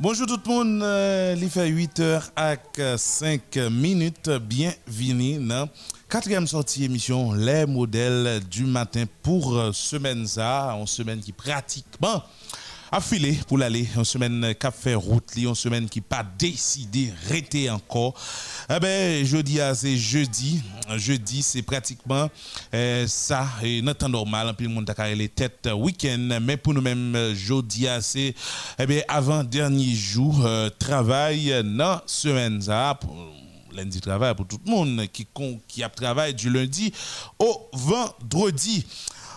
Bonjour tout le monde, euh, il fait 8h à 5 minutes. Bienvenue dans quatrième sortie émission Les modèles du matin pour euh, semaine ça, en semaine qui pratiquement affilé pour l'aller, une semaine qui fait route, une semaine qui pas décidé rester encore. Eh ben, jeudi, ah, c'est jeudi. Jeudi, c'est pratiquement euh, ça, et notre temps normal, puis le monde a les têtes week-end, mais pour nous-mêmes, jeudi, ah, c'est eh ben, avant-dernier jour, euh, travail dans semaine lundi travail pour tout le monde qui a travaillé du lundi au vendredi.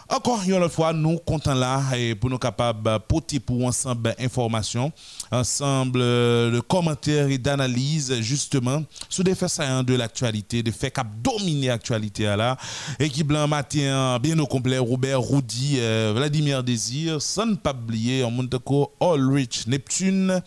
Encore une fois, nous comptons là pour nous capables de porter pour ensemble informations, ensemble euh, de commentaires et d'analyses justement sur des faits saillants de l'actualité, des faits qui dominé l'actualité là. Équipe blanc matin bien au complet, Robert Roudy, euh, Vladimir Désir, sans pas oublier en Monteko, Rich Neptune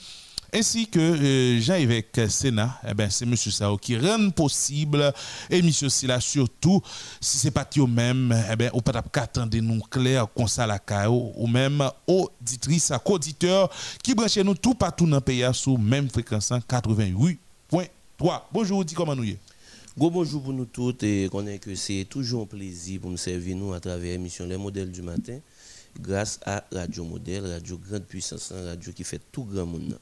ainsi que euh, Jean-Évêque Sénat, eh ben, c'est M. Sao qui rend possible émission là surtout si c'est pas au même, eh ben, ou pas attendre nous clair comme ça la ou même auditrice, auditeur qui branche nous tout partout dans le pays sous même fréquence 88.3. Bonjour, dit comment nous y bonjour pour nous tous et connaît que c'est toujours un plaisir pour me servir nous à travers l'émission Les modèles du matin grâce à Radio Modèle, Radio Grande Puissance, radio qui fait tout grand monde.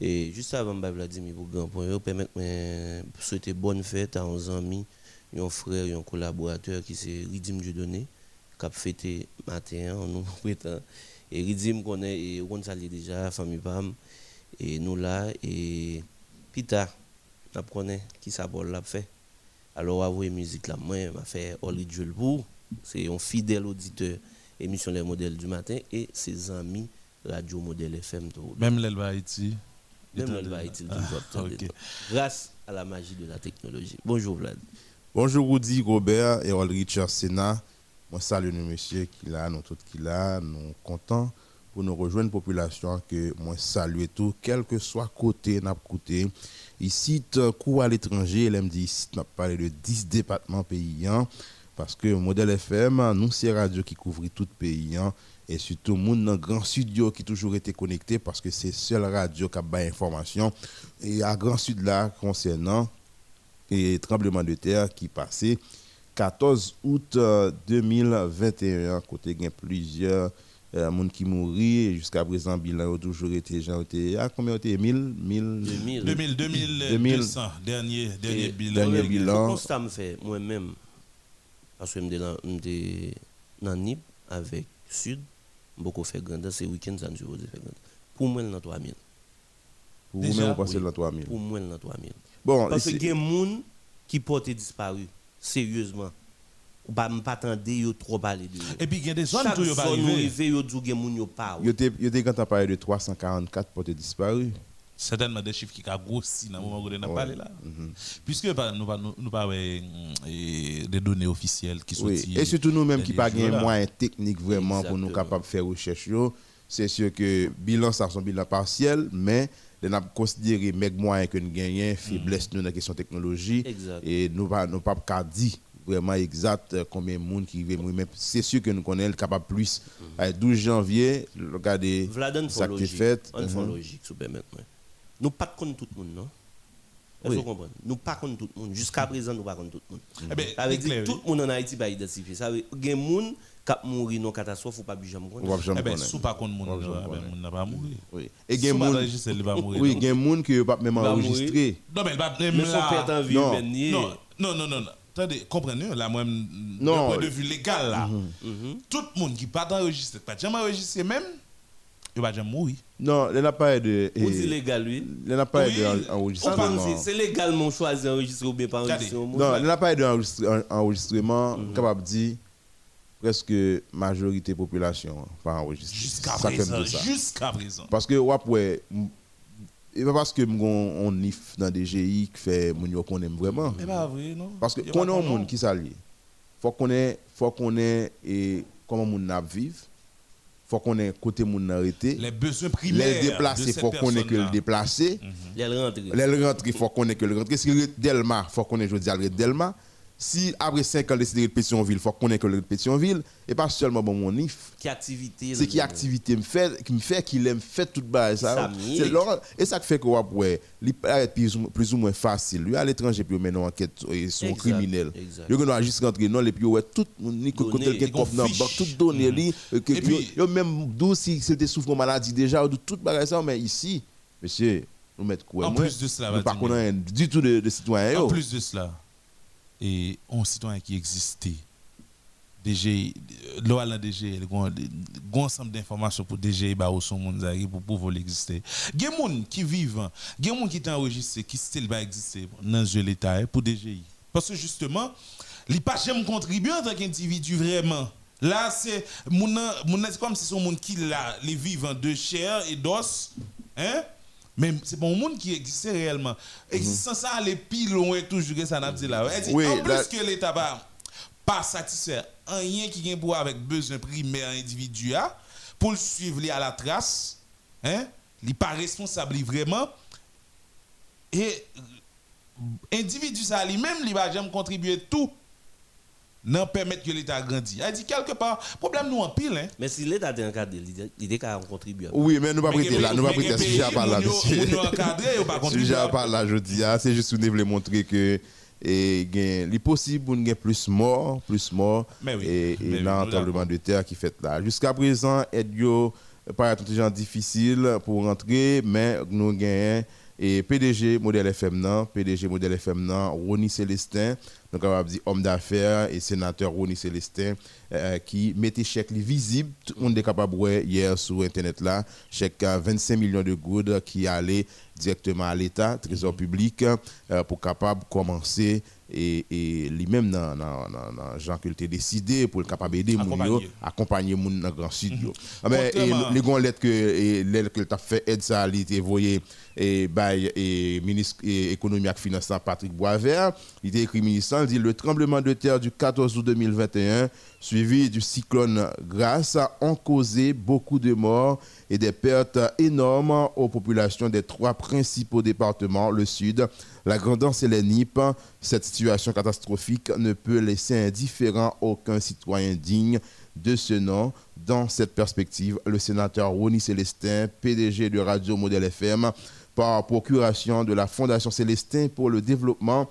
Et juste avant, je Vladimir pour grand point, permettre de souhaiter bonne fête à nos amis, un frère et un collaborateur qui c'est Ridim Dieudonné, qui a fêté matin, nous prétend. Et Ridim connaît, et on salue déjà famille PAM, et nous là, et Pita, nous connaît qui ça l'a fait. Alors, avouez musique là, moi, m'a fait Oli pour, c'est un fidèle auditeur, émission Les modèles du matin, et ses amis Radio Modèle FM. Même l'Elba Haïti. Ah, Grâce à la magie de la technologie. Bonjour Vlad. Bonjour Rudy, Robert et Richard Sena. Moi salue nous messieurs qui là, nous tous qui là, nous contents pour nous rejoindre la population que moi salue tout, quel que soit côté n'a côté. Ici, coup à l'étranger, elle me dit ici, n'a parlé de 10 départements payants parce que modèle FM, nous c'est radio qui couvre tout pays. Hein et surtout monde dans grand studio qui toujours été connecté parce que c'est seule radio qui a des information et à grand sud là concernant et tremblement de terre qui passait 14 août 2021 euh, côté gain plusieurs euh, monde qui mourit jusqu'à présent bilan a toujours été gens été à combien était 1000 1000 2000 2000 dernier dernier bilan dernier bilan constat me fait moi même parce que me dans NIP avec Sud beaucoup fait grand c'est week-end ça nous fait grand pour moi dans 3000 pour vous même passer dans 3000 pour moi dans 3000 bon parce que il y a des gens qui portent disparu sérieusement pas pas attendre yo trop parler de et puis il y a des zones où yo pas arrivé yo dit gen moun yo pas yo te yo te quand parlé de 344 portés disparus certainement des chiffres qui ont grossi dans le moment où on a parlé là. Mhm. Puisque nous pas nous pas des données officielles qui sont oui. Et surtout nous-mêmes qui pas gain moyens techniques vraiment pour nous capables de faire recherche c'est sûr que bilan ça son bilan partiel mais nous avons considéré les moyens que nous gagnons, faiblesse nous dans la question technologie et nous pas nous pas dire vraiment exact euh, combien de monde qui vivent mais c'est sûr que nous connaissons capable plus. Le 12 janvier, regardez ça qui est fait. Mhm. logique, si vous permettez. Nous pas contre tout le monde, non? Est-ce que vous comprenez? Nous pas contre tout le monde. Jusqu'à présent, nous pas contre tout le monde. Ben, ça veut dire tout le monde en Haïti va identifier. Ça veut dire qu'il y a des gens qui mourent dans catastrophe ou pas bien jamais Eh bien, si pas contre le monde, il n'a pas mourir. Oui. Et il y a des gens Oui, il y a des gens qui ne pas même enregistrer. Non, mais il va même là. Non, non, non, non. Attendez, comprenez, là, moi, d'un point de vue légal, là, mm-hmm. tout le monde qui pas enregistré, pas jamais enregistré même, il va jamais mourir. Non, il n'a pas de. Vous dites légal, lui Il n'a pas d'enregistrement. C'est légalement choisi d'enregistrer ou bien pas enregistrer Non, il n'a pas d'enregistrement, -hmm. capable de dire presque majorité population pas enregistré. Jusqu'à présent. Jusqu'à présent. Parce que, ouais, et pas parce que on nif dans des GI qui fait mon qu'on aime vraiment. Mais pas vrai non? Parce que qu'on a un monde qui s'allie. Faut qu'on ait faut qu'on ait et comment mon n'a vivre faut qu'on ait côté mon arrêté. Les besoins primaires. Les déplacés, faut qu'on ait que le déplacer. Les rentrer. Les rentrer, faut qu'on ait que le rentrer. Si le Delma, faut qu'on ait je dis Delma. Si après 5 ans, décider de Pétionville, il faut qu'on ait que le Pétionville, et pas seulement bon mon if. Qui activité C'est qui activité me fait, qui me fait qu'il aime fait toute base ça. C'est et ça fait que ouais, il plus, ou- plus ou moins facile. Lui à l'étranger puis mener enquête Exact, criminel. Il doit juste rentrer non et puis ouais tout ni côté ont coffre dans banque tout donné li euh, que même d'où si c'était souffre maladie déjà ou de toute bagage ça mais ici monsieur nous mettre quoi En plus de cela, nous pas Vladimir. connaît du tout de, de citoyens En plus de cela, et un citoyen qui existait, DG, l'OAL dans DG, il y a ensemble d'informations pour DG bah, au son pour pouvoir exister. Il y a des gens qui vivent, des gens qui sont enregistrés, qui va exister dans l'État hein, pour DGI. Parce que justement, il n'est pas jamais contribué en tant qu'individu vraiment. Là, c'est comme si c'est un monde qui là, les vivants de chair et d'os. Hein? Mais c'est pas un monde qui existe réellement. Existence ça, aller pile loin toujours que ça n'a pas dit là. Elle dit, Oui, en plus que l'État pas, pas satisfait, rien qui vient pour avec besoin primaire individuel pour le suivre à la trace, hein? Il n'est pas responsable vraiment. Et euh, individu ça lui-même, il va jamais contribuer tout non permettre que l'État grandisse. Elle dit quelque part, problème nous en pile, hein? Mais si l'État est encadré, il- il est qu'à contribuer. Oui, mais nous pas Mais prêter là, nous pas prêter sujet à part là, moun yo- monsieur. moun yo encadré, yo pas. Sujet à part là, je dis, ah, c'est juste pour nous montrer que et gen, il est possible pour nous plus morts, plus morts, oui, et, et là, nous tremblement de terre qui fait là. Jusqu'à présent, yo paraît un gens difficile pour rentrer, mais nous gagnons et PDG modèle FM nan, PDG modèle FM nan, Célestin, donc on va dire homme d'affaires et sénateur Ronnie Célestin euh, qui mettait chèque li visible, tout capable de voir hier sur internet là, chèque à 25 millions de gouttes qui allait directement à l'État, trésor public euh, pour capable commencer et, et lui-même dans dans gens que il décidé pour le capable aider moun Accompagner. moun dans grand sud yo. Ah, mais les lettres que et lettres que t'a fait aide ça il était envoyé et by et ministre économie et finance Patrick Boisvert, il était écrit ministre il dit le tremblement de terre du 14 août 2021 suivi du cyclone Grasse ont causé beaucoup de morts et des pertes énormes aux populations des trois principaux départements, le sud, la Grandance et les NIP. Cette situation catastrophique ne peut laisser indifférent aucun citoyen digne de ce nom. Dans cette perspective, le sénateur Ronnie Célestin, PDG de Radio Modèle FM, par procuration de la Fondation Célestin pour le développement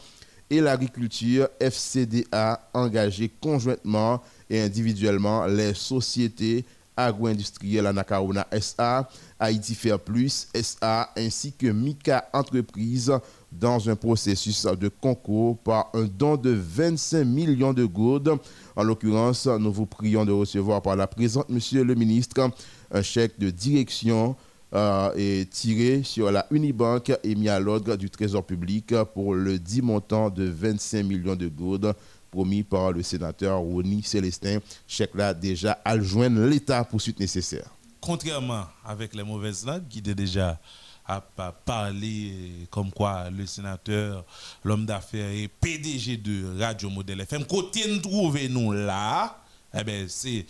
et l'agriculture, FCDA, engagé conjointement et individuellement les sociétés agro-industrielles Anacarona SA, Haïti Fair Plus SA, ainsi que Mika Entreprises dans un processus de concours par un don de 25 millions de gourdes. En l'occurrence, nous vous prions de recevoir par la présente, Monsieur le ministre, un chèque de direction euh, tiré sur la Unibank et mis à l'ordre du Trésor public pour le 10 montant de 25 millions de gourdes promis par le sénateur Ronnie Célestin. Chèque là déjà à joindre l'État pour suite nécessaire. contrairement avec les mauvaises langues qui étaient déjà à, parler euh, comme quoi le sénateur, l'homme d'affaires et PDG de Radio Modèle FM, côté nous trouver nous là, eh ben c'est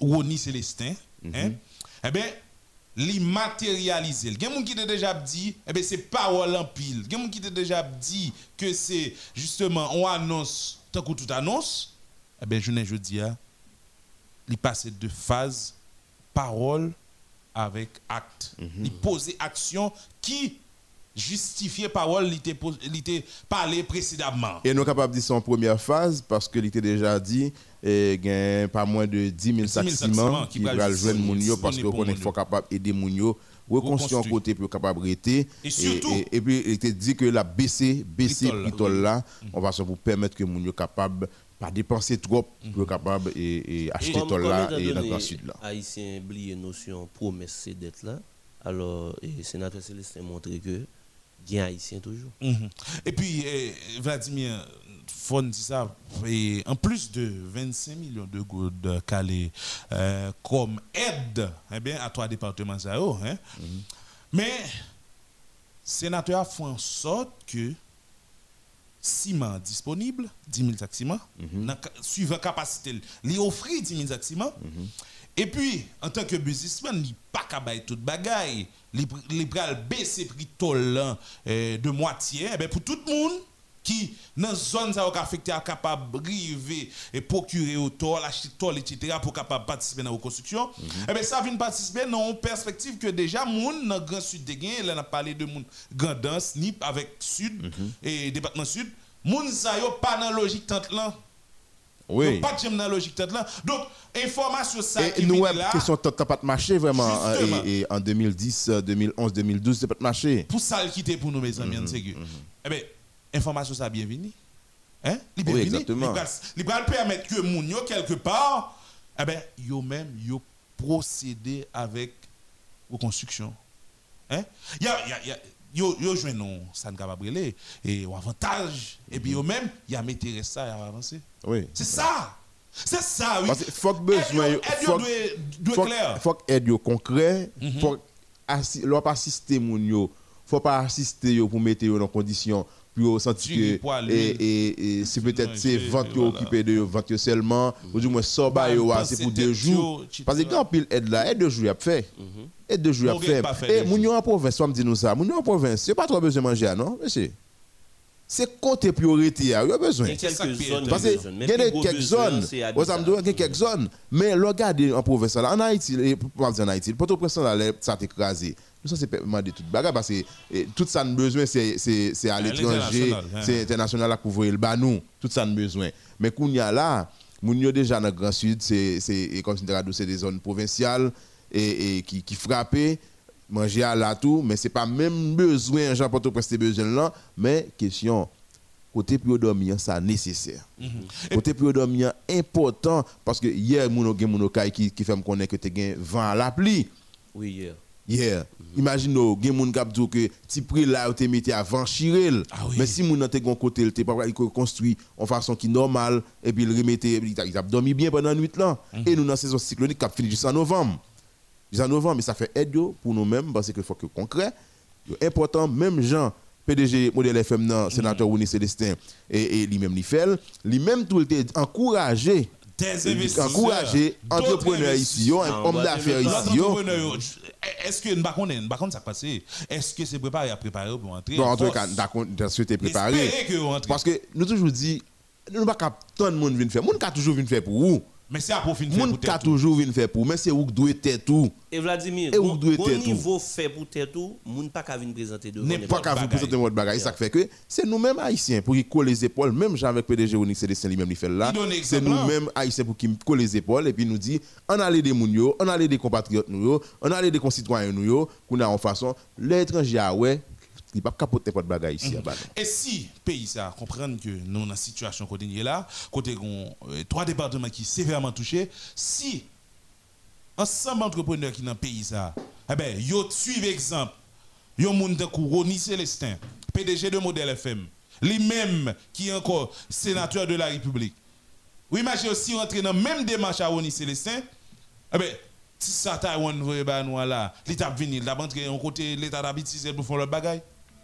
Ronnie Célestin, hein? Eh ben l'immatérialiser. Il y a gens qui ont déjà dit, eh ben c'est parole en pile. Il y a gens qui ont déjà dit que c'est justement on annonce tant que tout annonce. Eh ben je ne je dis il passe de phase parole avec acte. Il posait action qui justifiait parole, il était il parlé précédemment. Et nous sommes capables de dire ça en première phase parce que était déjà dit et gain pas moins de 10 000 000 sacs qui va joindre moun yo parce qu'on est yo. capable aider moun yo reconstruire un côté pour capable Et surtout- et, puis il était dit que la baisser baisser là. on va se pour permettre que moun yo capable pas dépenser trop Mhm. pour capable et, et acheter tol là et dans le sud là. Haïtien oublié notion promesse d'être là. Alors, et sénateur Célestin montré que bien haïtien toujours. Mhm. Et puis, eh, Vladimir, faut dire ça, et en plus de 25 millions de gouttes calés euh, comme aide eh bien, à trois départements, ça, hein. mais sénateur a fait en sorte que ciment disponible, 10 000 sacs ciment, dans ca- suivant capacité, il offre 10 000 sacs ciment. Et puis, en tant que businessman, il pas qu'à bailler toute bagaille. Il pral baisser prix là, euh, de moitié. Eh ben, pour tout le monde, qui dans zone ça affecté à capable briver et procurer au acheter etc pour capable participer dans la reconstruction mhm. eh bien ça vient participer dans une perspective que déjà moun dans grand sud de gain là on a parlé de moun grandance ni avec sud mhm. et département sud moun ça yo pas dans logique tante là oui. Pas de dans logique tête là. Donc, information ça et qui nous là. question pas de marché vraiment euh, et, en 2010, 2011, 2012, c'est pas de marché. Pour ça le quitter pour nous mes amis, c'est que. Eh bien, information ça bienvenue. Hein? Oui, exactement. Il va permettre que moun yo quelque part eh ben yo même yo procéder avec reconstruction. Hein? Il y a, y a, y a yo yo non ça ne capable et un avantage et puis yo même il y a mettre ça à avancer. Oui. C'est ça. C'est ça oui. Parce que faut besoin faut faut clair. Faut aide concret, mhm. faut pas assister moun yo, faut pas assister yo pour mettre yo dans condition que et, et, c'est peut-être c'est vente occupé de vente seulement. Ou du moins ça ba yo c'est pour deux jours. Parce que quand pile aide là aide deux jours a fait. Mhm. aide deux jours a fait. et yo en province soit me dit nous ça. Moun yo en province c'est pas trop besoin manger non monsieur? C'est côté priorité il y a besoin parce que il y a quelques zones. Aux il y a quelques zones. mais regardez en province là en Haïti pas en Haïti pour tout pression là ça écrasé nous, ça, c'est de toute bagarre parce que tout ça, nous besoin, c'est à l'étranger, c'est international à couvrir. Le bas, nous. Tout ça, nous besoin. Mais qu'on y a là, nous déjà dans le Grand Sud, c'est comme c'est des zones provinciales et, qui, qui frappent. Manger à la tout, mais ce n'est pas même besoin, Jean pour prester besoin là, mais question côté pour dormir ça nécessaire. Mm-hmm. côté pour dormir important parce que hier mon qui qui fait me connaître que tu as vent à la pluie oui hier. Yeah. Imagine nous, gen moun kap dou que ti prix là ou te mette avant chirel. Ah Mais si nan te gon côté, te pas construit en façon qui normale et puis il remette il a dormi bien pendant nuit là mhm. et nous dans saison cyclonique qui fini jusqu'en novembre. Jusqu'en novembre mais ça fait aide pour nous-mêmes parce qu'il faut que concret. Important même Jean PDG modèle FM nan, sénateur Winnie Célestin et, lui-même fait, lui-même tout était encouragé encourager entrepreneurs ici, homme d'affaires ici. Est-ce que contre, par contre ça passe? Est-ce que c'est préparé à préparer pour entrer Non, en tout cas, d'accord, souhaité préparer. Parce que nous toujours dit, nous pas tant de monde vient faire. Monde qui toujours vient faire pour vous. Mais c'est à profit faire pour tête. toujours vinn faire pour, mais c'est où doit être tout? Et Vladimir, tout? niveau fait pour tête tout, moun pas qu'à venir présenter devant. N'est pas qu'à venir présenter votre bagage, ça fait que c'est nous-mêmes haïtiens pour qui coller les épaules, même Jean avec PDG Onyx Célestin lui-même il fait là. C'est nous-mêmes haïtiens pour qui coller les épaules et puis nous dit on a les des moun yo, on a les des compatriotes nous on a les des concitoyens nous yo, qu'on a en façon l'étranger ah ouais il pas capoter pas de bagaille ici. Mhm. Et si pays ça comprendre que nous dans situation côté là, côté euh, trois départements qui sévèrement touchés, si ensemble entrepreneurs qui dans pays ça, eh ben yo suivent exemple, yo moun de Roni Célestin, PDG de Modèle FM, lui-même qui est encore sénateur de la République. Vous imaginez aussi rentrer dans même démarche à Roni Célestin, eh ben si ça Taïwan veut ba nous là, l'état venir, la rentrer en côté l'état d'habitude pour faire le bagaille.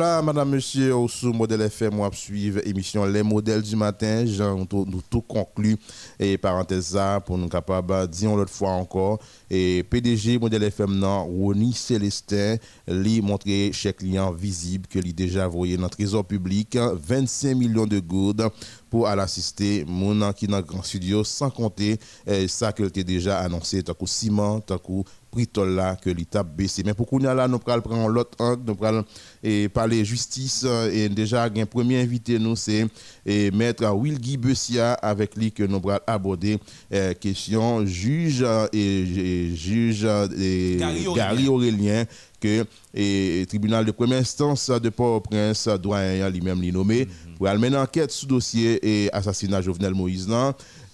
Voilà, madame, monsieur, au sous modèle FM, moi, suivre émission Les modèles du matin. Jean, nous tout conclu. Et parenthèse ça, pour nous capables, disons l'autre fois encore. Et PDG modèle FM, non, Rony Célestin, lui montrer chez client visible que lui déjà envoyé dans le trésor public 25 millions de gouttes pour aller assister mon qui dans le grand studio, sans compter eh, ça que était déjà annoncé, tant que ciment, tant que prix là que l'État baissé. Mais pour qu'on là, nous prendre l'autre angle, nous allons et parler justice et déjà un premier invité nous c'est maître Will Guy Bessia avec lui que nous allons aborder eh, question juge et, juge et Gary Aurélien que le tribunal de première instance de Port-au-Prince doit lui-même lui nommer mm-hmm. pour mener enquête sous dossier et assassinat Jovenel Moïse.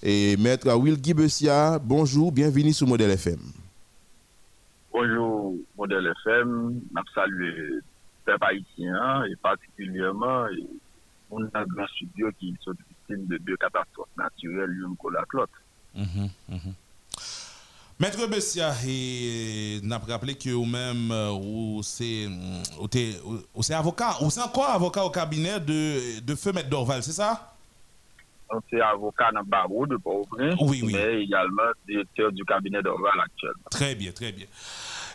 Et maître Will Guy Bessia, bonjour, bienvenue sur Modèle FM. Bonjour, Modèle FM. Je salue les haïtiens et particulièrement mon grand studio qui sont victimes de deux catastrophes naturelles, l'une que la clotte. Mhm, mhm. Maître Bessia, et n'a rappelé que vous-même, euh, ou c'est avocat, ou c'est encore avocat au cabinet de, de Feu Maître Dorval, c'est ça? C'est avocat dans le barreau de port oui, oui. mais également directeur du cabinet Dorval actuellement. Très bien, très bien.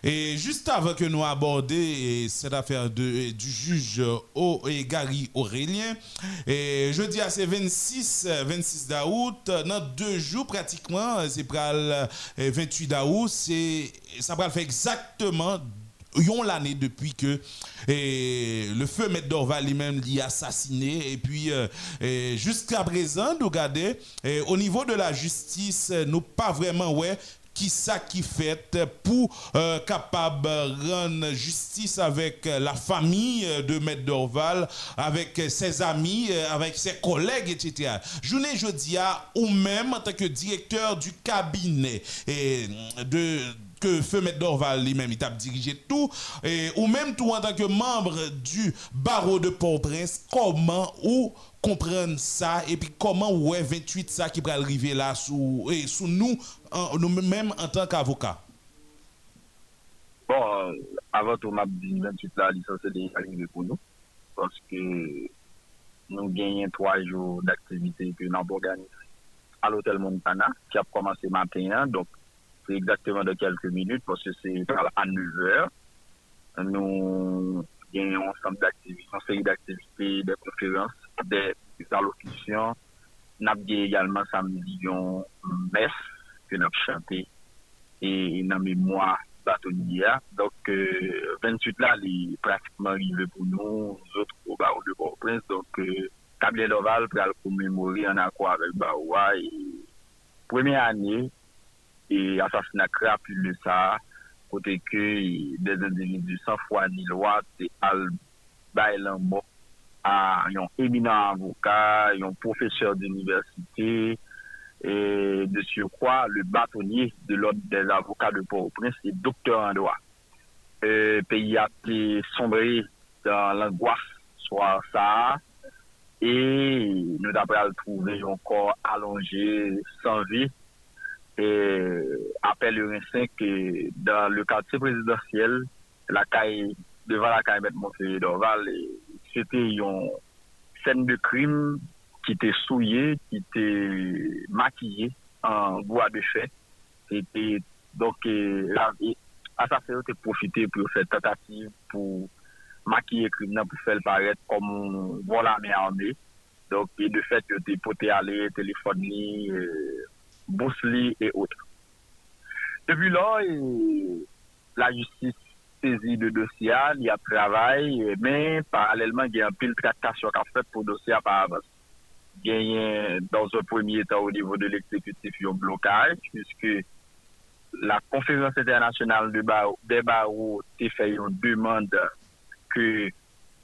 Et juste avant que nous abordions cette affaire du juge o, et Gary Aurélien, et jeudi à c'est 26, 26 d'août, dans deux jours pratiquement, c'est pour le 28 d'août, ça va faire exactement l'année depuis que le feu Maître Dorval lui-même l'a assassiné. Et puis, euh, jusqu'à présent, nous regardons, au niveau de la justice, nous pas vraiment, ouais, qui ça qui fait pour euh, capable rendre justice avec la famille de Maître Dorval, avec ses amis, avec ses collègues, etc. Journée jeudi ou même en tant que directeur du cabinet et de que Feu Dorval lui-même, il a dirigé tout, et, ou même tout en tant que membre du barreau de Port-au-Prince, comment ou comprendre ça et puis comment ouais 28 ça qui va arriver là sous nous nous même en tant qu'avocat? Bon euh, avant tout m'a dit 28 là licence est arrivé pour nous parce que nous gagnons trois jours d'activité que nous avons organisé à l'hôtel Montana qui a commencé matin hein. donc c'est exactement de quelques minutes parce que c'est à 9 h nous gagnons ensemble d'activités, une d'activités, des conférences des allocutions. Nous avons également samedi une messe que nous avons chanté et dans mémoire bâtonnier. Donc, 28 euh, là, est pratiquement arrivé pour nous, nous autres au barreau de Port-au-Prince. Donc, euh, Cabinet d'Oval pour commémorer en accord avec Baroua. Et première année, e asasina kre api le sa kote ke de zindividu san fwa ni lwa te al bay lan bo a yon eminant avoka, yon profeseur d'universite, et de surcroît le bâtonnier de l'ordre des avocats de Port-au-Prince et docteur en droit. Euh, pays a été sombré dans l'angoisse soit ça, et nous d'après le trouver encore allongé, sans vie, E, apel Yorin 5 dan le kati prezidansyel la kaye, devan la kaye met Monsevi Dorval se te yon sen de krim ki te souye, ki te makiye an gwa de fè se te donk asasè yo te profite pou yo fè tentative pou makiye krim nan pou fèl paret komon volan bon, me anbe donk de fèt yo te pote ale, telefoni e Bousli et autres. Depuis lors, la justice saisie de dossier, il y a travail, mais parallèlement, il y a un pile tractation qu'a fait pour dossier par avance. Il y a, dans un premier temps, au niveau de l'exécutif, un blocage, puisque la conférence internationale de barreau, des barreaux te fait une demande que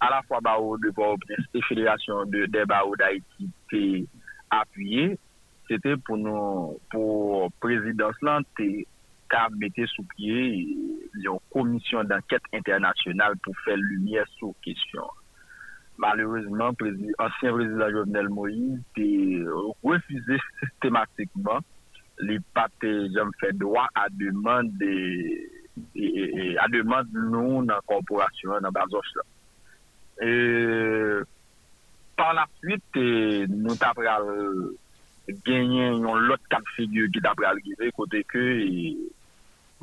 à la fois barreau de Port-au-Prince et fédération de, des barreaux d'Haïti t'est appuyé Sete pou nou, pou prezidans lan, te ka mette sou pye yon komisyon d'anket internasyonal pou fè lumiè sou kesyon. Malourezman, ansyen prezidans Jovenel Moïse te refize sistematikman li pate jom fè doa a deman de a deman nou nan korporasyon nan bazoch la. E, par la suite, nou tapre al genyen yon lot kap figyo ki tapre algive kote ke e,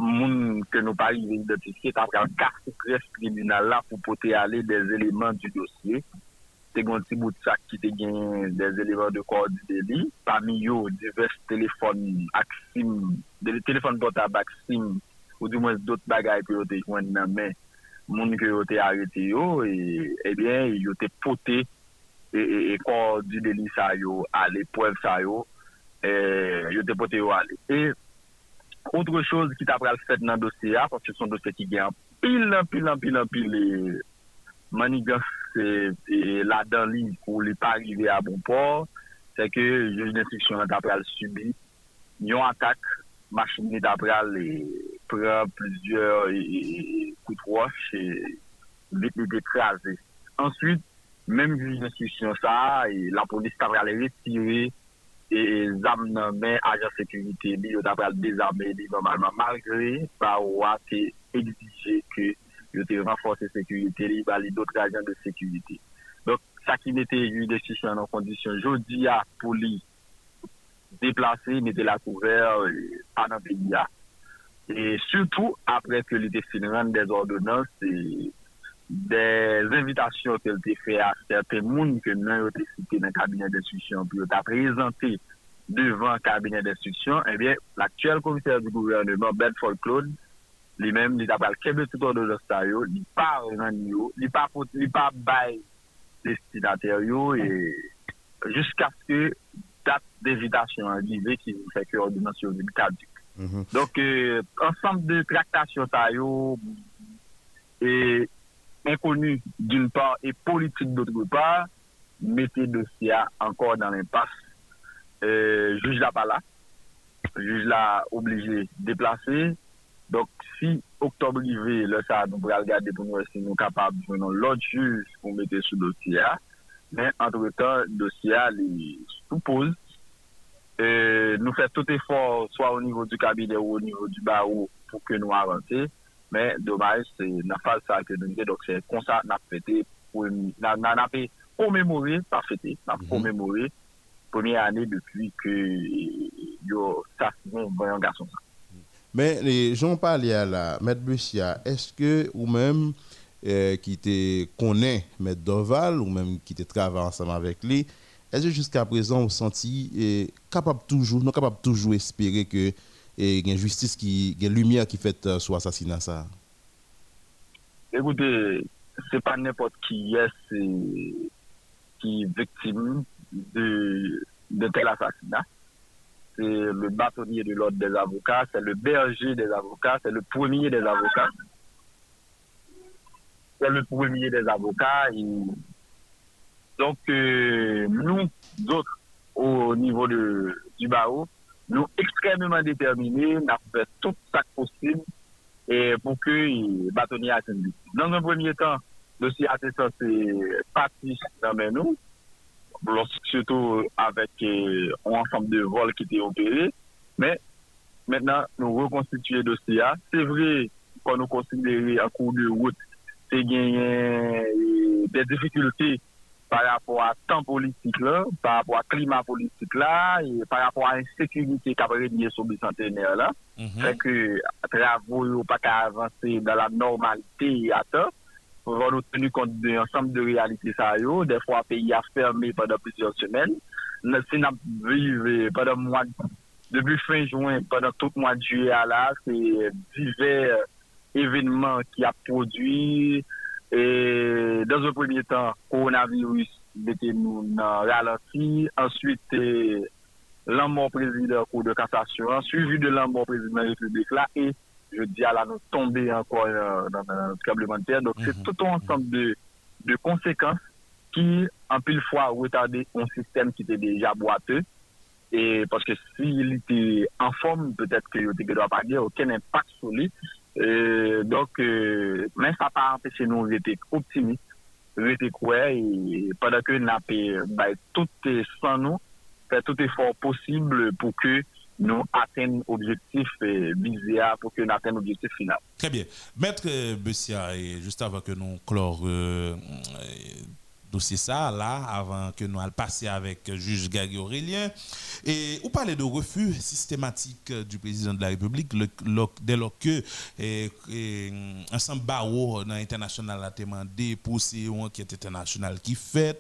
moun ke nou pari identifiye tapre al kase pres kriminal la pou pote ale des eleman du dosye. Te gonti bout sak ki te genyen des eleman de kodi deli. Pami yo, divers telefon aksim, telefon potab aksim ou di mwen dot bagay ki yo te jwen nan men moun ki yo te arete yo e, e bien yo te pote E, e, e kon di deli sa yo ale, poev sa yo, e, yo depote yo ale. E, outre chose ki ta pral fet nan dosye a, porske son dosye ki gen pil, pil, pil, pil, e, manigans la dan li pou li pa arrive a bon por, se ke juj d'instruksyon nan ta pral subi, yon atak, machin ni ta pral pran plusieurs koutroche, vit li dekraze. Ensuite, menm juj d'instruksyon sa, e la polis tapre al retire e zam nan men ajan sekurite li yo tapre al dezame li normalman malgre pa wak te exige ke yo te renforse sekurite li bali dotre ajan de sekurite. Donk sa ki nete juj d'instruksyon nan kondisyon jodi a pou li deplase nete la kouver anan pe diya. E surtout apre ke li te finran des ordonans e des invitasyon tel te fe a certe moun ke nan yo te site nan kabinet d'instruksyon pou yo ta prezante devan kabinet d'instruksyon, ebyen, eh l'aktuel komiser di gouvernement, Bedford Claude, li men, li ta pral kebe touton do jostaryo, li pa renan yo, li pa, pa bay destinateryo, e jiska se dat devitasyon anjive ki nou feke ordinasyon vil kadik. Mm -hmm. Donk, euh, ansanm de traktasyon taryo, e inconnu d'une part et politique d'autre part, mettez dossier encore dans l'impasse. Euh, juge la pas là. Juge la obligé déplacer. Donc, si octobre arrivé, le ça, nous pourrons regarder pour nous si nous sommes capables de l'autre juge pour mettre sous dossier. Mais entre-temps, le dossier les suppose. Euh, nous faisons tout effort, soit au niveau du cabinet ou au niveau du barreau, pour que nous avancions. men domaj se nan fal sa ke nou gen, dok se konsa nan fete, nan api komemori, pa fete, nan komemori, pwemye ane depi ke yo sa sinon voyan bon, gason sa. Men, joun pali a la, Met Bessia, eske ou men eh, ki te konen Met Doval, ou men ki te travan anseman vek li, eske jiska prezan ou santi eh, kapab toujou, nou kapab toujou espere ke et il y a une justice, qui, y a une lumière qui fait euh, sur l'assassinat ça Écoutez, c'est pas n'importe qui est, est qui est victime de, de tel assassinat. C'est le bâtonnier de l'ordre des avocats, c'est le berger des avocats, c'est le premier des avocats. C'est le premier des avocats. Et... Donc, euh, nous autres, au niveau de, du barreau, Nou ekstremement determine, na fè tout sak posib pou ke batonye aten li. Nan an premye tan, dosi aten sa se pati nan men nou, bon, surtout avèk an ansam de vol ki te opere, men, menan nou rekonstituye dosi a. Se vre, kon nou konsidere akou de wout, se genyen euh, de difikulté par rapport à temps politique là, par rapport à climat politique là, et par rapport à insécurité qui a liée sur le centenaire là. Mm -hmm. Fait que, travaux pas qu'à avancer dans la normalité à temps, pour avoir tenu compte de l'ensemble de réalités ça yo, des fois pays a fermé pendant plusieurs semaines, si n'a vivre pendant mois, depuis fin juin, pendant tout le mois de juillet là, c'est divers euh, événements qui a produit Et dans un premier temps, coronavirus bete nou nan ralenti. Ensuite, l'anmon prezident kou de kassasyon, suivi de l'anmon prezident republik la, et je di ala nou tombe euh, ankon nan tremblement terre. Donc, mm -hmm. c'est mhm. tout un ensemble de, de konsekans ki, an pil fwa, retade un sistem ki te deja boate. Et parce que si il te informe, peut-être que yo te gado apage, aucun impact solide. Euh, donc, euh, men sa pa anpeche nou vete optimist, vete kwe, padan ke nape bay tout san nou, fè tout efor posible pou ke nou aten objektif vizya, pou ke nou aten objektif final. Très bien. Mètre Bessia, juste avant que nou clore... Euh, dossier ça là avant que nous allions passer avec juge Gary Aurélien. Et vous parlez de refus systématique du président de la République le, dès lors que et, ensemble barreau dans l'international a demandé pour ces enquête internationale qui fait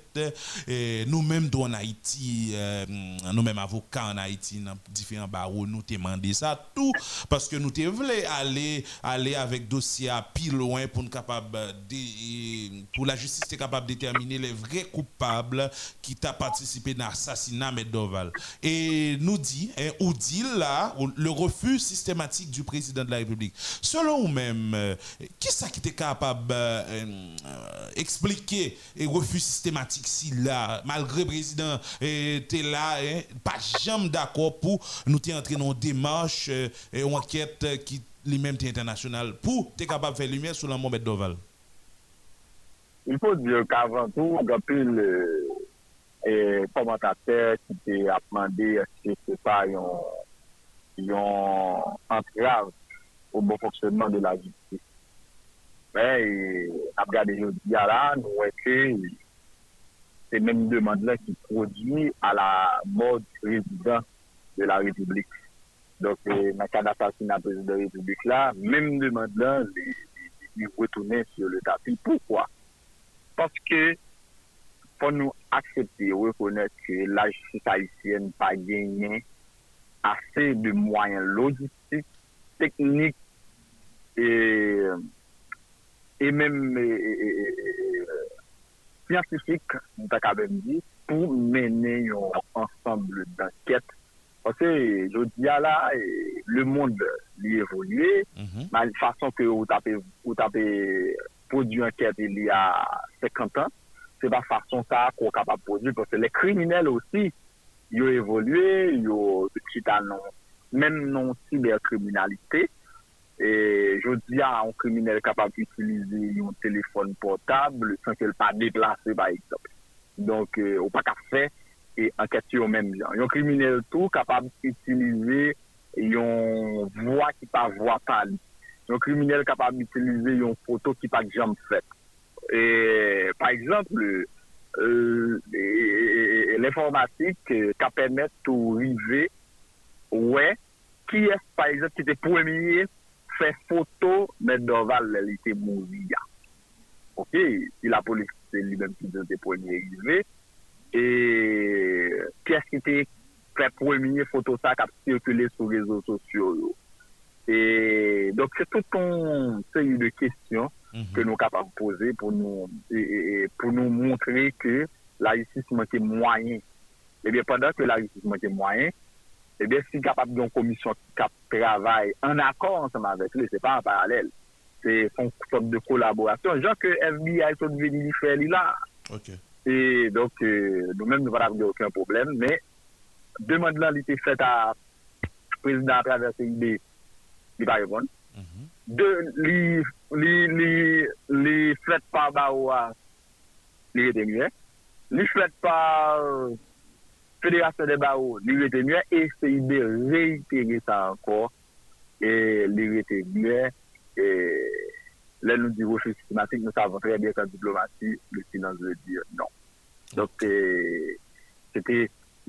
nous-mêmes en Haïti euh, nous-mêmes avocats en Haïti dans différents barreaux nous demandé ça tout parce que nous voulons aller aller avec dossier à pile loin pour capable de, pour la justice est capable de déterminer les vrais coupables qui t'a participé dans l'assassinat Medoval. Et nous dit, hein, ou dit là, le refus systématique du président de la République. Selon vous-même, euh, qui est-ce qui était capable d'expliquer euh, euh, le refus systématique si là, malgré le président était là, hein, pas jamais d'accord pour nous entrer dans une démarche, et une enquête qui lui-même internationale pour être capable de faire lumière sur la mort Doval? il faut dire qu'avant tout, Gapil e euh, komentater ki te ap mande eske se pa yon yon antrav ou bon foksyonman de la jistis. Ben, ap gade yo diya la, nou weke se menm demande la ki prodwi a la mod prezident de la republik. Donk, nan euh, ka d'assasina prezident de la republik la, menm demande la li wetounen sur le tapil. Poukwa? Paske pou nou aksepte ou rekonet ke la justice haitienne pa genyen ase de mwayen logistik, teknik e menm scientifique, nou tak avem di, pou menen yon ansamble d'anket. Ose, jodi a la, le moun li evolue, man mm-hmm. fason ke ou tape produ anket il y a 50 ans, se pa fason sa kon kapap produ, pwese le kriminelle osi, yo evolwe, yo chita non, menm non siberkriminalite, e jodi a an kriminelle kapap utilize yon telefon portable, san ke l pa deplase ba ekzop. Donk, euh, ou pa ka fe, e anket yo menm jan. Yon kriminelle tou kapap utilize yon vwa ki pa vwa pali. yon kriminel kapab itilize yon foto ki pak jam fet. E, par exemple, euh, l'informatik ka euh, pemet tou rive wè, ki es par exemple ki te premye fè foto men doval li te mouvi ya. Ok, si la polis se li men ki te premye rive, e, ki es ki te fè premye foto sa kap sirkule sou rezo sosyo yo. Et donc, c'est tout un série de questions mhm. que nous sommes capables de poser pour nous, pour nous montrer que la justice manque moyen. Et eh bien, pendant que la justice manque moyen, et eh bien, si capable d'une commission qui travaille en accord ensemble avec lui, c'est pas en parallèle. C'est une sorte de collaboration. Genre que FBI sont venus faire là. Et donc, euh, nous-mêmes, nous n'avons aucun problème, mais demande là, été faite à président à travers CIB li pa repon. Mhm. De, li, li, li, li flet pa ba ou a, li rete mye. Li flet pa federasyon de ba ou, li rete mye. E se ibe reitere sa ankor, e li rete mye. E lè nou di roche sistematik, nou savon trè bie sa diplomati, le sinan zè di non. Dok, okay. se te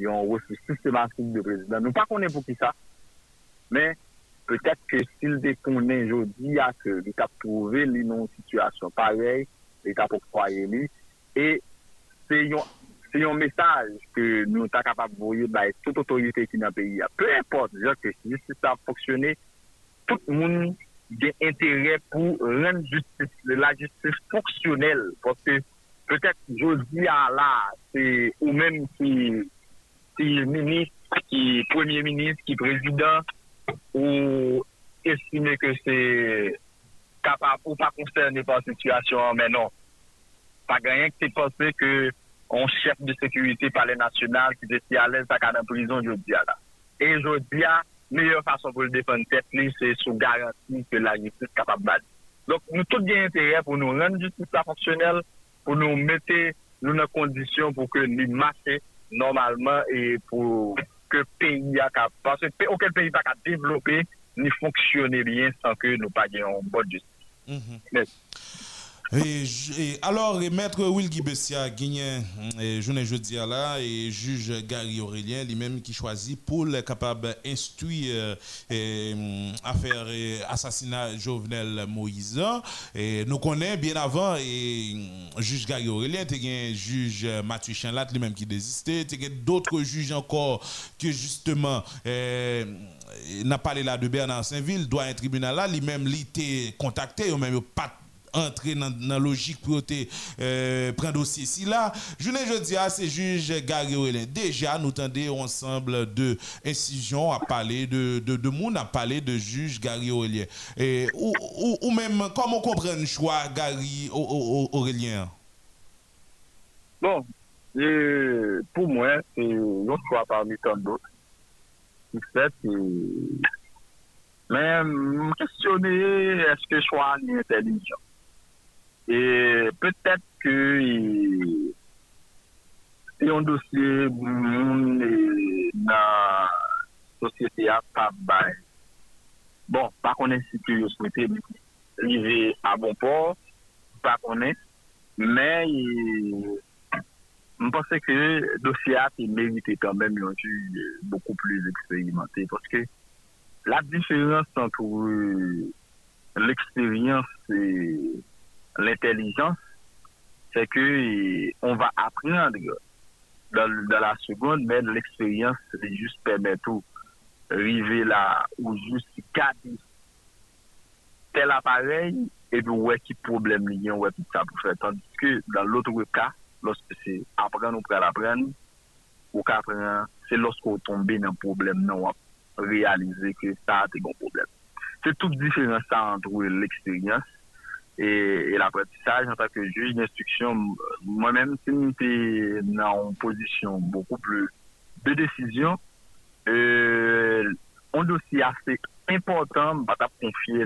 yon roche sistematik de prezident. Nou pa konen pou ki sa, men, Petèk ke sil de konen jodi a ke li kap prouve li nou situasyon parey, li kap pou kwaye li, e se yon, se yon mesaj ke nou ta kapap voye bay tout otorite ki nan peyi a. Pe import, jok ke si si sa foksyone, tout moun gen interè pou ren justice, la justice foksyonel. Pote, petèk jodi a la, se ou menm ki, ki minis, ki premier minis, ki prezident, ou estime ke se kapap ou pa konsterne pa situasyon menon. Pa ganyan ki te pase ke on chef de sekurite pale nasyonal ki de si alez pa ka nan prizon jodia la. E jodia, meyye fason pou l defon tep li se sou garanti ke la justice kapap badi. Donk nou tout gen interè pou nou ren justice la fonksyonel, pou nou mette nou nan kondisyon pou ke li mache normalman e pou... ke peyi a ka, parce pe, oukel peyi pa ka devlope, ni fonksyone bien san ke nou pa gen yon bon justice. Mm -hmm. Et, alors, maître Will Bessia, gagné journée jeudi là, et juge Gary Aurélien, lui-même qui choisit pour être capable d'instruire euh, affaire assassinat Jovenel Moïse. Et nous connaissons bien avant, et juge Gary Aurélien, as juge Mathieu Chanlat, lui-même qui désistait, d'autres juges encore que justement n'a parlé là de Bernard Saint-Ville, doit un tribunal là, lui-même, il contacté, ou même pas entrer dans la logique pour euh, prendre dossier ici là. Je ne dis à ces juges Gary Déjà, nous tendons ensemble de incisions à parler de, de, de à parler de juge Gary Aurélien. Et, ou, ou, même, comment comprendre le choix Gary Aurélien? Bon, pour moi, c'est un choix parmi tant d'autres. fait, mais questionner est-ce que choix est intelligent? E petèp ke yon dosye moun nan sosyete a pa bay. Bon, pa konen si ki yo souwete li ve a bon por, pa konen, men mpense ke dosye a te merite kanmen yon ki beaucoup plus eksperimenté. Paske la diferans antre l'eksperyans se l'intelligence, c'est que on va apprendre dans, la seconde, mais l'expérience, c'est juste permettre tout. Arriver là ou juste garder tel appareil et puis ouais qui problème a ouais tout ça pour faire. Tandis que dans l'autre cas lorsque c'est apprendre ou pour apprendre ou qu'apprendre c'est lorsqu'on tombe dans un problème non réaliser que ça a un problème. C'est toute différence entre l'expérience et, l'apprentissage en tant que juge d'instruction, moi-même, si j'étais dans une position beaucoup plus de décision, euh, un dossier assez important, vais confier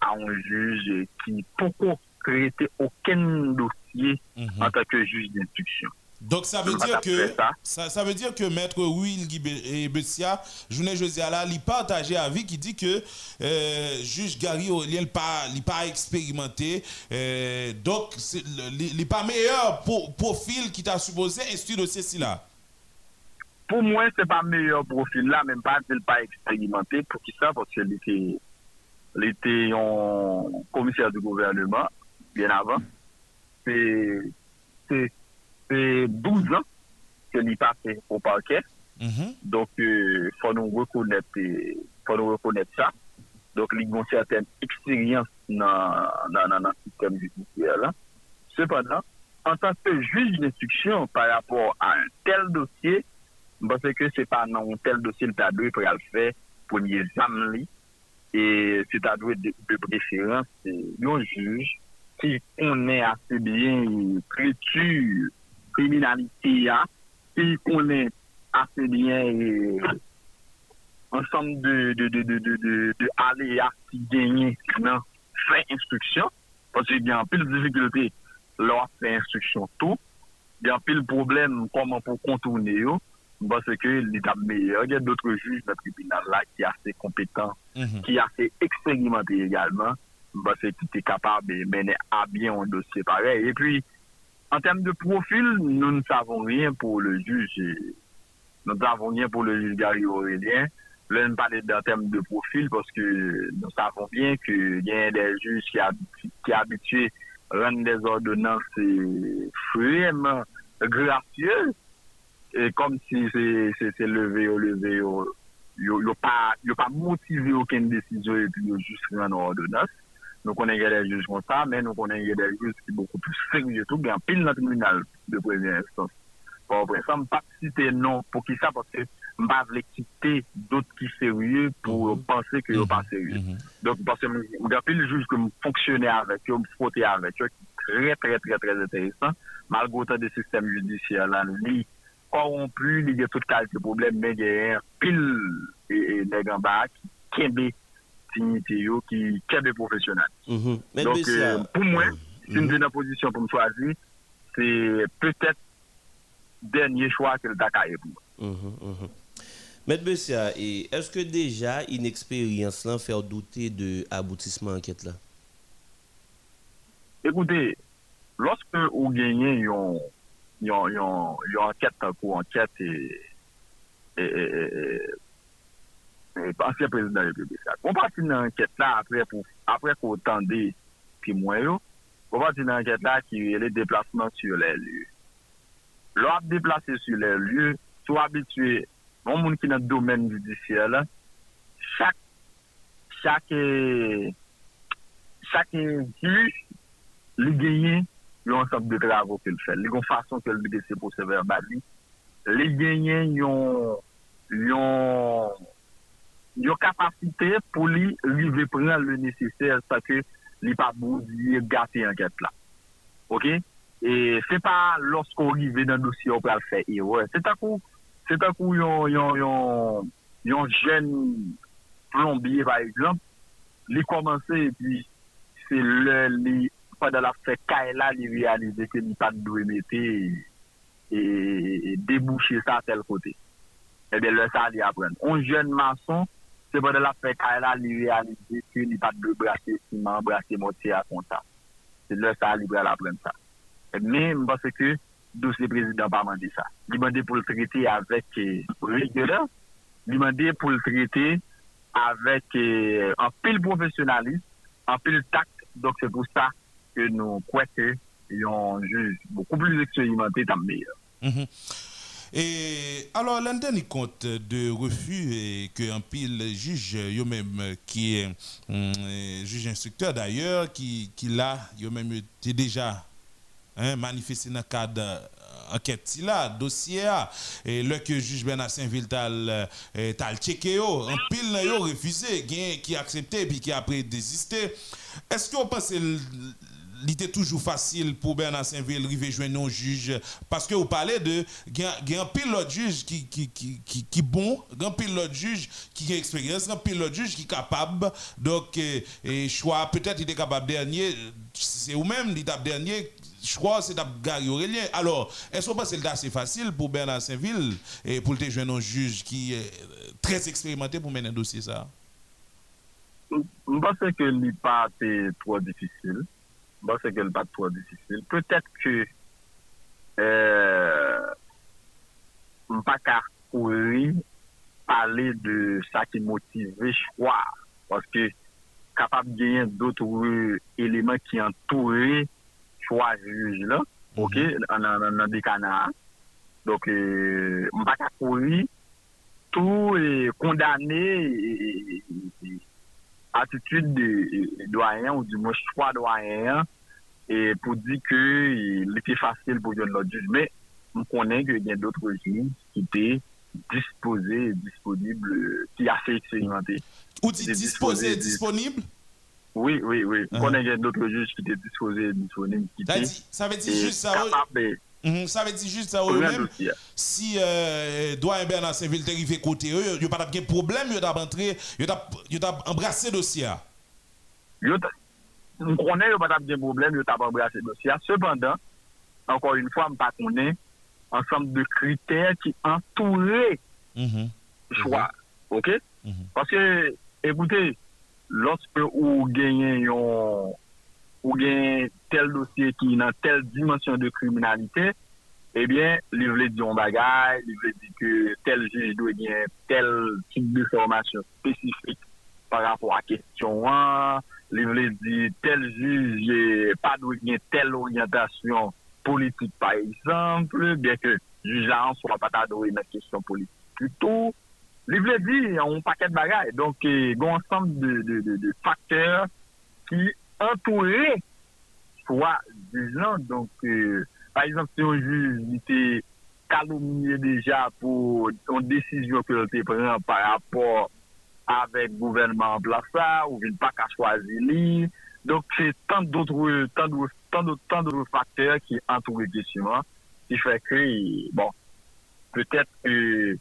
à un juge qui peut créer aucun dossier mhm. en tant que juge d'instruction. Donc ça veut dire que ça. ça. veut dire que maître Will Bessia, journée José là, il partage avis qui dit que euh, juge Gary Aurélien pas pas expérimenté euh, donc il n'est pas meilleur pour profil qui t'a supposé instruire dossier ci là. Pour moi, c'est pas meilleur profil là, même pas il pas expérimenté pour qui ça? Parce qu'il était était en commissaire du gouvernement bien avant. C'est fait 12 ans que l'IP a fait au parquet. Mm -hmm. Donc, il euh, faut nous reconnaître, euh, faut nous reconnaître ça. Donc, il y a une certaine expérience dans, dans, dans, dans le système judiciaire. Là. Cependant, en tant que juge d'instruction par rapport à un tel dossier, parce que c'est pas dans un tel dossier le tadoué pour le faire, premier examen, et c'est tadoué de, de préférence, euh, c'est un juge qui connaît assez bien l'écriture kriminalite ya, si konen ase bien eh, ansanm de ale ya ki genye nan fè instruksyon, pwase gen apil difikilte lor fè instruksyon tou, gen apil problem koman pou kontourne yo, Bas se ke li tab meyye, gen doutre juj nan tribunal la ki ase kompetan, mm -hmm. ki ase eksperimenté egalman, bas se ki te kapab mene a bien an dosye parey. E pi, En termes de profil, nous ne savons rien pour le juge. Nous ne savons rien pour le juge Gary Aurélien. Là, nous parlons en termes de profil parce que nous savons bien qu'il y a des juges qui, habitu qui habitués à rendre des ordonnances euh, vraiment gracieuses. Et comme si c'est levé ou levé, il n'y a pas motivé aucune décision et puis il y a juste une ordonnance. Nous connaissons des juges comme ça, mais nous connaissons des juges qui sont beaucoup plus sérieux, tout bien pile dans le tribunal de première instance. Pour exemple, pas citer non pour qui ça, parce que je ne pas quitter d'autres qui sont sérieux pour mhm. penser qu'ils ne sont pas mhm. sérieux. Mhm. Donc, parce que je pile de juges que je avec eux, je frottais avec qui est très, très, très, très intéressant, malgré le système judiciaire là, lui, corrompu, il y a toute qualité de problème, mais il y a qui dignité qui est des professionnels. Mhm. Donc, euh, pour moi, c'est une mhm. position pour me choisir, c'est peut-être dernier choix que le Dakar est pour Mhm, mhm. Maître Bessia, est-ce que déjà une expérience là fait douter de aboutissement enquête là? Écoutez, lorsque vous gagnez une, une, une, une enquête pour enquête et, et, et, ansyen prezident republik sa. Kon pati nan anket la apre ko tande pi mwen yo, kon pati nan anket la ki yon le deplasman sur le lye. Lo ap deplase sur le lye, sou abitue, moun moun ki nan domen judisye la, chak, chak e, chak e di, li genye, yon sop de gravo ke l fèl. Li kon fason ke l bide se pou se verbali, li genye yon, yon, yo kapasite pou li rive pren le neseser sa ke li pa bou diye gate anket la. Ok? E se pa losko rive nan dosye ou pral fe e wè. Se takou, se takou yon yon yon yon jen plombier par exemple, li komanse e pi se le li padan la fe kae la li realize ke li pat dwe mette e debouche sa tel kote. Ebe eh le sa li apren. On jen mason C'est pendant la fête, là, il réalisé que il pas de brasser ciment, moitié à compte. C'est là, ça, il apprendre ça. Mais, parce que, dossier président pas demandé ça. Il demandé pour le traiter avec euh, rigueur, il demandé pour le traiter avec euh, un pile professionnalisme, un pile tact. Donc c'est pour ça que nous croyons que un juge beaucoup plus expérimenté dans meilleur. Mhm. Et alors, l'un des compte de refus et que un pile juge, même qui est hum, juge instructeur d'ailleurs, qui, qui yo même était déjà hein, manifesté dans le cadre euh, enquête là, dossier et le que juge Bernard Saint-Ville t'a euh, checké en pile yo refusé, qui accepté puis qui après désisté. Est-ce que vous il était toujours facile pour Bernard Saint-Ville de joindre un juge parce que vous parlez de il y a un pilote juge qui qui qui qui, bon, un pilote juge qui a expérience, un pilote juge qui est capable donc et choix peut-être il est capable dernier c'est vous même il dernier que c'est Gary Aurélien. Alors, est-ce que c'est assez facile pour Bernard Saint-Ville et pour le jeune juge qui est très expérimenté pour mener un dossier ça? Je pense que n'est pas trop difficile. Bon, se ke l bat pou an disisil. Petèt ke euh, m pa ka kouri pale de sa ki motive chwa. Paske kapap genyen doutre eleman ki entoure chwa juj la. Ok, nan dekana. Donc, euh, m pa ka kouri tou kondane e attitude de doyen ou du moins choix doyen et pour dire que il était facile pour notre juge. Mais on connaît qu'il y a d'autres juges qui étaient disposés, disponibles, qui assez expérimentés. Ou dit disposé, disponible? Oui, oui, oui. Uh -huh. On a d'autres juges qui étaient disposés, disponibles, qui étaient ça veut dire juste ça. Mm Ça veut dire juste ça même si euh, doyen Bernard Saint-Ville arrivé côté eux, il n'y a pas de problème, il a entré, il a embrassé le dossier. On connaît qu'il n'y a pas de problème, il a embrassé le dossier. Cependant, encore une fois, on ne connaît pas ensemble de critères qui entouraient mm -hmm. le choix. OK? Mm -hmm. Parce que, écoutez, lorsque vous gagnez ou gagnez tel dossier qui dans telle dimension de criminalité, eh bien, il veut dire un bagage, il veut dire que tel juge doit gagner tel type de formation spécifique par rapport à la question 1, il veut dire tel juge pas doit gagner telle orientation politique, par exemple, bien que le juge là, soit pas une question politique. Plutôt, il veut dire un paquet de bagages. Donc, il y a un ensemble de, de, de, de facteurs qui entouré soit du gens. Donc, euh, par exemple, si on juge, il était calomnié déjà pour une décision que l'on prend par rapport avec le gouvernement en place, là, ou il pas qu'à choisir. Donc, c'est tant d'autres tant d'autres, tant d'autres, tant d'autres facteurs qui entourent le document qui fait que, bon, peut-être que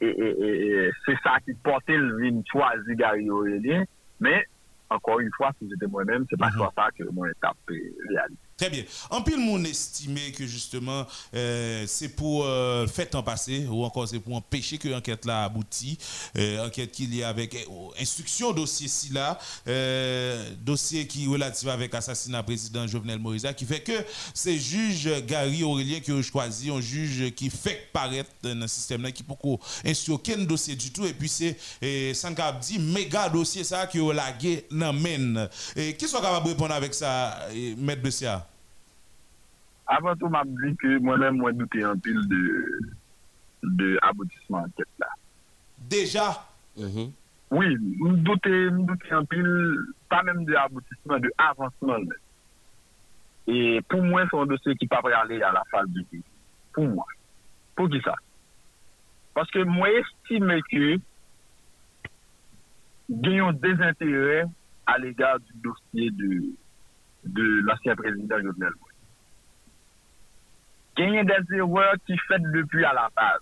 c'est ça qui portait le vin choisi Gary Aurélien, mais encore une fois, si j'étais moi-même, c'est pas mm ça que mon étape réalise. Très bien. En pile, mon estimé que justement, euh, c'est pour euh, faire temps passer ou encore c'est pour empêcher que l'enquête là aboutit. Euh, enquête qui est avec instruction dossier ci là, dossier qui est relatif avec assassinat président Jovenel Moïse, qui fait que c'est juge Gary Aurélien qui a choisi un juge qui fait paraître dans le système là, qui peut instruire aucun dossier du tout. Et puis c'est Sankab dit méga dossier ça qui a lagué dans Et qui sont capable de répondre avec ça, Maître Bessia? Avant tout, m'a dit que moi-même, moi, douté un pile de, de aboutissement enquête là. Déjà? Mm-hmm. Oui, me douté, un pile, pas même de aboutissement, de avancement. Et pour moi, c'est un dossier qui ne peut pas aller à la phase du pays. Pour moi. Pour qui ça? Parce que moi, j'estime que gagnons des intérêts à l'égard du dossier de, de l'ancien président Jovenel Moïse a des erreurs qui faites depuis à la base.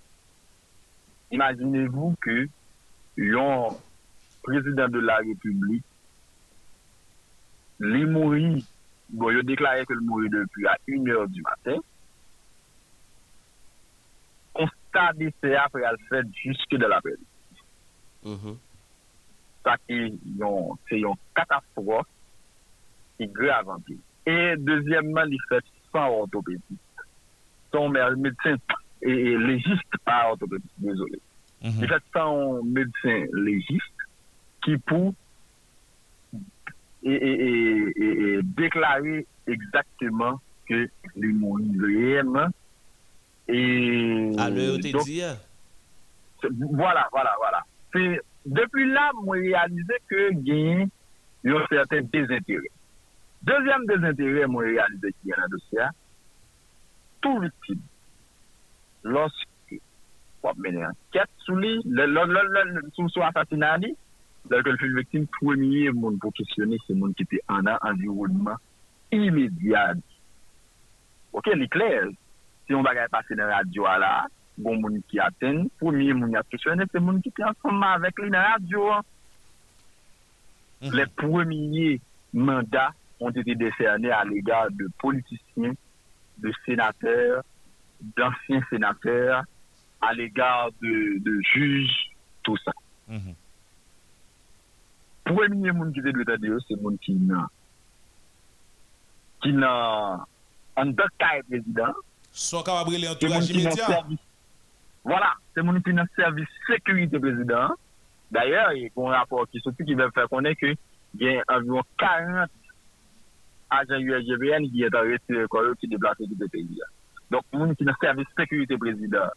Imaginez-vous que un président de la République, il mourit, bon, il a déclaré que le mourit depuis à 1h du matin. Constat d'essai après le fait jusque de la midi mm-hmm. Ça, c'est une catastrophe qui est grave Et deuxièmement, il fait sans orthopédie son médecin et légiste, pas orthopédiste, désolé. Mm -hmm. Il fait son médecin légiste qui pour et, et, et, déclarer exactement que les réellement et à dit hein? voilà voilà voilà depuis là moi réalisé que gagne y a certains désintérêts deuxième désintérêt moi réalisé qu'il y a dans le dossier tout l'utile. Lorske wap mene anket sou li, sou sou asasina li, lal ke l fil vektim, premye moun profesyoni, se moun ki te an an environman imediat. Ok, li kler, si yon bagay pase nan radyo ala, goun moun ki aten, premye moun ya profesyoni, se moun ki te ansama avek li nan radyo an. Mm -hmm. Le mm-hmm. premye mandat ont ete deferné a l'égard de politisyen de sénateurs, d'anciens sénateurs, à l'égard de, juges, tout ça. -hmm. Premier monde qui doit dire, c'est le monde qui n'a qui n'a docteur président. Capable de immédiat. Voilà, c'est mon qui n'a service sécurité président. D'ailleurs, il y a un rapport qui sorti qui va faire connaître qu'il y a environ 40 ajan USGVN ki etan reti koryo ki deplase ki de peyi ya. Donk moun ki nan servis sekurite prezident,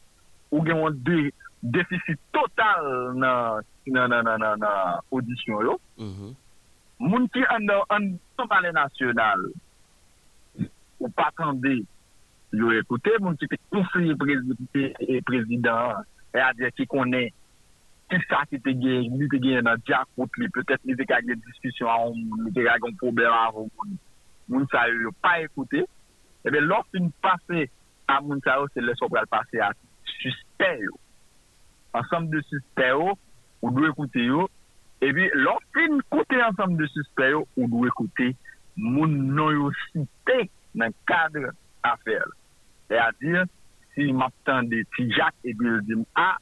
ou gen moun de defisi total nan, nan, nan, nan audisyon yo. Mm -hmm. Moun ki an nan pale nasyonal, ou patande yo ekoute, moun ki te konfye prezident, e a diye ki konen ki sa ki te gen, ni te gen nan diakot li, petet ni te kage diskusyon an, ni te kage an problem an, ou moun. moun sa yo yo pa ekoute, ebe lor fin pase a moun sa yo se leso pral pase a suspè yo. Ansem de suspè yo, ou dwe ekoute yo, ebi lor fin koute ansem de suspè yo, ou dwe ekoute moun non yo site nan kadre afer. E a dir, si map tan de ti jak, ebi yo di m a,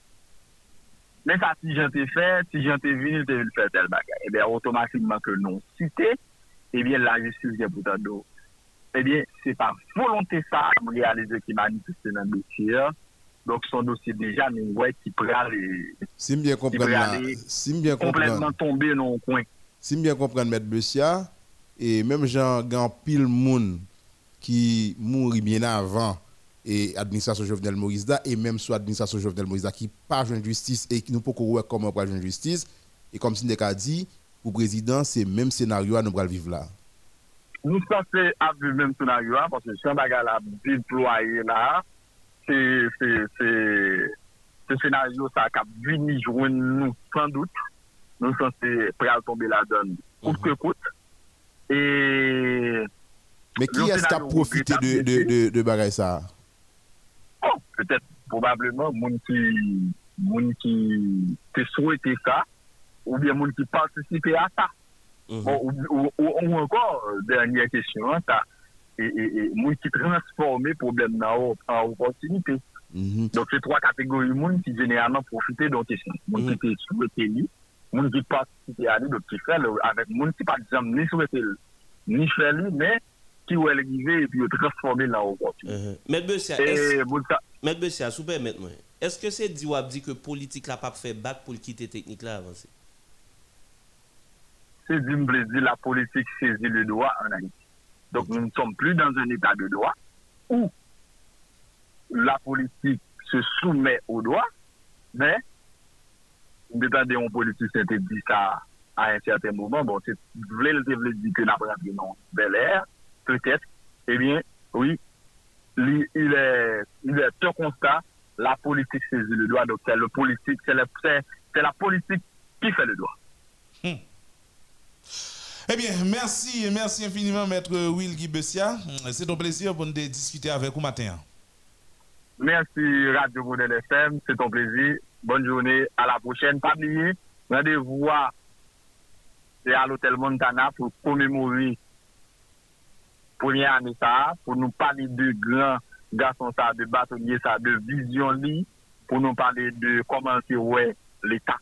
lè sa ti jan te fè, ti jan te vini, te vil fè tel bagay. Ebe otomatikman ke non site, eh bien, la justice est pour d'eau. Eh bien, c'est par volonté ça, de réaliser qui manifeste dans le dossier. Donc, son dossier déjà, mais ouais, qui prend les. Si si bien complètement tomber dans le coin. Si bien comprendre, M. Bessia, et même Jean, grand pile monde qui mourit bien avant et administration Jovenel Moïse et même soit administration Jovenel Moïse qui pas de justice et qui nous peut comment pas de justice et comme Sindeka dit le président, c'est le même scénario à nous vivre là. Nous sommes vivre le même scénario parce que si on a déployé là, c'est ce scénario ça a venir joindre nous sans doute. Nous sommes prêts à tomber la donne coûte que coûte. Et mais qui est-ce qui a profité de, de, de, de ça? Oh, peut-être, probablement, moun qui, moun qui te souhaité ça, ou bien moun ki partisipe a sa. Mm -hmm. Ou ankor, denye kesyon an sa, moun ki transforme problem nan an opotinite. Mm -hmm. Donk se 3 kategori moun ki genelman profite don kesyon. Moun mm -hmm. ki te souwete li, moun ki partisipe mhm. a li, do ki fel, avèk moun ki pa patizam ni souwete li, ni fel li, men ki ou elegize, give, epi ou transforme nan opotinite. Mèd Bessia, mèd Bessia, soube mèd mwen, eske se di wap di ke politik la pap fe bak pou l'kite teknik la avanse? Mble di la politik sezi le doa an Haiti. Donc nous ne sommes plus dans un état de droit où la politique se soumet au droit, mais dépendant on politique s'était dit ça à un certain moment, bon, c'est le dire que n'a pas non bel air, peut-être, eh bien, oui, il, est il est un constat, la politique saisit le droit, donc c'est le politique, c'est la politique qui fait le droit. Hmm. Eh bien, merci, merci infiniment, Maître Will Guy Bessia. C'est un plaisir pour nous discuter avec vous matin. Merci, Radio Modèle FM. C'est un plaisir. Bonne journée. À la prochaine. Pas oublier, rendez-vous à l'hôtel Montana pour commémorer première année ça, pour nous parler de grands garçons ça, de bâtonniers ça, de vision pour nous parler de comment c'est ouais l'État,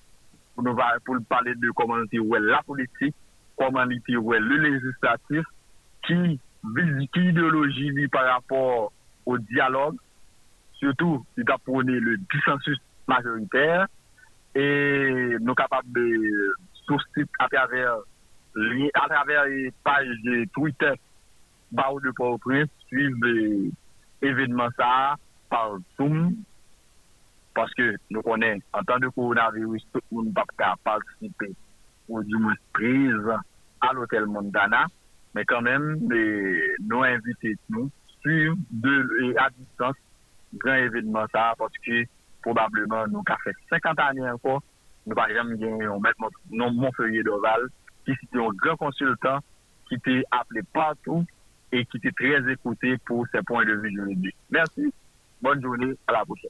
pour nous parler de comment c'est ouais la politique koman li pi wè le legislatif ki, ki ideoloji li par rapport au diyalog, surtout li ta prone le disensus majoriter, e nou kapab de soustit a traver a traver e page de Twitter ba ou de Port-au-Prince suive evidman sa par Zoom paske nou konen an tan de koronavirus tout moun bak ka partisipe ou di moun priz à l'hôtel Montana, mais quand même, nous invitons nous sur de, à distance grand événement ça parce que probablement nous avons fait 50 années encore, nous n'avons jamais gagné mon feuillet d'Oval, qui était un grand consultant qui était appelé partout et qui était très écouté pour ses points de vue juridiques. Merci, bonne journée, à la prochaine.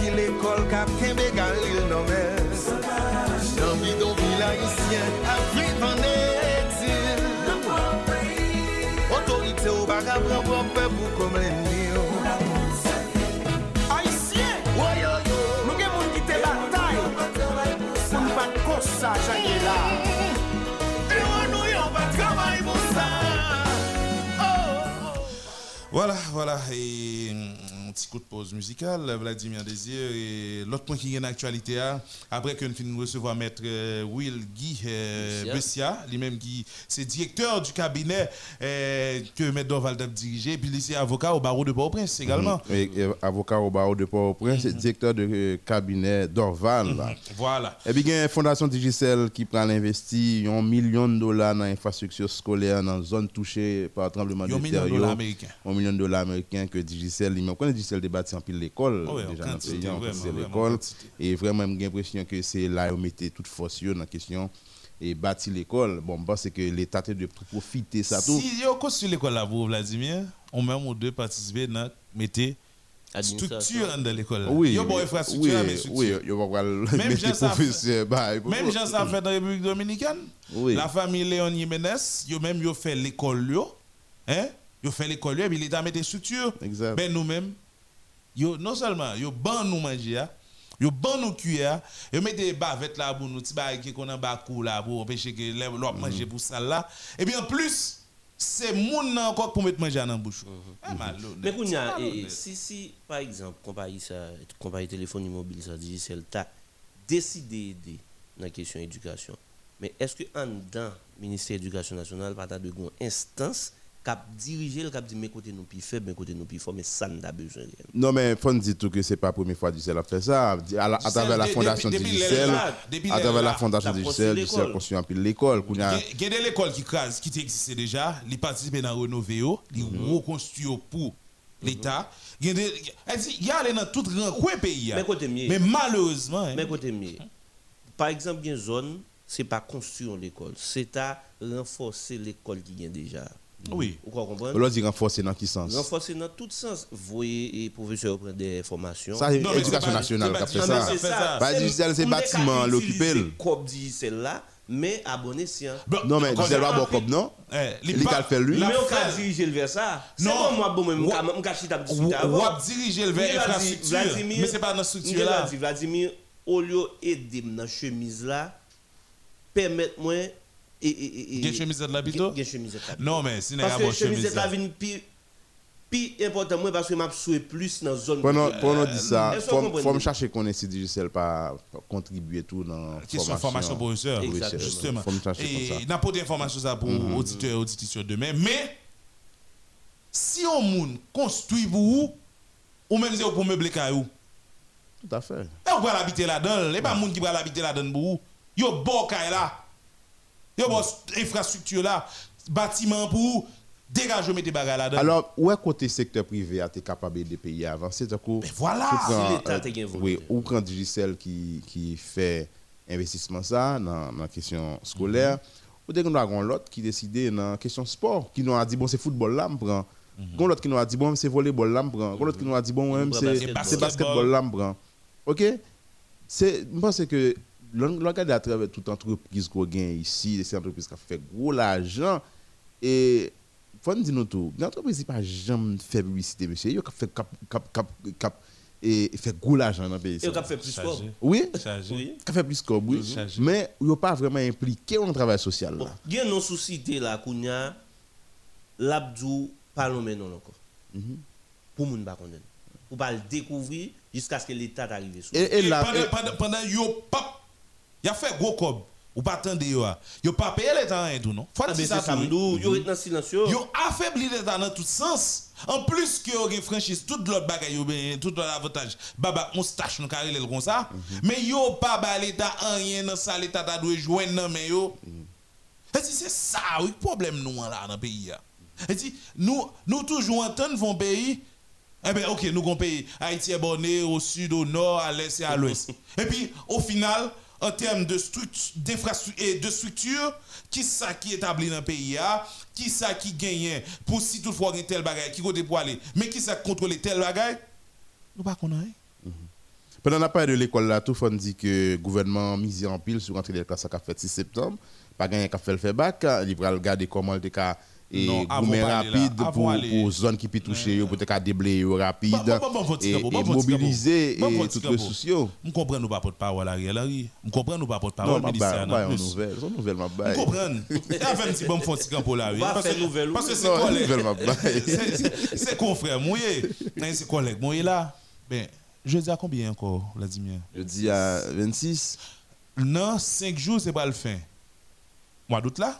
ki l'ekol kap kembe gal il men. Nan bidon vila yisyen Afrik an eksil Otorite ou baga pran pran pe pou kom ni yo Aisyen, Nou gen moun ki te batay Moun pat kosa chanye la E woy nou pat kamay moun Voilà, voilà, et... de pause musicale, Vladimir Désir. Et l'autre point qui est en actualité, hein, après que nous finissons recevoir Maître euh, Will Guy euh, Bessia, lui-même qui c'est directeur du cabinet euh, que Maître Dorval a dirigé, puis il est avocat au barreau de Port-au-Prince également. Et, avocat au barreau de Port-au-Prince, mm directeur de cabinet Dorval. Mhm. Voilà. Et puis il y a une fondation Digicel qui prend l'investi un million de dollars dans l'infrastructure scolaire dans la zone touchée par le tremblement de terre. Un million de dollars américains. Un million de dollars américains que Digicel, lui-même, Digicel débattu en pile l'école, oh déjà dans le pays, en l'école. Et vraiment, j'ai l'impression que c'est là où on mettait toute force dans la question et bâtir l'école. Bon, c'est que l'État de profiter ça tout. Si vous construit l'école là, vous, Vladimir, on même ou deux participer dans mettez structure dans l'école. Oui. Yo bon infrastructure oui, mais structure. Oui, yo va mettre professeur Même gens ça fait dans la République dominicaine. Oui. La famille Léon Jiménez, yo même yo fait l'école yo. Hein? Yo fait l'école yo, puis l'État mettre structure. Exact. Ben nous-mêmes yo non seulement yo ban nous manger yo ban nous cuillère yo met des bavettes là pour nous ti qui qu'on en bas là pour empêcher que l'autre mhm. manger pour ça là et bien en plus c'est moun encore pour mettre manger dans bouche mm -hmm. mais si si par exemple compagnie ça compagnie téléphone mobile ça dit c'est t'a décidé de dans la question éducation. Mais est-ce que en dedans ministère de l'Éducation nationale pas de une instance cap diriger le cap dit mais côté nous plus faible mais côté nous plus fort mais ça n'a besoin rien. Non, mais faut dire tout que c'est pas la première fois que Digicel a fait ça. À, travers la fondation depuis à travers la fondation la Digicel, construit un peu l'école. qu'on a- Il y a l'école qui crase, qui existait déjà, il participe dans rénover, il reconstruit pour l'État. Il y a des- elle dit, il y a allé dans tout grand pays. Mais mieux. Mais malheureusement, hein, Mais côté mieux. Par exemple, il y a une zone, c'est pas construire l'école, c'est à renforcer l'école qui vient déjà. Oui. Vous comprenez On dit renforcer dans quel sens? Renforcer dans tout sens. Vous voyez, et professeur prend des formations. Ça, c'est l'éducation c'est pas- nationale c'est qui pas- a fait ça. c'est ça. Bah, C'est- c'est les bâtiment, utiliser Comme dit celle-là, mais abonné sien. Bon, Non, mais Digicel va bon comme non? Eh, Il pas- qu'a fait lui. Mais on peut diriger le vers ça. C'est Non. bon, moi, bon, moi, Wa- je vais avant. ou diriger le vers Mwen la di, infrastructure, Vladimir- mais c'est pas dans la structure là. di, Vladimir, au lieu d'aider dans la chemise là, et Gen chemisette là, plutôt? Gen- chemisette. Non, mais si n'est Parce pas que bon chemisette là vient plus plus important moi parce que m'a souhaité plus dans zone Pendant pour- pendant dit ça, faut me chercher qu'on est si Digicel pas pas contribuer tout dans la Question formation professeur. Justement. Faut me chercher Et comme ça. n'importe information ça pour auditeurs et auditrices demain. Mais, si on moun construit pour vous, ou même si on pour meubler caillou, Tout à fait. et on va l'habiter là-dedans, et pas moun qui va l'habiter là-dedans pour vous. Yo bon caille là. Yo bon infrastructure là. Bâtiment pour vous. Dégage, mettez bagarre là-dedans. Alors, où est côté secteur privé a été capable de pays à avancer d'un coup Mais voilà. prend, l'État volonté. Oui, ou quand Digicel qui qui fait investissement ça dans la question scolaire, ou dès qu'on a un l'autre qui décide dans la question sport, qui nous a dit bon c'est football là me prend. Gon l'autre qui nous a dit bon c'est volleyball là me prend. Gon l'autre qui nous a dit bon c'est c'est basketball là me prend. OK? C'est je pense que l'on regarde à travers toute entreprise qu'on gagne ici, ces entreprises qui fait gros l'argent et faut nous dire nous tout, l'entreprise n'est pas jamais fait publicité monsieur, il fait cap cap cap cap et fait gros l'argent dans le pays. On a fait plus. Chargé. Oui. Oui. qui fait plus que oui, mais il n'est pas vraiment impliqué dans le travail social il y a non société là kounya l'abdou pas non encore. Mhm. Pour moun pas connaître. Pour pas le découvrir jusqu'à ce que l'état arrive. Et, et là, pendant, pendant, pendant y a fait gros cob. Ou pas attendre yo. a. Yo pas payé l'état rien tout non? Faut Ah, ça samedou, yo est dans silencieux. Yo affaibli l'état dans tout sens. En plus que yo gen franchise tout l'autre bagay yo ben tout l'autre avantage. Baba on stache nou carré le comme ça. Mais yo pas ba l'état rien dans ça l'état ta doit joindre nan mais yo. Et si c'est ça oui problème nous là dans le pays. a. Et si nous nous toujours entendre vont pays eh bien, ok, nous avons pays Haïti est borné au sud, au nord, à l'est et à l'ouest. et puis, au final, en termes de structure, de structure, qui ça qui établit dans le pays, qui ça qui gagne pour si toutefois il y a tel bagage, qui côté pour mais qui ça contrôle tel bagage, nous pas connaissons. pendant la période de l'école là, tout le monde dit que le gouvernement mise en pile sur rentrer les classes a fait 6 septembre, pas gagné qu'à faire le fait bac, il va regarder comment le et là, rapide pour aller- pour zone qui peut toucher pour te déblayer rapide et, mobiliser les sociaux. Je comprends nous pas porte parole Ariel Henry? Je comprends nous pas porte Non, parole ma ministère. baille, non ma baille, plus? une nouvelle, son nouvelle ma Je baille. comprends. Il y a un petit bon fond de campo là. oui. Va Parce faire que- nouvelle, Parce que oui. c'est Non, une collègue. nouvelle ma baille. C'est- c'est- C'est confrère mouillé. C'est collègue mouillé là. Ben, je dis à combien encore, Vladimir? Je dis à 26. Non, 5 jours, c'est pas le fin. Mois d'août là?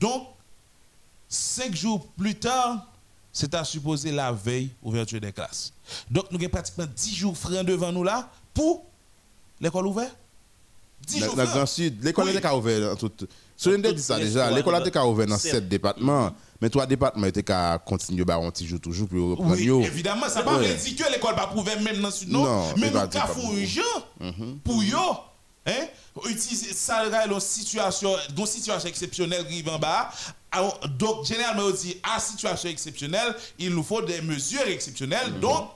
Donc, 5 jours plus tard, c'est à supposer la veille ouverture des classes. Donc, nous avons pratiquement 10 jours francs devant nous là pour l'école ouverte. 10 Dans jours dans le francs. Grand Sud, l'école Oui. était ouverte en tout. Soleil dit ça déjà, l'école était ouverte dans C'est- 7 départements, mais trois départements étaient qu'à continuer à un petit jour toujours pour reprendre. Oui, yo. évidemment, ça ne veut pas dire que l'école va prouver même dans le sud, non? Beaucoup. un gens pour yo, hein, utiliser ça dans situation, dans situation exceptionnelle en bas. Alors, Donc, généralement, on dit à situation exceptionnelle, il nous faut des mesures exceptionnelles. Donc,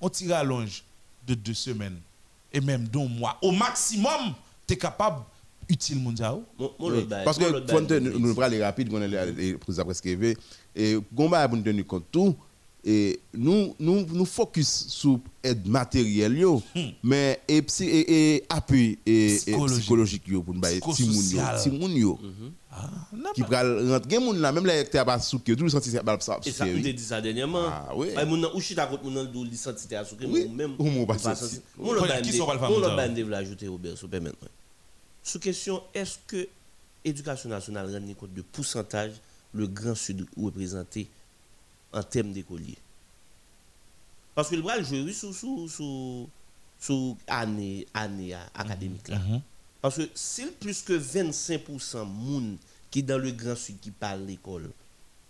on tire à longe de deux semaines et même d'un mois. Au maximum, tu es capable utile mondial. Parce que nous nous parler rapide, on est les pour ça presque. Et pour nous tenir compte tout. Et nous nous nous focus sur aide matérielle yo, mais et, et, et appui et, Psychologique. psychologique yo pour nous bailler ti moun yo, yo Ah, qui pral rentre gen moun là même là tu pas sous que tout senti ça ça. Et ça, dit ça dernièrement. Ah, oui. Ay, moun ou chita moun nan dou li senti Oui. moun même. Ou moun pas senti. pas le ça? vla ajouter Robert, sou permettre. Sous question, est-ce que l'éducation nationale rend compte de pourcentage le Grand Sud représenté en termes d'écoliers Parce que le bras jouer sous sous sous sous année année académique là. Mhm. Parce que c'est plus que 25% moun qui dans le Grand Sud qui parle l'école.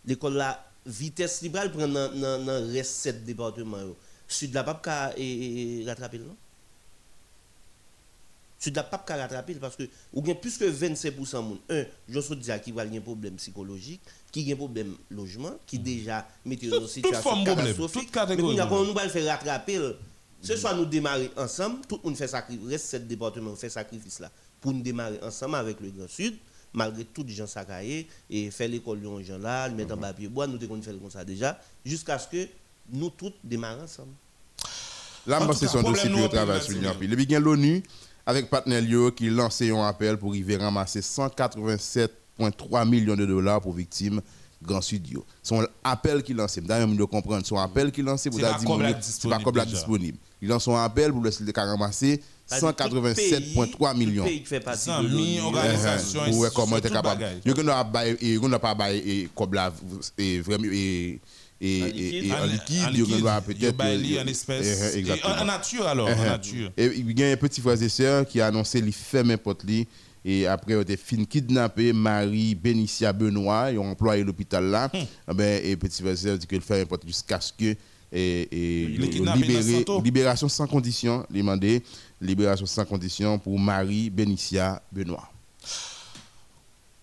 L'école là vitesse libre prend dans dans reste sept départements. Sud la pas et, rattraper non? Sud la pas ka rattraper parce que ou bien plus que 25% moun. Un, je suis dire qui va un problème psychologique, qui a un problème logement, qui déjà mettait dans une situation de catastrophique. Mais de nous va le faire rattraper. Ce soit nous démarrer ensemble, tout le monde fait sacrifice, reste sept départements fait sacrifice là pour nous démarrer ensemble avec le Grand Sud malgré tout les gens sacrés et faire l'école de gens là, le mettre en papier bois, nous devons faire comme ça déjà, jusqu'à ce que nous tous démarrons ensemble. Là, c'est son dossier nous, travaille peut sur l'ONU, avec partenaire Lio, qui lance un appel pour y ramasser 187,3 millions de dollars pour victimes Grand Sud. yo. Son appel qui lance, d'ailleurs, vous comprendre, son appel qui lance, pour C'est pas dire, comme la c'est pas disponible comme la déjà. disponible. Il lance son appel pour le ramasser C'est-à-dire, tout 187,3 pays- millions. pays qui fait partie de Sans l'ONU, mi- organisation, Ouais, comment tout capable. bagage. Yo qu'on a bail et qu'on n'a pas bail et et vraiment et et En et- liquide. En- liquide, liquide, yo peut-être en espèces. Et exactement. En en nature alors, en Uh-huh. nature. Et il y a un petit frère et sœur qui a annoncé qu'il fait n'importe lui. Et après, il a été fin kidnappé Marie Bénicia Benoît, ils ont employé l'hôpital là. Eh ben, et petit frère et sœur dit qu'il fait n'importe jusqu'à ce que et, et Il est yo- kidnappé dans libéré- libération sans condition, il a demandé libération sans condition pour Marie Bénicia Benoît.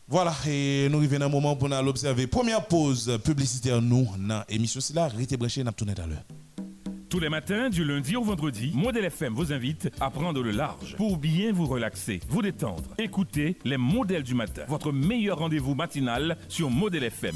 Voilà, et nous arrivons à un moment pour nous aller observer. Première pause publicitaire, nous, dans l'émission. C'est là, restez branchés, à l'heure. Tous les matins, du lundi au vendredi, Modèle FM vous invite à prendre le large pour bien vous relaxer, vous détendre. Écoutez les modèles du matin, votre meilleur rendez-vous matinal sur Modèle FM.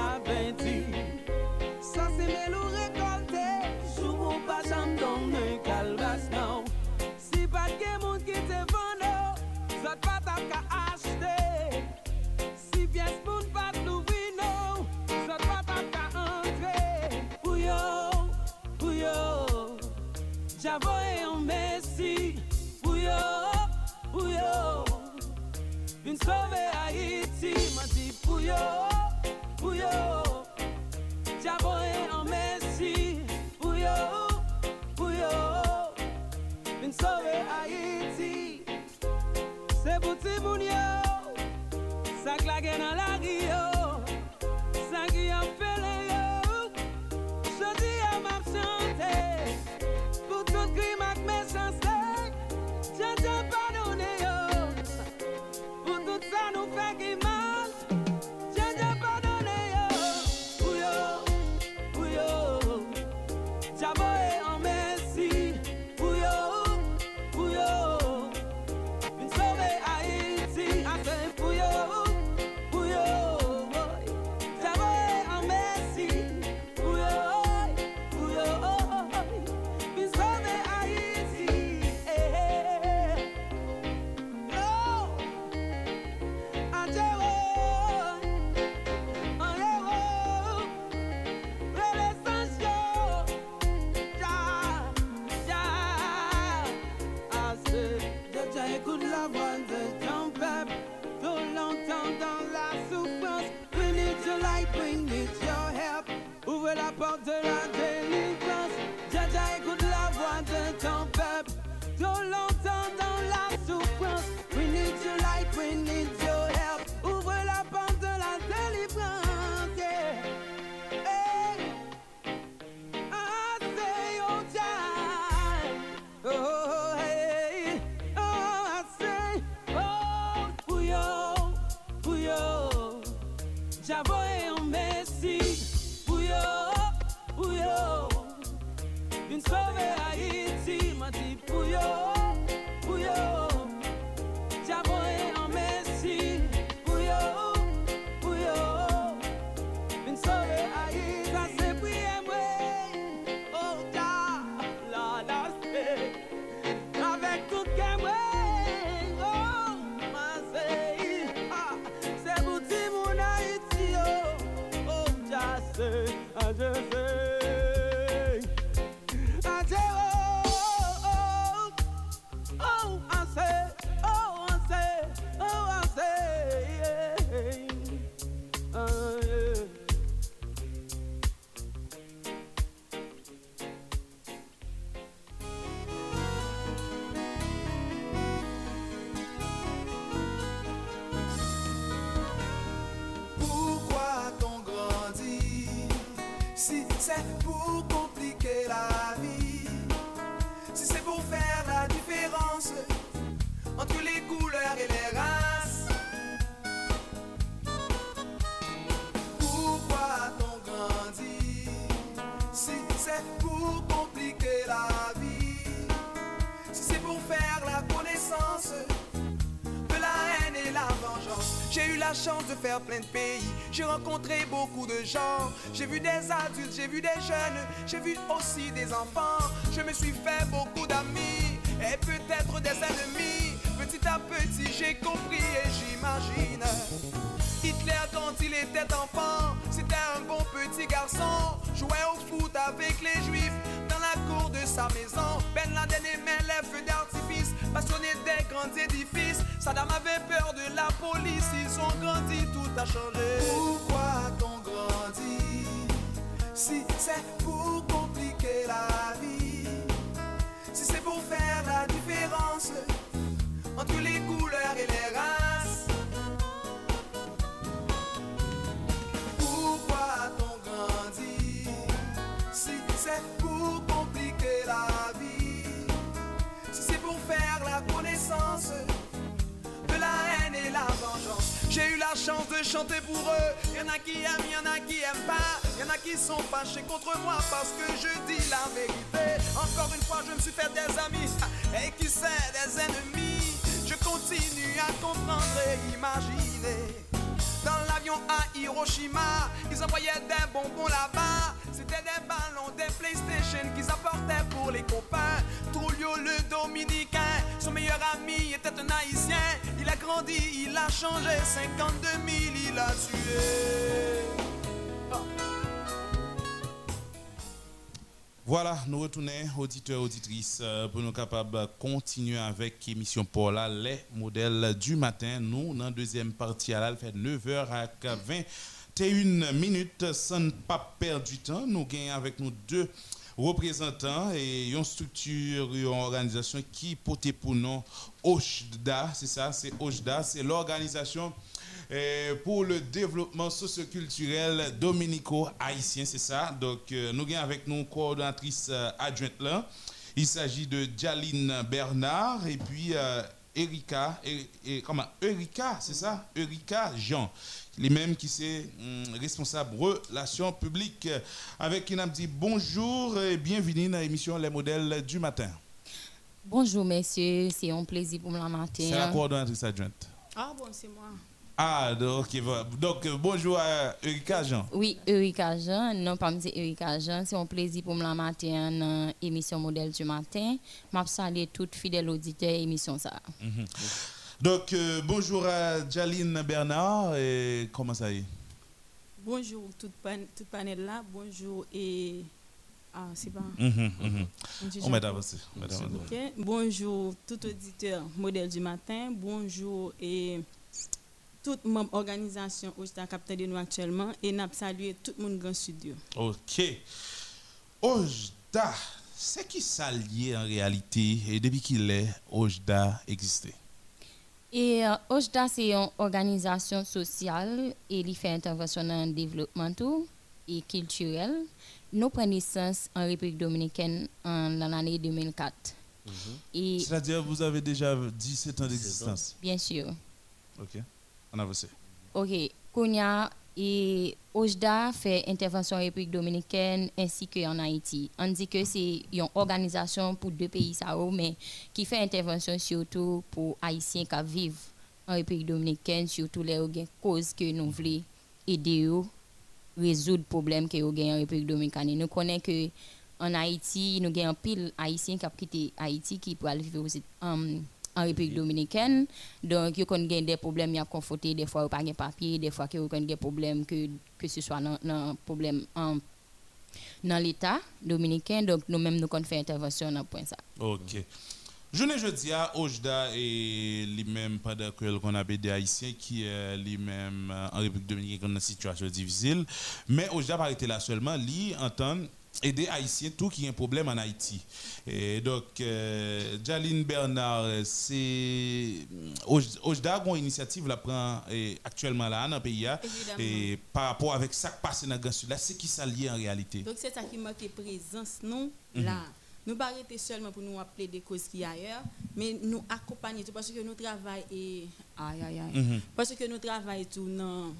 la venti Sa se melou rekolte Jou mou pa jam don nan kalbas nou Si pat gen moun ki te vande Zot pat ap ka achte Si pyes moun pat nou vino Zot pat ap ka entre Puyo, puyo Javo e yon mesi Puyo, puyo Vin sove Haiti Ma di puyo pou yo Diabo e an mesi pou yo, pou yo Vin sove Haiti. Se pou ti moun yo Sak la gen an la riyo Sak yon pele yo. Chodi yon map chante Pou tout gri mak me chanse Diyan diyan padone yo. Pou tout sa nou fek ima Si c'est pour J'ai eu la chance de faire plein de pays, j'ai rencontré beaucoup de gens, j'ai vu des adultes, j'ai vu des jeunes, j'ai vu aussi des enfants, je me suis fait beaucoup d'amis et peut-être des ennemis. Petit à petit j'ai compris et j'imagine. Hitler quand il était enfant, c'était un bon petit garçon, jouait au foot avec les juifs dans la cour de sa maison. Ben Laden aimait les feux d'artifice, passionné des grands édifices. Saddam avait peur de la police, ils ont grandi, tout a changé. Pourquoi t'on grandit Si c'est pour compliquer la vie, si c'est pour faire la différence entre les couleurs et les races. J'ai eu la chance de chanter pour eux. Y'en a qui aiment, y'en a qui aiment pas. Y'en a qui sont fâchés contre moi Parce que je dis la vérité. Encore une fois je me suis fait des amis. Et qui sait des ennemis. Je continue à comprendre et imaginer dans l'avion à Hiroshima, ils envoyaient des bonbons là-bas. C'était des ballons, des PlayStation qu'ils apportaient pour les copains. Trulio le Dominicain, son meilleur ami était un Haïtien. Il a grandi, il a changé, 52 000 il a tué. Voilà, nous retournons, auditeurs, auditrices, euh, pour nous capables de continuer avec l'émission pour les modèles du matin. Nous, dans la deuxième partie, à fait 9h à 21 minutes, sans ne pas perdre du temps. Nous gagnons avec nous deux représentants et une structure, une organisation qui portait pour nous OJDA, c'est ça, c'est OJDA, c'est l'organisation pour le développement socioculturel dominico-haïtien, c'est ça. Donc, euh, nous avons avec nous coordonnatrice euh, adjointe là. Il s'agit de Jaline Bernard et puis euh, Erika, et, et- comment? Erika, c'est ça? Erika Jean. Les mêmes qui c'est hum, responsable relations publiques. Avec qui nous dit bonjour et bienvenue dans l'émission Les modèles du matin. Bonjour messieurs, c'est un plaisir pour me la C'est la matin. coordonnatrice adjointe. Ah bon, c'est moi. Ah, donc, ok, voilà. donc euh, bonjour à Erika Jean. Oui, Erika Jean, non pas me dire Erika Jean, c'est un plaisir pour me la matin dans l'émission modèle du matin. Je salue toutes fidèles auditeurs émission ça. Mhm. Donc, euh, bonjour à Jaline Bernard. Et comment ça y est? Bonjour tout, pan, tout panel là. Bonjour et ah c'est pas. Mhm, mhm. Bonjour, on avancer. Bonjour tout auditeur modèle du matin. Bonjour et toute membre organisation stade capteur de nous actuellement et n'a salué tout le monde grand studio. Ok. Ojda, c'est qui ça lié en réalité et depuis qu'il est, Ojda existait? Et euh, OJDA, c'est une organisation sociale et il fait intervention dans le développement tout et culturel. Nous prenons naissance en République dominicaine en l'année 2004. Et C'est-à-dire vous avez déjà 17 ans d'existence? bien sûr, Ok. Ok, Kounia et OJDA fait intervention en République dominicaine ainsi qu'en Haïti. On dit que c'est une organisation pour deux pays, oh, mais qui fait intervention surtout pour Haïtiens qui vivent en République dominicaine, surtout les causes que nous voulons aider eux résoudre problème que nous en République dominicaine. Nous connaissons que en Haïti, nous avons un pile haïtien qui a quitté Haïti qui aller vivre aux- République dominicaine. Donc, il y a des problèmes, il y a confronté, des fois, il n'y a pas de papier, des fois, il y a des problèmes, que, que ce soit un problème dans l'État dominicain. Donc, nous-mêmes, nous avons fait intervention dans point ça. OK. Je ne jeudi à Ojda et lui-même pendant que qu'on a des haïtiens qui est lui-même en République dominicaine dans une situation difficile mais Ojda pas été là seulement lui entend aider haïtiens tout qui a un problème en Haïti et donc euh, Jaline Bernard c'est Ojda a une initiative la prend et, actuellement là dans le pays là, et par rapport avec ça qui passe dans le Sud là c'est qui ça lié en réalité? Donc c'est ça qui manque présence nous là nous pas arrêter seulement pour nous appeler des causes qui ailleurs, mais nous accompagner tout parce que nous travaillons et aïe aïe aïe. Mhm. Parce que nous travaillons tout dans,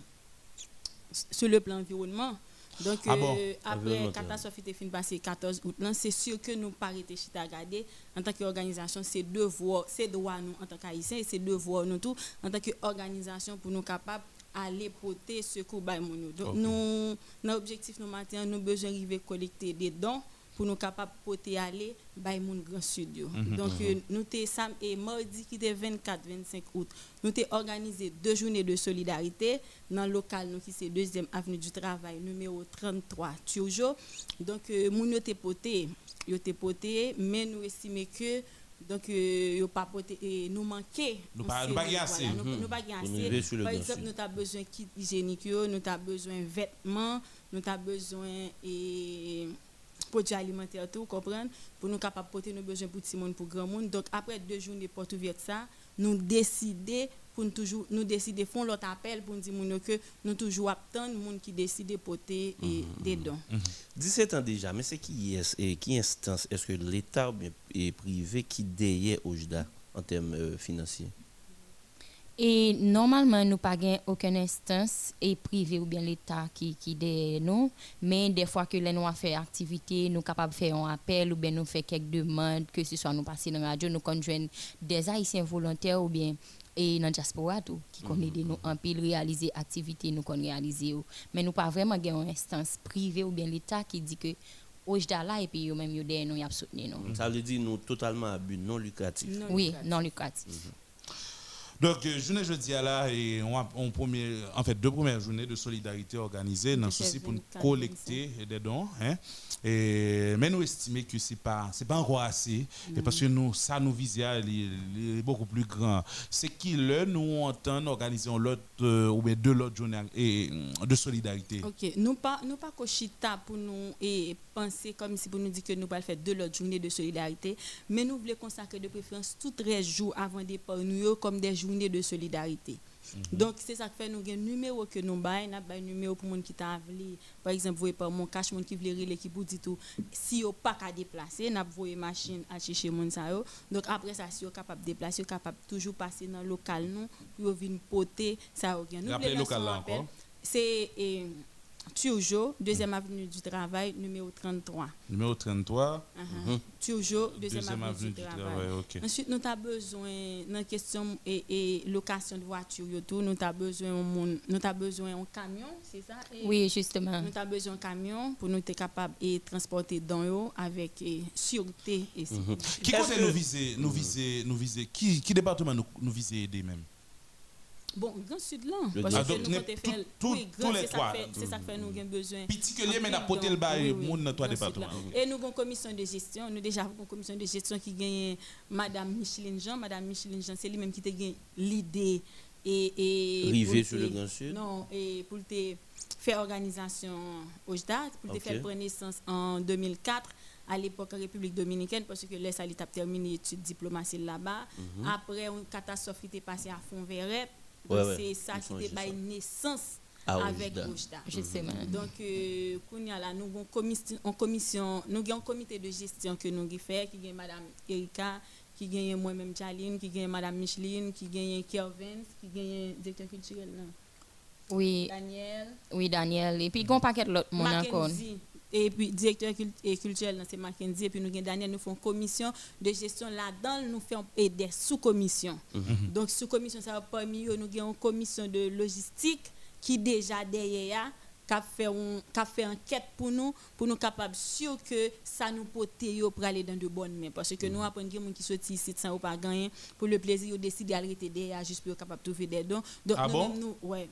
sur le plan environnement. Donc Ah bon? euh, après Environnemental. catastrophe était fin passé 14 août c'est sûr que nous pas arrêter chita regarder en tant qu'organisation c'est devoir c'est droit nous en tant qu'haïtiens et c'est devoir nous tout en tant qu'organisation pour nous capables aller porter secours yo. Donc Ok. nous notre objectif nous matin nous besoin arriver collecter des dons pour nous capables porter aller by moun grand sud yo. Mhm. Donc euh, nous t'es sam et mardi qui était 24 25 août, nous t'es organisé deux journées de solidarité dans le local nous qui c'est deuxième avenue du travail numéro 33 Turjo. Donc euh, t'es porté, yo t'es porté mais nous estimons que donc euh, pas et nous manquer Nous nous pas assez. nous, nous pas nous assez. le Par exemple, nous avons besoin de kit hygiénique, yo, nous avons besoin de vêtements, nous avons besoin et produits alimentaires tout, comprendre? Pour nous capables de porter nos besoins pour petit monde pour grand monde. Donc après deux jours de porte ouverte ça, nous décider pour nous toujours nous décider font l'autre appel pour nous dire que nous toujours attendre monde qui décide de porter et des dons. 17 ans déjà, mais c'est qui est et qui instance? Est-ce que l'État ou bien est privé qui derrière Ojda en termes euh, financiers? Et normalement, nous pas gain aucune instance et privé ou bien l'État qui qui derrière nous, mais des fois que les nous fait activité, nous capables de faire un appel ou bien nous faire quelques demandes que ce soit nous passer dans la radio, nous conjoindre des haïtiens volontaires ou bien et dans la diaspora tout qui connaît aider nous en pile réaliser activité nous qu'on réaliser mais nous pas vraiment gain une instance privée ou bien l'État qui dit que Ojda là et puis yo même yo derrière nous y a soutenir nous. Ça veut dire nous totalement à but non lucratif. Non Oui, lucratif. non lucratif. Donc, euh, journée jeudi à là, et on a on premier, en fait, deux premières journées de solidarité organisées dans le souci pour nous 24, collecter des dons. Hein, et, mais nous estimons que ce n'est pas, pas encore assez. Et parce que nous, ça nous vise aller beaucoup plus grand. C'est qui le nous entend organiser l'autre euh, ou bien deux l'autre journée et, euh, de solidarité. Ok, nous pas nous pas cochita pour nous et penser comme si pour nous dire que nous pas faire de l'autre journée de solidarité, mais nous voulons consacrer de préférence tout 13 jours avant départ nous comme des journées de solidarité. Donc c'est ça qui fait nous un numéro que nous bail, n'a un numéro pour monde qui t'a voulu par exemple voyer par mon cash monde qui veut relais qui pour dit tout si yo pas qu'à déplacer, n'a voyer machine à chercher monde ça. Donc après ça si yo capable de déplacer, capable toujours passer dans le local nous pour venir porter ça. Nous voulons local là encore. C'est eh, Turjo, deuxième avenue du travail, numéro 33. Numéro 33, Uh-huh. Turjo, deuxième, deuxième avenue, avenue du du travail. Ensuite, nous avons besoin, dans la question et, et location de voiture, nous avons besoin d'un moun- nous avons besoin d'un camion, c'est ça? Et Oui, justement. Nous avons besoin d'un camion pour nous être capable de transporter dans eux avec eh, sûreté et sécurité. Qui Est-ce côté que- nous viser, nous viser, nous viser, qui, qui département nous, nous viser aider même? Bon, Grand Sud là, parce que nous oui, tous Grand, les c'est ça trois. fait- C'est ça que fait nous avons besoin. N'apporter pile le bail, monde dans trois départements. Et nous avons une commission de gestion. Nous déjà avons une commission de gestion qui gagne Madame Micheline Jean. Madame Micheline Jean, c'est lui-même qui a gagné l'idée et, sur te- le Grand Sud. Non, et pour te faire organisation OJDA, pour te faire connaissance en 2004 à l'époque en République dominicaine parce que il a terminé études diplomatie là-bas. Après, une catastrophe qui était passée à Fond-Verret. Ouais, Donc, ouais, c'est ça qui juste bail naissance À avec Oujda. OJDA. Justement. Donc, euh, kounya là, nous avons commission, en commission, nous avons un comité de gestion que nous avons fait, qui gagne Madame Erika, qui gagne moi-même Jaline, qui gagne Madame Micheline, qui gagne Kervin, qui gagne directeur culturel, là, Oui, Daniel, oui, Daniel. Et puis, il y a un paquet de l'autre monde encore. Mackenzie. Et puis, directeur et culturel, c'est Mackenzie. Et puis, nous avons Daniel, nous faisons commission de gestion là-dedans, nous faisons des sous-commissions. Donc, sous-commission, ça va parmi eux, nous avons une commission de logistique qui déjà derrière qu'a fait un qu'a fait enquête pour nous pour nous capables sûr que ça nous porter pour aller dans de bonnes mains. Parce que nous apprenons des gens qui sortent ici sans pas gagner pour le plaisir de décider d'arrêter derrière juste pour être capable de trouver des dons. Donc Ah nous bon? même nous ouais.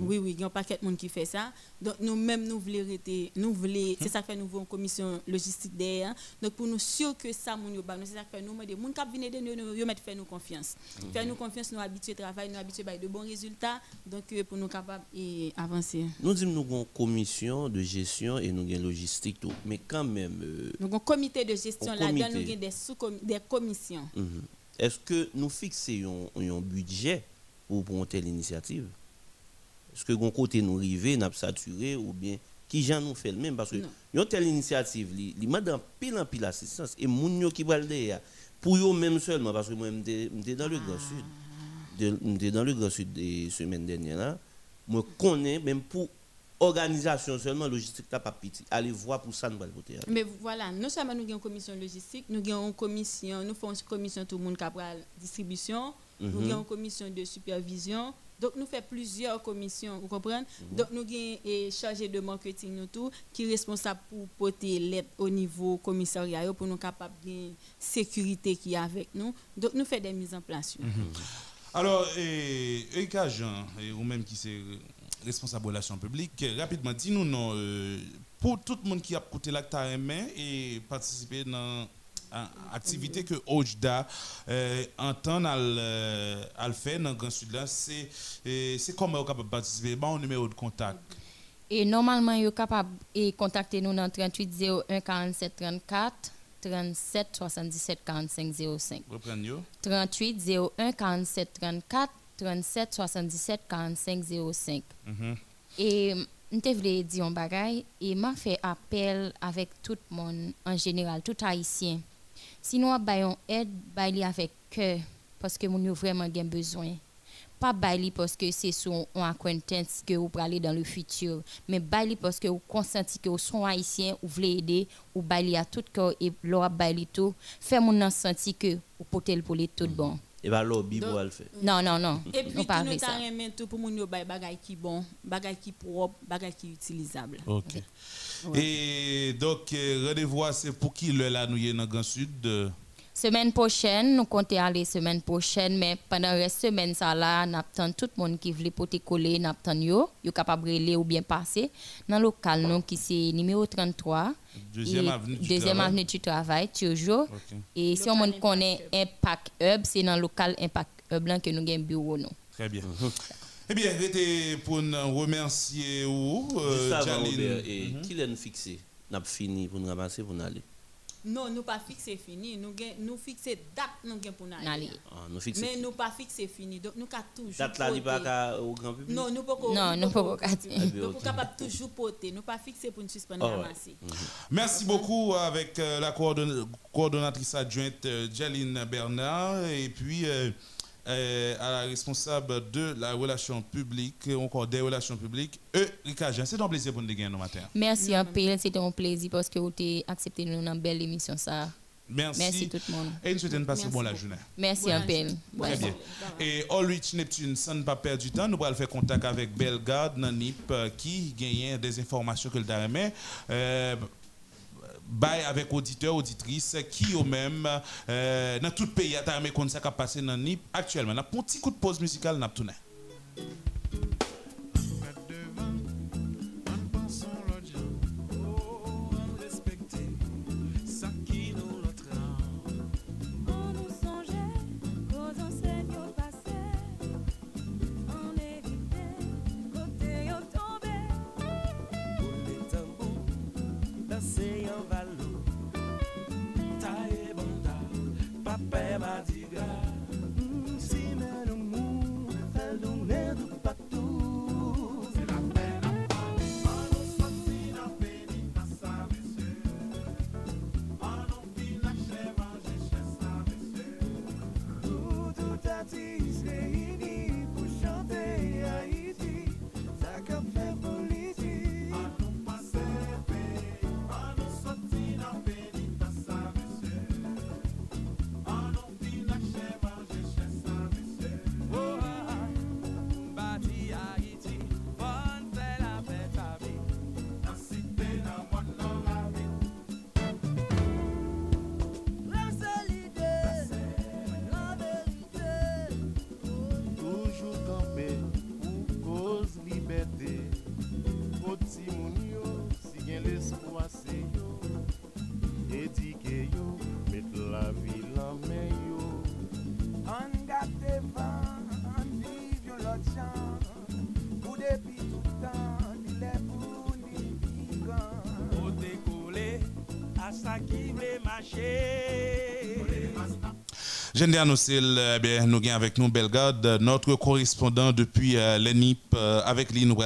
Oui oui il y a un paquet de monde qui fait ça. Donc nous même nous voulons arrêter nous voulons c'est ça que fait nous une commission logistique derrière. Donc pour nous sûr que ça mon yo ba nous c'est ça que fait nous des monde qui venir de nous yo mettre faire nous confiance. Faire nous confiance nous habituer travail nous habituer ba de bons résultats. Donc euh, pour nous capable et avancer. Nous disons nous avons commission de gestion et nous avons une logistique tout. Mais quand même, euh, donc un comité de gestion là-dedans nous avons des sous des commissions. Mhm. est-ce que nous fixons un, budget pour, une telle initiative Est-ce que d'un côté nous arrivons, nous saturé ou bien qui gens nous fait le même? Parce que une telle initiative, li mande en pile en pile assistance et moun qui va le pour eux même seulement, parce que moi j'étais dans le Grand Sud, de- j'étais dans le Grand Sud des semaines dernières là, moi connais même pour organisation seulement logistique là pas petit. Allez voir pour ça nous va le voter. Mais voilà, non seulement nous avons une commission logistique, nous avons une commission, nous faisons une commission tout le monde qui a la distribution, nous Mhm. avons une commission de supervision. Donc nous faisons plusieurs commissions, vous comprenez? Donc nous avons un chargé de marketing nous tout qui est responsable pour porter l'aide au niveau commissariat pour nous capables de sécurité qui est avec nous. Donc nous faisons des mises en place. Alors, et, Jean, et ou même qui c'est responsable relations publiques, rapidement, dis-nous, non, euh, pour tout le monde qui a coûté l'acte à main et participer dans activité que OJDA euh, entend à le euh, faire dans le Grand Sud, c'est comment on capable de participer? Bon, numéro de contact. Et normalement, vous capable de contacter nous dans 38 01 47 34 37 77 45 05. Reprenez yo. 38 01 47 34 37 77 45 05. Mhm. Et je voulais dire un bagay et m'a fait appel avec tout le monde en général, tout haïtien. Si nous avons aide, baili avec cœur parce que nous avons vraiment bien besoin. Pas baili parce que c'est son un acquaintance que vous aller dans le futur, mais baili parce que vous consentez que vous sont haïtien, vous voulez aider, ou à tout cœur et leur baili tout, faire mon senti que vous potez pour les tout bon. Et bien lobby pour le faire. Non non non. Et nous puis pas nous avons tout pour nous bay bagay qui bon, bagay qui propre, bagay qui utilisable. OK. Et donc, euh, rendez-vous, c'est pour qui le là, nous y est dans le Grand Sud euh, Semaine prochaine, nous comptons aller semaine prochaine, mais pendant la semaine ça là, nous attend tout le monde qui veut porter coller, nous attend yo, yo capable de ou bien passer dans le local nous qui c'est numéro 33 Deuxième avenue du deuxième Travail. avenue du travail toujours. Et si Local on connaît Impact Hub, c'est dans le local Impact Hub là que nous avons bureau nous. Très bien. Eh bien, c'était pour nous remercier euh, Juste avant. Robert, et qui l'a fixé? N'a fini pour nous ramasser pour nous aller. Non, nous pas fixé fini, nous gen, nous fixé date nous gen pour nous aller. Ah, nous fixer. Mais nous pas fixé fini. Donc nous ca toujours Date là, il pas au grand public? Non, nous pas Non, nous pas Ah, Donc nous ok. capable toujours porter, nous pas fixé pour nous suspendre Ah ouais. ramasser. Merci beaucoup avec euh, la coordonn- coordonnatrice adjointe euh, Jaline Bernard et puis euh, à la responsable de la relation publique, ou encore des relations publiques, Jean. C'est un plaisir pour nous de gagner nos matin. Merci un peu, c'était un plaisir parce que vous avez accepté nous dans une belle émission ça. Merci. Merci tout le monde. Et nous souhaitons passer Merci bon la journée. Merci Bonne un peu. Très bien. Et Allrich Neptune, sans ne pas perdre du temps, nous allons faire contact avec Bellegarde, dans NIP, euh, qui gagne des informations que le Daremet. Bail avec auditeurs, auditrices qui eux-mêmes, euh, dans tout le pays, à comme ça, qui a passé dans NIP actuellement. On a un petit coup de pause musicale. On see Je viens d'annoncer, bien, nous gagnons avec nous Belgade, euh, notre correspondant depuis euh, l'ENIP, euh, avec lui, nous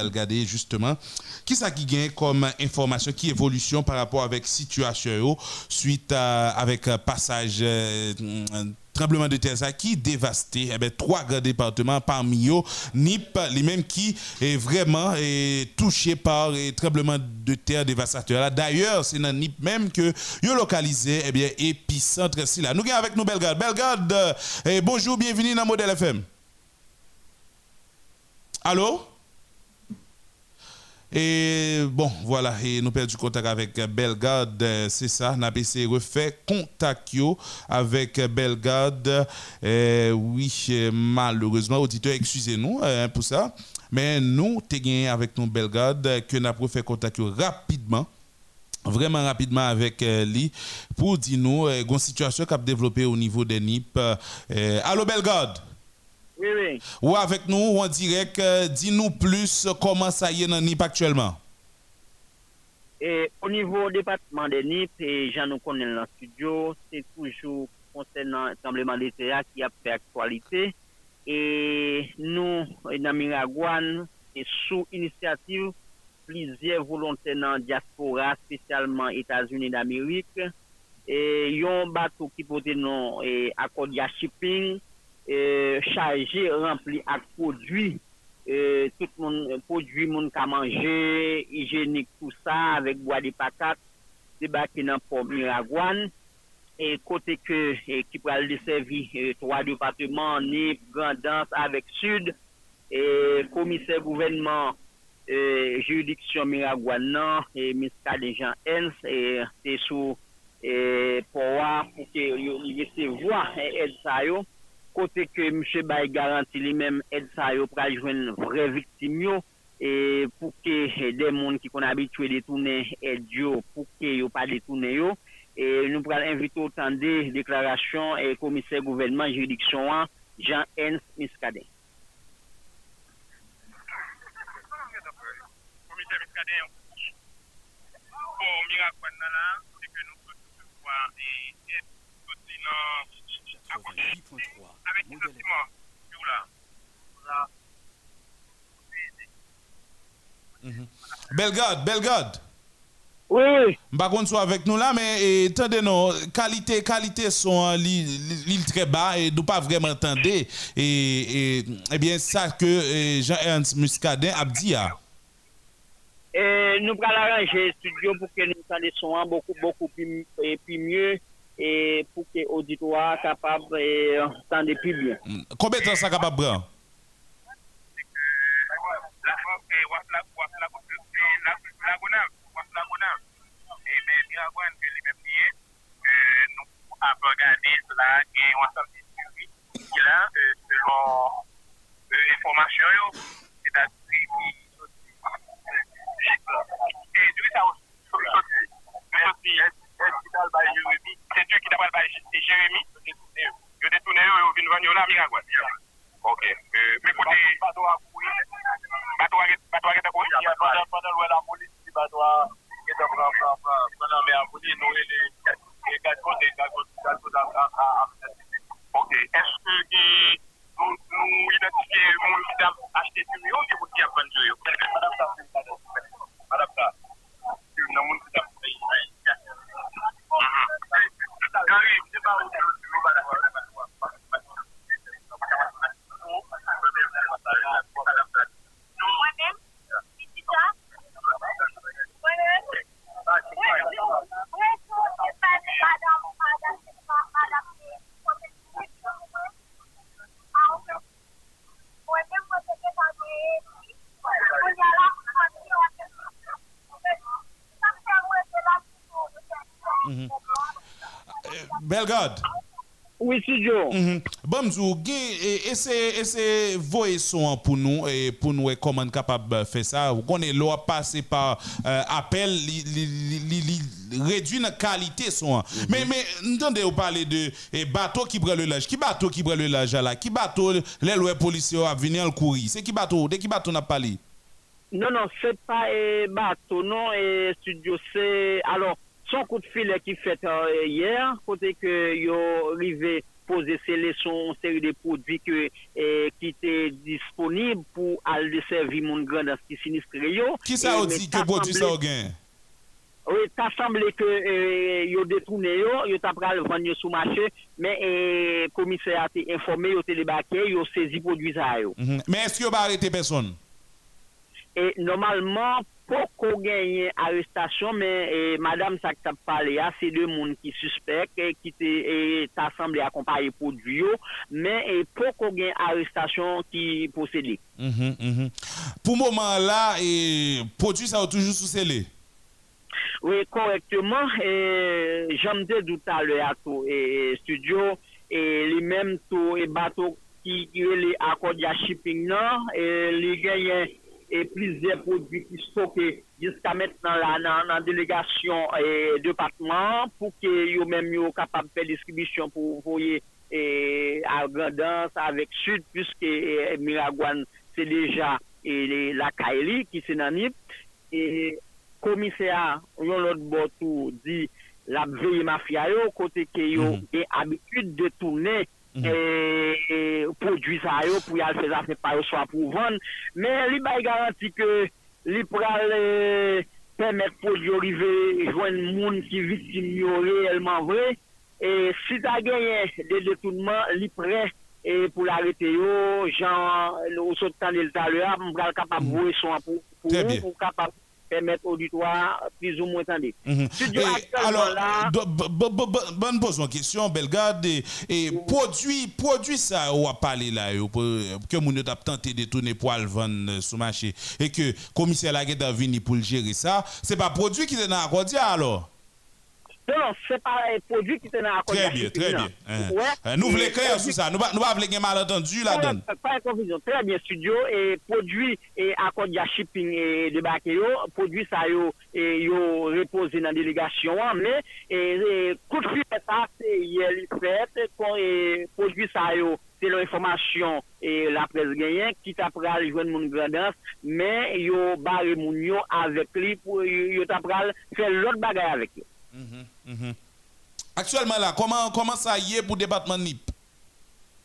justement. Qui ça qui gagne comme information, qui évolution par rapport avec situation suite à, avec euh, passage tremblement de terre ça qui dévasté. Eh ben, trois grands départements parmi eux NIP lui-même qui est vraiment est touché par les tremblement de terre dévastateur. D'ailleurs c'est dans NIP même que yo localisé eh bien épicentre si là. Nous gagnons avec nous Belgrade euh, eh, bonjour bienvenue dans Modèle FM Allô? Et bon, voilà, et nous perdons contact avec Belgade, euh, c'est ça, essayé de refaire contact avec Belgade. Euh, oui, euh, malheureusement, auditeur, excusez-nous pour ça, mais nous, t'es gagné avec nous Belgade, euh, que nous avons fait contact rapidement vraiment rapidement avec lui pour dire nous euh, situation qui a développé au niveau des NIP. Allô Belgade Oui, oui. ou avec nous ou en direct, euh, dis-nous plus euh, comment ça y est dans NIP actuellement. Et au niveau département des NIP, et j'en nous connais dans le studio, c'est toujours concernant le tremblement de terre qui a fait actualité. Et nous, dans Miragouane, et sous initiative, plusieurs volontaires dans la diaspora, spécialement États-Unis d'Amérique, et yon bateau qui porte non et Accordia Shipping, e, chaje rempli ak podwi, e, tout moun podwi moun ka manje, hijenik tout sa, avek gwa de patat, de baki nan pomi ragwan, e kote ke e, ki pral desevi, 3 e, departement, Nip, Grandans, avek Sud, e, komise gouvenman, e, juridiksyon Miragwan nan, miska de Jean Hens, te sou powa pou ke yon yese vwa ed sa yo, kote ke msè bay garanti li menm ed sa yo pral jwen vre viktim yo, e pou ke de moun ki kon abitwe detounen ed yo, pou ke yo pa detounen yo, e nou pral invite ou tan de deklarasyon e komise gouvernement juridiksyon an, Jean-Hens Miskade. Komise Miskade, pou mirakwan nan la, se ke nou kote se kwa e kote nan à côté, avec les sentiments, sur là. Belgade, Belgade. Oui, oui. Par contre, soit avec nous là, mais attendez, non, qualité, qualité son l'île très bas et nous pas vraiment entendre. Et, et, eh bien, ça que eh, Jean-Ernst Muscadin a dit. ah. Et nous allons arranger le studio pour que nous entendons son beaucoup, beaucoup plus, et plus mieux et pour que l'auditoire soit capable d'entendre plus bien. Combien de temps ça capable de prendre? La eh, la la la la la. Et euh, et euh, euh, et c'est Dieu qui t'a pas Jérémy, yo détourné, yo vin vendre yo là, Miragouane. Ok, euh, mais côté, bateau a couru, bateau y a pendant la police, le bateau prend pendant à police nous les quatre côtés quatre côtés quatre côtés à Ok, est-ce que eh, nous identifions mon qui a acheté du million ou qui a vendu Madame ça, non mon qui a Gary, c'est pas où Belgade. Oui, studio. Mhm. Bon, m'zou, gen, et, et c'est, et c'est voye son pour nous, et pour nous, comment capable de faire ça. Vous connaissez, l'eau passé par euh, appel, réduit la qualité son. Mais, mais, entendez, vous parler de eh, bateau qui prend le large. Qui bateau qui prend le large là? Qui bateau, les lois policiers a venir le courir? C'est qui bateau? De qui bateau n'a parlé? Non, non, c'est pas euh, bateau, non, et studio, c'est. Alors, Son kout filè ki fèt uh, yèr, kote ke yo rive pose sele son seri de prodvi eh, ki te disponib pou al deservi moun gran dans ki sinistre yo. Ki sa eh, ou di ke prodvi sa ou gen? Oui, ta semble ke eh, yo detoune yo, yo ta pral vanyo sou mache, men euh, komise a te informe, yo te debake, yo sezi prodvi sa yo. Mhm. Men eske yo ba arete person? Normalman, Et normalement, pour qu'on gagne arrestation, mais eh, madame ça que t'as parlé, là, c'est deux monde qui suspectent et qui t'a semblé accompagner produit, yo, mais eh, pour qu'on gagne arrestation qui possédé. Mhm, mhm. Pour le moment là, et produit ça toujours sous scellé. Oui, correctement. Et j'aime dit tout à l'heure à tout et studio et les mêmes tout et bateau qui est les Accordia shipping non et les e plizye prodwi ki stoke jiska met nan la nan, nan delegasyon e depatman pou ke yo menm yo kapab pe distribisyon pou voye e argandans avek sud pwiske e, Miragwan se deja e, la Kaeli ki se nanip e komisea yon lot botou di la veye mafya yo kote ke yo mm -hmm. e abitud de tourne et, et produit ça yo pour y aller faire affaire par yo soit pour vendre mais li bay garanti que li pral euh, permettre produit arriver joindre monde qui victime yo réellement vrai et si t'as gagné des détournements li prêt et pour l'arrêter yo genre au saut de temps de à l'heure m'pral capable de voir son pour pour Très permettre auditoire plus ou moins. Mhm. Alors, là, bonne pose une question, Belgade. Et, et produit, produit ça, on a parlé là, que mon a tenté de tourner pour le vendre euh, sur le marché. Et que le commissaire Laguette venu pour le gérer ça. C'est pas produit qui est dans l'accordia alors? Non, c'est pas un produit qui la Très bien, très bien. Hein. Ouais. Euh, Nous voulons clair sur ça. Nous ne voulons pas un malentendu là-dedans. Pas, pas de confusion. Très bien, studio. Et produit et accord de shipping et de yo, produit ça yo, et yo reposé dans la délégation, hein, mais et, coup de fil c'est hier fait, et produit ça yo, c'est l'information et la presse gagnant qui t'a pral joindre mon grandance, mais yo barre moun yo avec lui pour yo yo t'a pral faire l'autre bagaille avec lui. Mhm. Actuellement là, comment, comment ça y est pour le département NIP?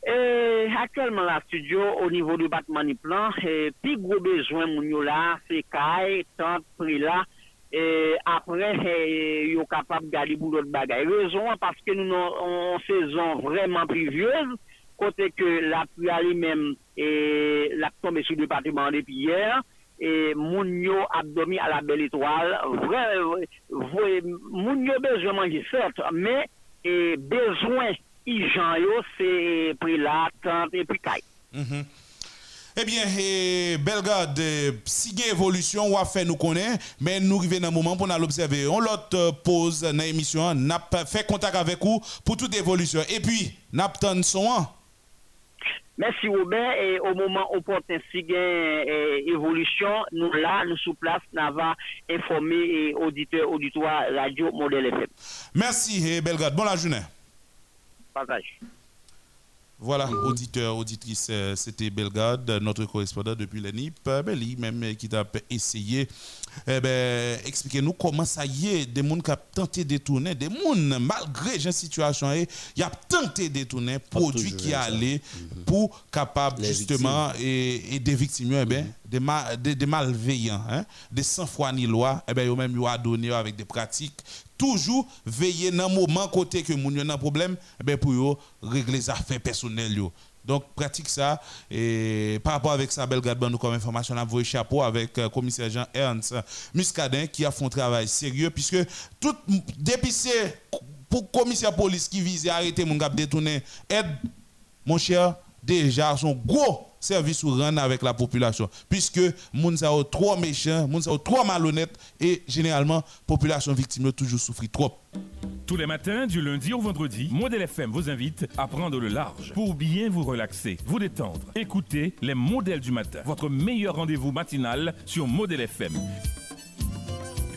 Euh, actuellement, la studio, au niveau du bâtiment du plan, euh, plus gros besoin, moun yo là, c'est caille, tant prix là. Et après, euh, yo capable de garder pour l'autre bagaille. Raison, parce que nous sommes en saison vraiment pluvieuse, côté que la pluie elle-même, et la tombe sur le département depuis hier, et moun yo a dormi à la belle étoile. Vrai, vrai, moun yo besoin manger certes, mais et besoin Ijan yo, c'est prix là, tant et puis caille. Eh bien, eh, Belgrade, eh, si a évolution, on va faire nous connaître, mais nous arrivons dans un moment pour nous l'observer. On l'autre euh, pause dans l'émission, n'a fait contact avec vous pour toute évolution. Et puis, n'a pas son. hein. Merci Robert, et au moment opportun, si a euh, évolution, nous là, nous sous place, nous va informer et auditeur, auditoire, radio, modèle FM. Merci, eh, Belgrade. Bonne la journée. Partage. Voilà, auditeur, auditrice, euh, c'était Belgrade, notre correspondant depuis le NIP. Euh, même euh, qui t'a essayé, eh ben, expliquez-nous comment ça y est, des gens qui ont tenté de détourner, des gens, malgré la situation, il y a tenté de détourner, produits qui allaient pour capable Les justement et, et des victimes, eh ben, des, ma- des, des malveillants, hein, des sans-foi ni loi, eh ben, même ils ont donné avec des pratiques toujours veiller dans le moment côté que moun un problème eh ben pour régler les affaires personnelles yo. Donc pratique ça et par rapport avec ça Belgrade ban nous comme information a voyé chapeau avec euh, commissaire Jean Ernst Muscadin qui a fait un travail sérieux puisque tout depuis c'est pour commissaire police qui vise à arrêter mon gars détourner aide mon cher déjà son gros service ou rendre avec la population puisque moun sa trop méchant moun sa trop malhonnête et généralement population victime toujours souffre trop Tous les matins, du lundi au vendredi, Modèle FM vous invite à prendre le large pour bien vous relaxer, vous détendre. Écoutez les modèles du matin, votre meilleur rendez-vous matinal sur Modèle FM.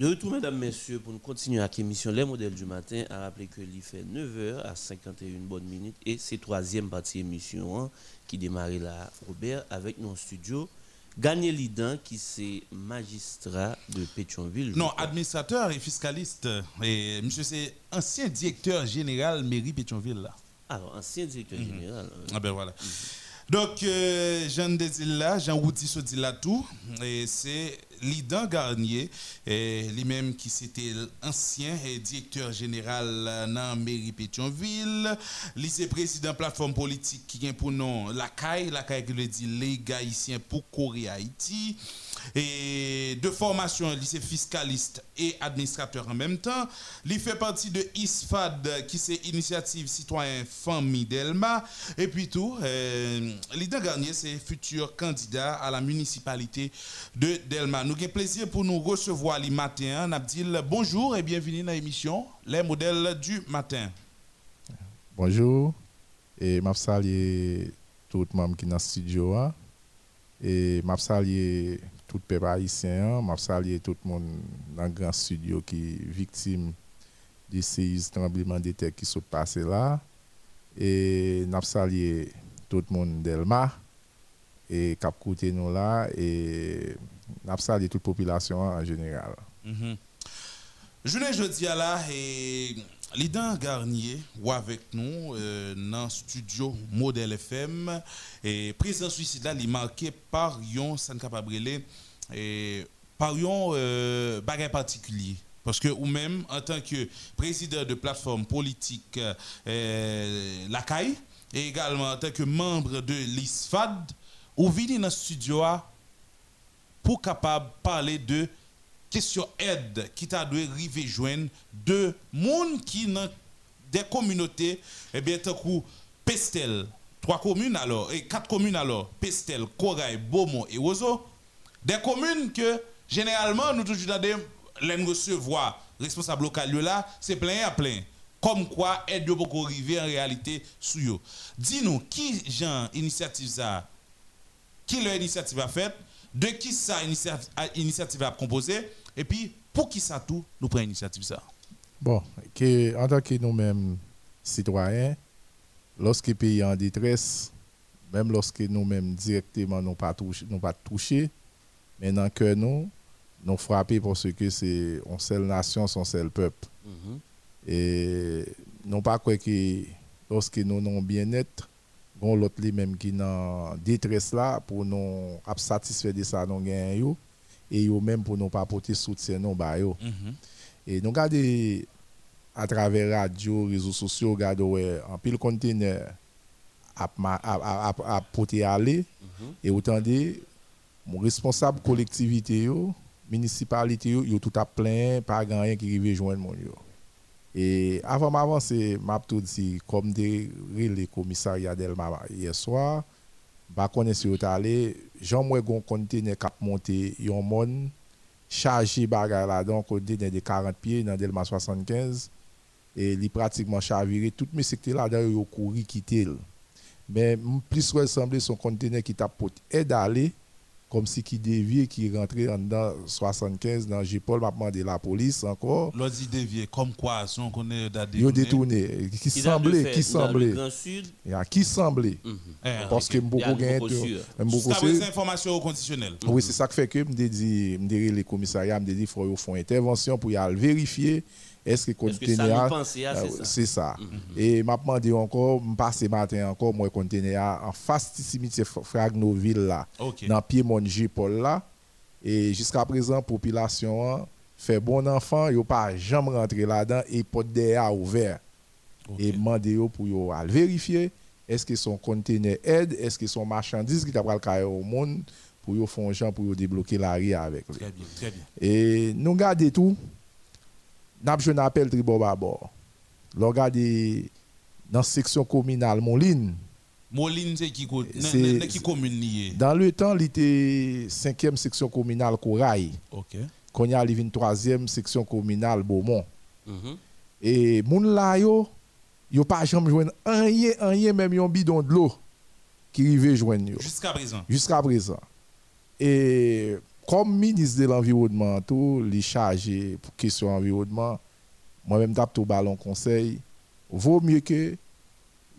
De retour, mesdames, messieurs, pour nous continuer avec l'émission Les modèles du matin, à rappeler que l'IF fait 9h à 51 bonnes minutes et c'est troisième partie émission hein, qui démarrait là, Robert, avec nos studios. Gagné Lidan, qui c'est magistrat de Pétionville. Non, administrateur et fiscaliste. Et monsieur, c'est ancien directeur général mairie Pétionville. Là. Alors, ancien directeur général. euh, Ah ben voilà. Donc, Jean Desil là, Jean tout, et c'est Lidan Garnier, lui-même qui c'était ancien directeur général dans mairie Pétionville, lycée président plateforme politique qui vient pour nom la CAI, la qui le dit les Haïtiens pour Corée Haïti, et de formation lycée fiscaliste et administrateur en même temps. Il fait partie de ISFAD qui c'est Initiative Citoyen Famille Delma. Et puis tout, euh, Lidan Garnier c'est futur candidat à la municipalité de Delma. Nous avons plaisir pour nous recevoir le matin. Nabdil, bonjour et bienvenue dans l'émission Les modèles du matin. Bonjour, et m'a salué tout le monde qui est dans le studio. hein. Et m'a tout le peuple haïtien, m'a salué tout le monde dans le grand studio qui est victime du séisme tremblement de terre qui se passe là. Et m'a salué tout le monde d'Elma et a écouté nous là. Et m'a salué toute la population en général. Mhm. Je ne jeudi à là et Lidan Garnier ou avec nous euh, dans le studio Modèle FM et présent suicide là il est marqué par yon ça et par yon euh, bagage particulier. Parce que ou même en tant que président de plateforme politique euh, et également en tant que membre de l'ISFAD ou venez dans le studio pour capable parler de question aide qui t'a dû arriver joindre de monde qui dans des communautés. Eh bien tant que Pestel trois communes alors et quatre communes alors Pestel Corail Beaumont et Ozo. Des communes que généralement nous toujours dans les recevoir responsable local là c'est plein à plein. Comme quoi aide beaucoup arriver en réalité yo. Dis-nous qui genre initiative ça? Qui leur initiative a faite, de qui ça initiative, a composé, et puis pour qui ça tout, nous prenons initiative ça. Bon, que, en tant que nous-mêmes citoyens, lorsque le pays est en détresse, même lorsque nous-mêmes directement nous pas touché, nous pas touché, maintenant que nous, nous frappés parce que c'est une seule nation, son seul peuple. Mhm. Et non pas quoi que lorsque nous non bien-être, bon l'autre les même qui dans détresse là pour nous ap satisfaire de ça nous yo et yo même pour nous pas apporter soutien non ba yo. Et nous garder à travers radio, réseaux sociaux, regarder ouais, en pile conteneur à à à à porter aller et autant de mon responsable collectivité yo, municipalité yo, yo tout à plein, pas rien qui rive joindre mon yo. Et avant m'avancer, m'a tout dit comme des les commissariat d'Elma hier soir, ba connaître si yo allé, Jean moi gon conteneur cap monter yon monde chargé bagay là donc conteneur de 40 pieds dans Delma 75 et li pratiquement chaviré. Tout mes secteur là dans yo couri quitter. Mais plus ressemblé son conteneur qui t'a pour aide aller comme si qui déviait qui rentrait en dedans 75 dans J-Paul m'a demandé la police encore L'autre dit dévié, comme quoi, si on connaît Yo détourné, qui Il semblait, qui dans semblait. Qui semblait. Eh, Parce ok. que beaucoup Il gagne beaucoup c'est- des informations au conditionnel. oui, c'est ça qui fait que me dit me dit les commissariats me dit faut yo font intervention pour y aller vérifier est-ce que conteneur c'est ça? c'est ça. Et m'a demandé encore me passer matin encore moi conteneur en face du cimetière Fragnoville là dans Piémont J-Paul là et jusqu'à présent population fait bon enfant yo pas jamais rentrer là-dedans et porte derrière ouvert et demander pour yo vérifier est-ce que son conteneur aide, est-ce que son marchandise qui t'a pral au monde pour yo font gens pour yo débloquer la rue avec lui. Très bien, très bien. Et nous gardons tout. Nous avons un appel tribo à bord. Dans la section communale Moline. Moline, c'est qui, qui commune? Dans le temps, il était 5e section communale Corail. Ok. Qu'on y a arrivé une 3e section communale Beaumont. Et moun la yo, yo pas jamais joindre rien, rien, même yon bidon de l'eau qui rive joindre. Jusqu'à présent. Jusqu'à présent. Et comme ministre de l'Environnement, tout, les chargé pour question environnement, moi-même, tape tout ballon conseil, vaut mieux que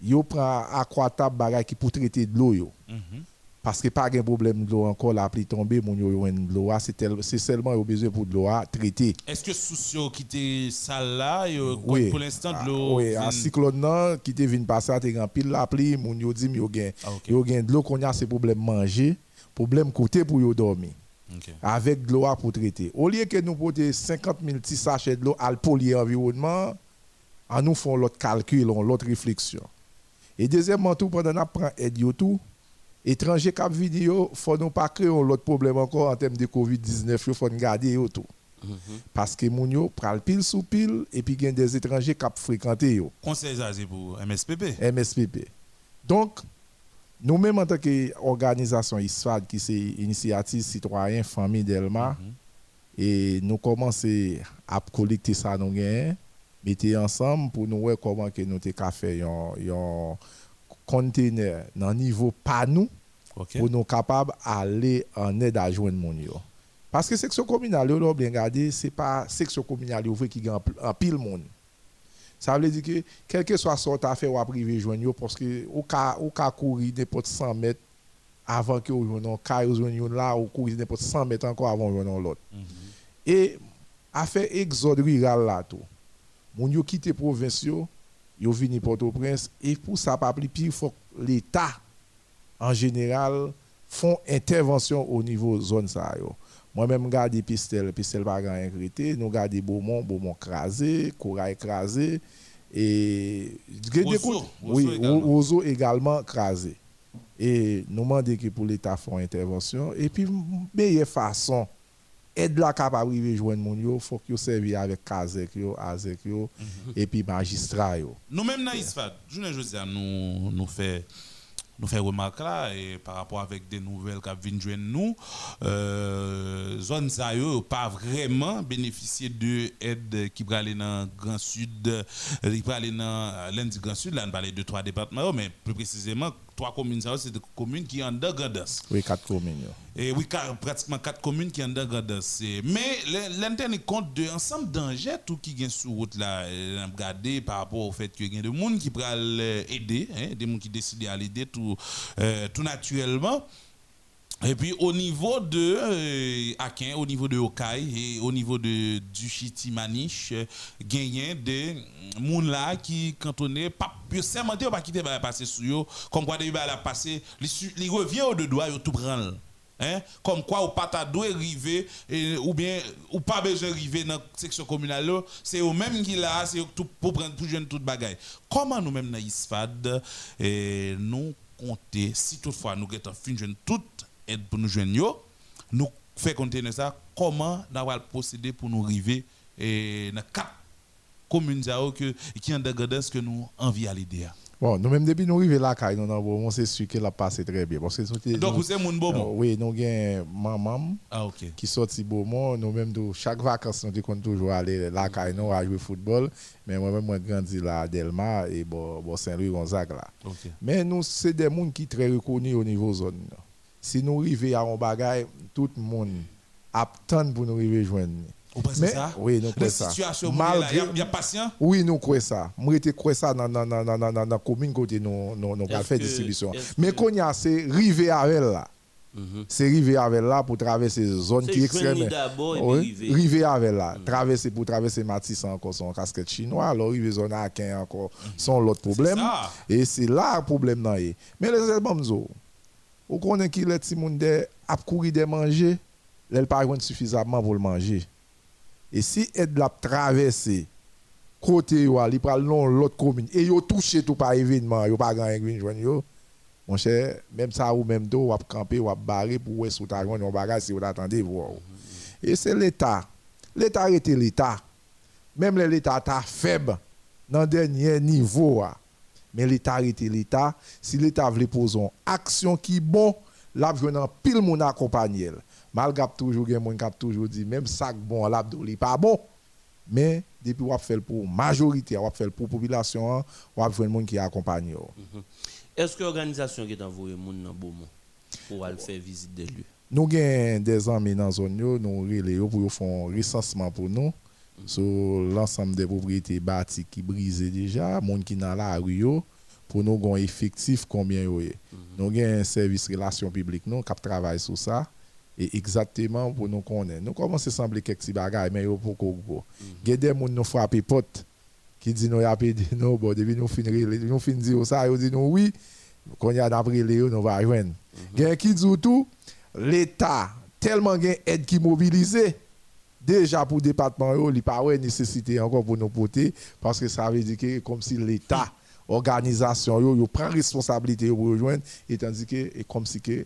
yo prend aquatable bagay qui pour traiter de l'eau yo. Mhm. Parce que pas de problème de l'eau encore, la pluie tombée, mon yo yo de l'eau, c'est tel- c'est seulement yo besoin pour de l'eau à traiter. Est-ce que sous qui étaient sales là, yo, Oui. pour l'instant, de Ah, l'eau. Oui, un cyclone nan, qui te vient passer, te grand pile la pluie, moun yo di yo gen, yo gen de l'eau qu'on a c'est problème manger, problème côté pour yo dormir. Avec de l'eau pour traiter. Au lieu que nous porter 50 000 petits sachets de l'eau à le polier environnement, en nous font l'autre calcul, l'autre réflexion. Et deuxièmement, tout pendant qu'on prend aide tout, étrangers qui viennent yo, faut nous pas créer l'autre problème encore en termes de Covid-19, il faut nous garder tout. Parce que moun yo pral pile sous pile et puis il y a des étrangers qui fréquenté yo. Conseil c'est pour MSPP. MSPP. Donc, nous-mêmes en tant qu'organisation ISFAD, qui c'est Initiative Citoyen Famille Delma, et nous commençons à collecter ça nous mettre ensemble pour nous voir comment que nous avons fait un conteneur dans niveau pas nous, pour nous capables d'aller en aide à joindre mon yo. Parce que section communale, regarder, c'est pas section communale qui gagne en pile monde. Ça veut dire que, quel que soit sorte à faire ou à privé yo, parce que au cas au cas courir n'importe 100 mètres avant que vous joignez cas vous joignez là ou courir n'importe 100 mètres encore avant de joindre l'autre. Et à faire exode rural là tout. Moun yo quitte province yo, yo vini Port-au-Prince et pour ça pas plus faut que l'état en général font intervention au niveau zone ça yo. Moi-même garde Pistel, Pistel pas grand incrété, nous garde Beaumont, Beaumont crasé, Corail crasé et Roseau, oui, également. Roseau également crasé. Et nous demandons que pour l'État font intervention et puis meilleure façon aide la capable de joindre mon yo, faut que servi avec Kazek yo, Azek yo et puis magistrat yo. Nous-mêmes, dans ISFAD, je ne nous, nous fait nous fait remarque là et par rapport avec des nouvelles qui viennent joindre nous euh, zone ça pas vraiment bénéficier de aide qui peut aller dans grand sud euh, qui peut aller dans l'un du grand sud là on parle de trois départements mais plus précisément trois communes c'est des communes qui sont en Grandas Oui, quatre communes. et oui, car pratiquement quatre communes qui ont dans Grandas. Mais l'interne compte de ensemble dangers tout qui vient sur route là, euh, regarder par rapport au fait qu'il y a des gens qui peuvent aider, hein, des gens qui décident à l'aider tout, euh, tout naturellement. Et puis au niveau de euh, Akin, au niveau de Okai et au niveau de Duchiti Maniche, euh, gagné des là qui cantonné pas pur sermenté pas quitter ba passer sur yo. Comme quoi de la passer li revient au de doigt yo tout prendre hein? Comme quoi ou pas ta doit arriver ou bien ou pas besoin arriver dans la section communale c'est eux même qui là c'est eux tout pour prendre pour jeune toute bagaille. Comment nous même dans ISFAD et nous compter si toutefois nous avons fin jeune toute aide pour nous joindre nous fait contenir ça comment nous allons procéder pour nous arriver et dans quatre communes ça, que qui en dégradent que nous envie à l'idée Bon, nous-mêmes, depuis nous arrivons là, nous Beaumont, c'est sûr qu'elle a passé très bien. Parce que c'était- Donc, vous êtes moun Beaumont? Euh, Oui, nous avons maman Ah, ok. qui sorti Beaumont. Nous-mêmes, nous- chaque vacances, nous devons toujours aller là, nous à jouer football. Mais moi-même, moi, grandi là à Delma et bon, bon Saint-Louis-Gonzague là. Ok. Mais nous, c'est des gens qui sont très reconnus au niveau zone. Si nous arrivons à un bagage, tout le monde attend pour nous arriver joindre. Vous pensez Mais- ça? Oui, nous croyons ça. situation, il y a- il y a patient? Oui, nous croyons ça. Moi, je crois ça dans dans dans dans dans dans la commune côté nous nous nous faire que- distribution. Mais qu'on y a c'est river avec là. C'est river avec là pour traverser zone qui est extrême. river avec là. Traverser pour traverser Matisse encore son casquette chinois, alors river zone Akin encore son l'autre problème. Et c'est là le problème nan est. Mais les albums zo. Ou connaît qui les petits monde de a courir de manger, l'elle pas joindre suffisamment pour le manger. Et si aide la traverser côté non l'autre commune et yo touché tout par événement, yo pas grand vinn joindre yo. Mon cher, même ça ou même do, ou camper, ou barrer pour ouais sous ta un bagage si vous attendez voir. Et c'est l'état. L'état était l'état. Même l'état ta faible dans dernier niveau a. Mais l'état était l'état, si l'état voulait poser une action qui bon, là un pile moun accompagner. Malgré toujours gen moun k'ap toujours dit même ça bon là li pas bon. Mais depuis on fait pour majorité, on fait pour population, on fait monde qui accompagne. yo. Est-ce que l'organisation qui est envoyée dans Beaumont pour aller faire visite des lieux Nous avons des amis dans la zone, nous relais pour faire un recensement pour nous sur l'ensemble des propriétés bâties qui brisées déjà, monde qui dans la rue pour nous avons effectif combien yo est. Nous avons un service relations publiques nous qui travaille sur ça et exactement pour nous connaître. Nous commençons à sembler quelques bagages mais. Il y a des gens qui nous frappent qui dit nous y a non bon depuis nous fin relais- nous ça dit nous oui quand y a d'après nous va joindre. Il y a qui tout? L'état tellement aide qui mobilisé déjà pour le département il pas ouais nécessité encore pour nous porter parce que ça veut dire que comme si l'état organisation yo, yo prend responsabilité pour rejoindre et tandis que et comme si que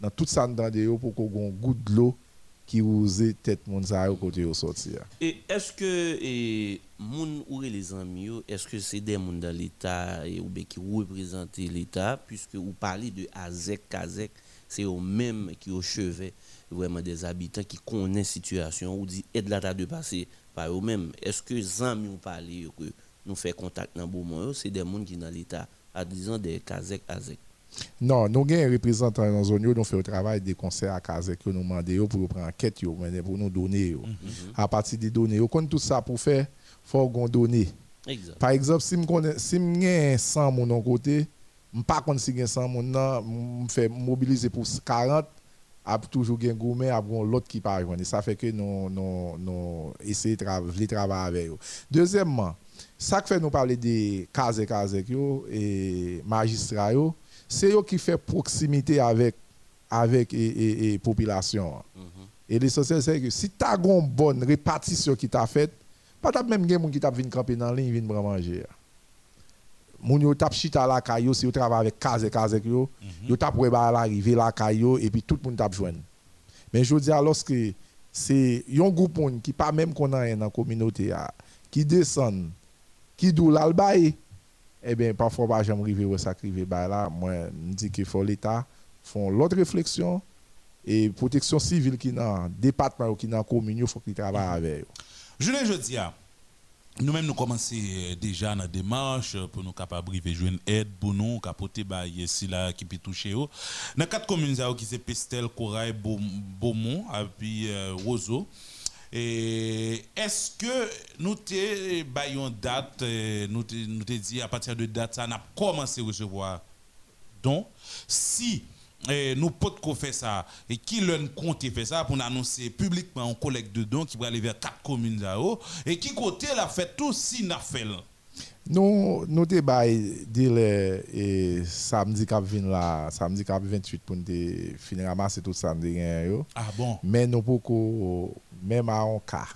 dans tout ça dans yo pour qu'on gon goutte de l'eau qui ose tête côté yo sortir. Et est-ce que et, moun ou les amis, est-ce que c'est des moun dans l'État ou qui représentent l'État, puisque vous parlez de AZEC, KAZEC, c'est eux mêmes qui au chevet vraiment des habitants qui connaissent la situation ou dit aide la de passer par eux-mêmes. Est-ce que les amis ont parlé que nous fait contact dans yo, c'est des moun qui dans l'État, à disant des KAZEC, AZEC. Non, nous avons un représentant dans la zone, nous faisons le travail des conseils à Kazek, nous demandons pour prendre enquête, pour nous donner. yo. À partir des données, quand tout ça pour faire, il faut qu'on donne. Par exemple, si je si j'ai 100 mon de côté, je ne sais pas si j'ai 100 mon je fais mobiliser pour 40, a toujours gen gourmet a l'autre qui joindre. Ça fait que nous nous nous essayer de travailler avec eux. Deuxièmement, ça que fait nous parler des cases cases yo et magistrats c'est eux qui fait proximité avec avec et, et, et population. Et l'essentiel c'est que si tu as une bonne répartition qui t'a faite, pas t'as même gen moun qui t'a vinn camper dans ligne vinn prendre manger. Moun yo tap chita la kayo si yo travaille avec kaze kaze yo, yo tap wè ba l'arrivée la kayo et puis tout le monde tap joindre. Mais je dis alors que c'est yon groupe qui pas même qu'on a dans la communauté a, qui descend, qui dou l'albaye, eh bien parfois pas jamais river ou ça river ba là, moi me dis qu'il faut l'état font l'autre réflexion et protection civile qui dans département qui dans commune, il faut qu'ils travaillent avec eux. Julien Jodia, nous-mêmes nous commençons déjà dans la démarche pour nous capables de jouer une aide pour nous, capoter bailler si là qui peut toucher. Dans quatre communes qui c'est Pestel, Corail, Beau- Beaumont et puis euh, Roseau. Et est-ce que nous te date, euh, nous te, nous dit à partir de date ça, on a commencé à recevoir? Donc, si eh, nous pouvons faire ça, et qui l'on compte faire ça pour annoncer publiquement un collègue de dons qui va aller vers quatre communes là haut et qui côté la fait tout si n'a fait Nou, nou te bay dile e samdi kap vin la, samdi kap 28 pou nou te fin ramase tout samdi gen yo. Ah bon? Men nou pou kou men a on ka.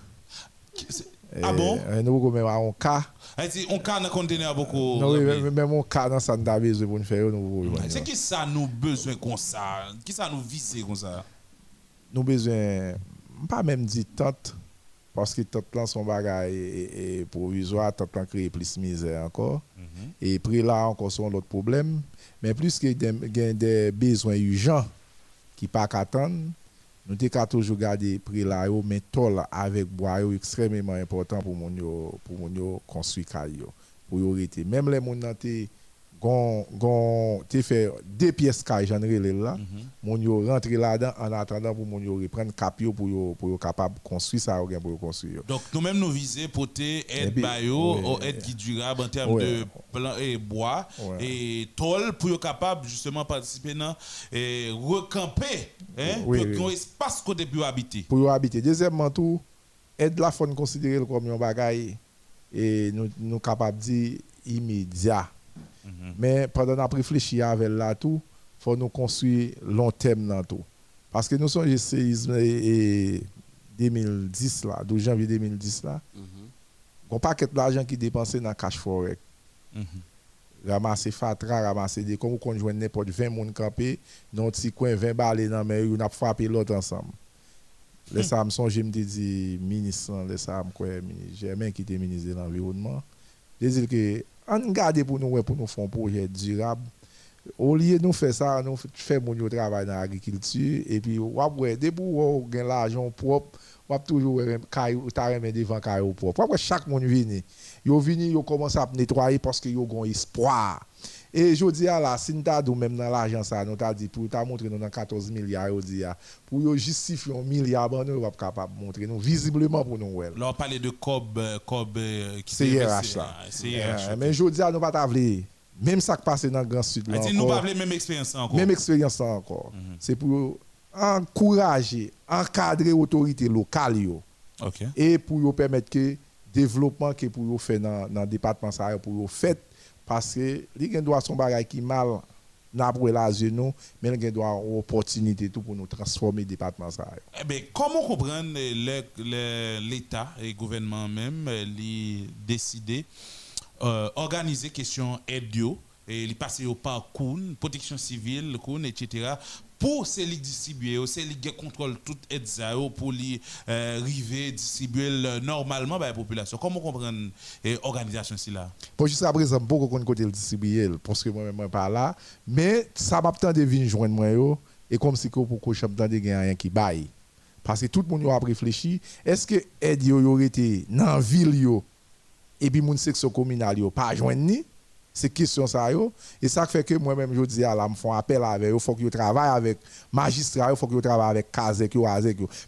Ah bon? Eh, nou pou kou men a on ka. E ti on ka nan kontene a pou kou? Nou, men on ka nan san da bezwe pou nou fe yo nou pou yo. Se ki sa nou bezwen kon sa? Ki sa nou vise kon sa? Nou bezwen, mpa menm di tante. Parce que tante là son bagage est, est provisoire tante là crée plus misère encore et puis là encore son l'autre problème mais plus que des, besoins urgents qui pas qu'attendre nous qu'à toujours garder prix là mais tol avec bois extrêmement important pour mon pour mon construire pour même les moun gon te fait deux pièces caille j'en là mon yo rentre là-dedans en attendant pour mon yo reprendre cap yo pour yo pour yo capable construire ça pour yo construire yo. Donc nous-mêmes nous viser porter aide bayo, aide qui durable en termes de plan et bois et tôle pour être capable justement participer dans et recamper hein, pour qu'on espace côté pour habiter. pour yo habiter. Deuxièmement tout, aide la faut considérer comme un bagage et nous nous capable dire immédiat. Mais pendant qu'on réfléchit avec là tout, faut nous construire long terme dans tout. Parce que nous sommes le séisme et, et 2010 là, 12 janvier 2010 là. Un paquet d'argent qui dépensé dans cash forex. Ramasser fatra, ramasser des comme qu'on joue n'importe 20 moun campé, dans petit coin 20 balles dans mais on a frappé l'autre ensemble. Les ça me songe me ministre les ça me quoi ministre Germain qui était ministre de l'environnement. Je dis que on garde pour nous nous faire un projet durable. Au lieu de nous faire ça, nous mon yo travail dans l'agriculture et puis ouais dès pour gain l'argent propre, wap toujours caillou ta remet devant caillou propre. Chaque monde vini, yo vini yo commence à nettoyer parce que yo gon espoir. Et je dis à la, si nous avons même dans l'argent, ça, nous t'a dit, pour t'a montrer nous dans 14 milliards, pour justifier un milliard, nous pas capable de montrer nous visiblement pour nous. ouais. Là, on parlait de Cob, euh, Cob euh, qui C'est s'est IRH versé, là. Euh, Mais je dis à nous pas. Même ça qui passe dans le Grand Sud. là nous pas même expérience encore. Même expérience encore. C'est pour encourager, encadrer l'autorité locale et pour permettre que développement que pour faire dans le département ça pour fait parce que li gen doit son bagay qui mal n'a pour la nous mais il gen doit une opportunité pour nous transformer le département ça. Eh ben, comment comprendre l'État et le gouvernement même euh, li décider euh, organiser question aide et li passer au par Koun, protection civile, etc. pour ces li distribuer, c'est li qui contrôle yo, pour li euh, river distribuer le- normalement à la population. Comment comprendre euh, organisation si là? Bon, jusqu'à présent, beaucoup qu'on côté le distribuer parce que moi pas là. Mais ça m'a tant de venir joindre moi et comme si pour que m'entende gen rien qui baille. Parce que tout le monde a réfléchi, est-ce que aide yo yo été dans ville yo et puis moun section communale yo pas joindre ni? C'est question ça yo. Et ça fait que moi-même je dis à la me font appel avec yo faut que yo travaille avec magistrat yo faut que yo travaille avec Kazek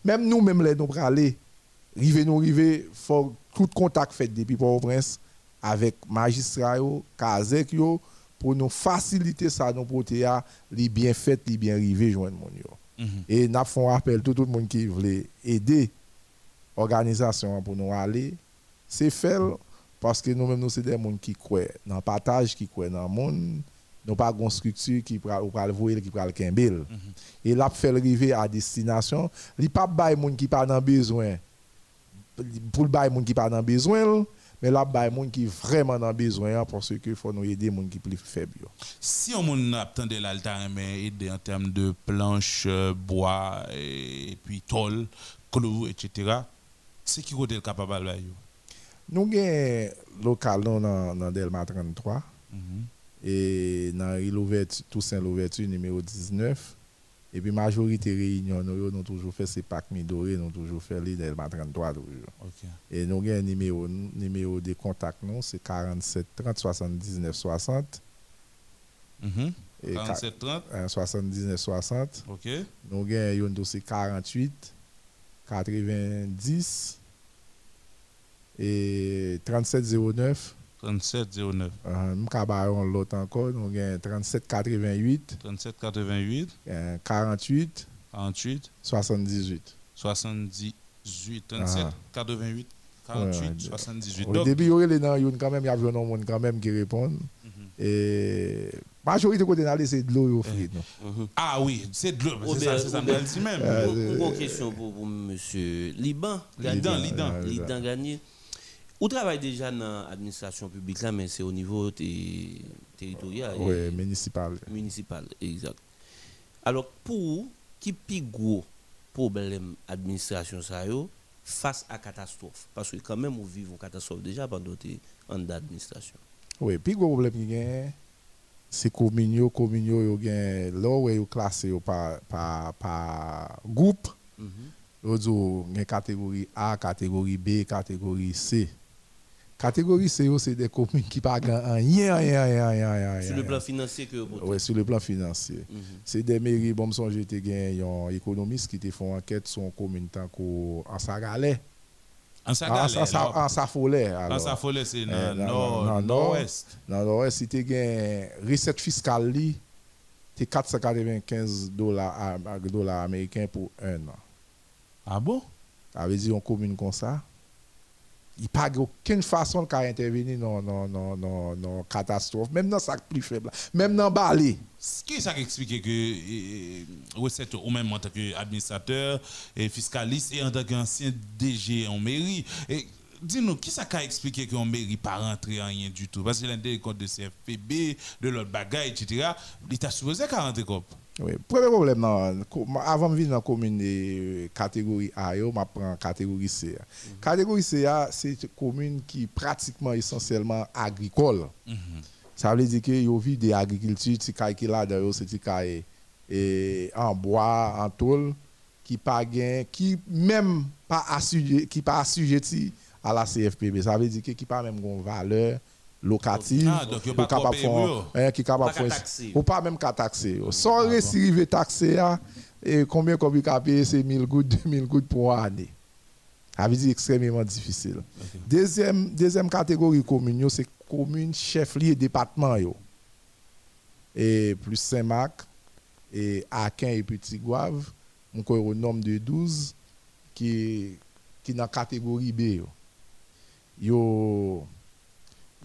même nous même les nous praler rive nous rive faut tout contact fait depuis Port-au-Prince avec magistrat Kazek pour nous faciliter ça nous porter li bien fait li bien rivé joindre mon yo. Et n'a font appel tout le monde qui voulait aider organisation pour nous aller. C'est fait parce que nous-mêmes nous c'est des gens qui croient dans le partage qui croient dans le monde nous pas une structure qui pral ou pral voyer qui pral kembel et là fait arriver à destination li pas bay moun qui pas dans besoin pour le bay moun qui pas dans besoin mais là bay moun qui vraiment dans besoin parce que faut nous aider moun qui plus faible yo. Si on moun attendait l'altar mais aider en termes de planches, bois et, puis tôle, clous, etc. C'est qui le capable de faire? Nous avons local dans, dans Delma 33 et dans l'île Ouverture, Toussaint l'ouverture numéro 19. Et puis majorité réunion, nous avons toujours fait ces packs Midoré, nous avons toujours fait les Delma 33 toujours. Et nous avons un numéro, numéro de contact, c'est 47 30 79 60. Mhm. Et 47 30. euh, 79 60. Ok. Nous avons un dossier 48 90 et 3709. 3709. Uh, Mkabaron l'autre encore, nous avons 37 88 37 88 euh, 48 48 78. 78 37 Ah. 88 48 Ouais, 78. Au Donc, début, il y une quand même, il y avait un monde quand même qui répond. Et majorité côté d'aller c'est de l'eau au frit. non? Ah oui, c'est de l'eau. C'est ça, c'est ça, même. une- une bonne question pour, pour monsieur Liban. Lidan, Gagné. Lidan. Lidan gagné. Ou travaille déjà dans l'administration publique là, mais c'est au niveau territorial. Oui, municipal. Municipal, exact. Alors, pour qui plus gros problème administration ça face à catastrophe? Parce que quand même, on vit une catastrophe déjà pendant que en d'administration. Oui, puis gros problème qui c'est communes, yo, communes, là où par, par, par groupe, dit yo gagne catégorie A, catégorie B, catégorie C. Catégorie yo, c'est des communes qui pas rien, rien, rien, rien, rien. Sur le plan financier que vous Oui, sur le plan financier. Mhm. C'est des mairies, bon, me j'étais gagné un économiste qui te font enquête sur une commune tant qu'en Sagalais. En Sagalais, En, en, alors. en Safolais. En. Safolais, c'est Eh, dans dans- nord-ouest. Dans nord-ouest, si tu gagné recette fiscale, c'est 495 dollars, am- dollars américains pour un an. Ah bon? Ça veut dire une commune comme ça. Il n'y a aucune façon de intervenir dans non, non, non, non, catastrophe, même dans ça plus faible, même dans Bali. Qui est ça qui explique que euh, recette ou même en tant qu'administrateur et fiscaliste et en tant qu'ancien DG en mairie, et dis-nous, qui ça qu'a expliqué qu'on mairie pas rentrer en rien du tout? Parce que l'un des comptes de CFPB, de l'autre bagaille, etc., l'État supposé qu'à rentrer comme? Oui, premier problème, non, avant de venir dans la commune de catégorie A, je prends catégorie C. Catégorie C, c'est une commune qui est pratiquement essentiellement agricole. Ça veut dire que vit de agriculture, ti kay ki la dan yo, c'est kay et en bois, en tôle, qui pas qui même pas assujetti, qui pas assujetti à la CFPB. Ça veut dire que qui pas même une valeur locative, Ah, yo ou pas capable kopé faire- qui taxer. ou pas même qu'à taxer. Sans récidive taxé a, et combien qu'on peut payer c'est 1000 gouttes, 2000 gouttes pour une année. Ça veut dire extrêmement difficile. Deuxième, deuxième catégorie commune, c'est commune, chef-lieu, département. Yo. Et plus Saint-Marc, et Akin et Petit Gouave, on au nombre de 12 qui qui dans la catégorie B. Yo. Yo,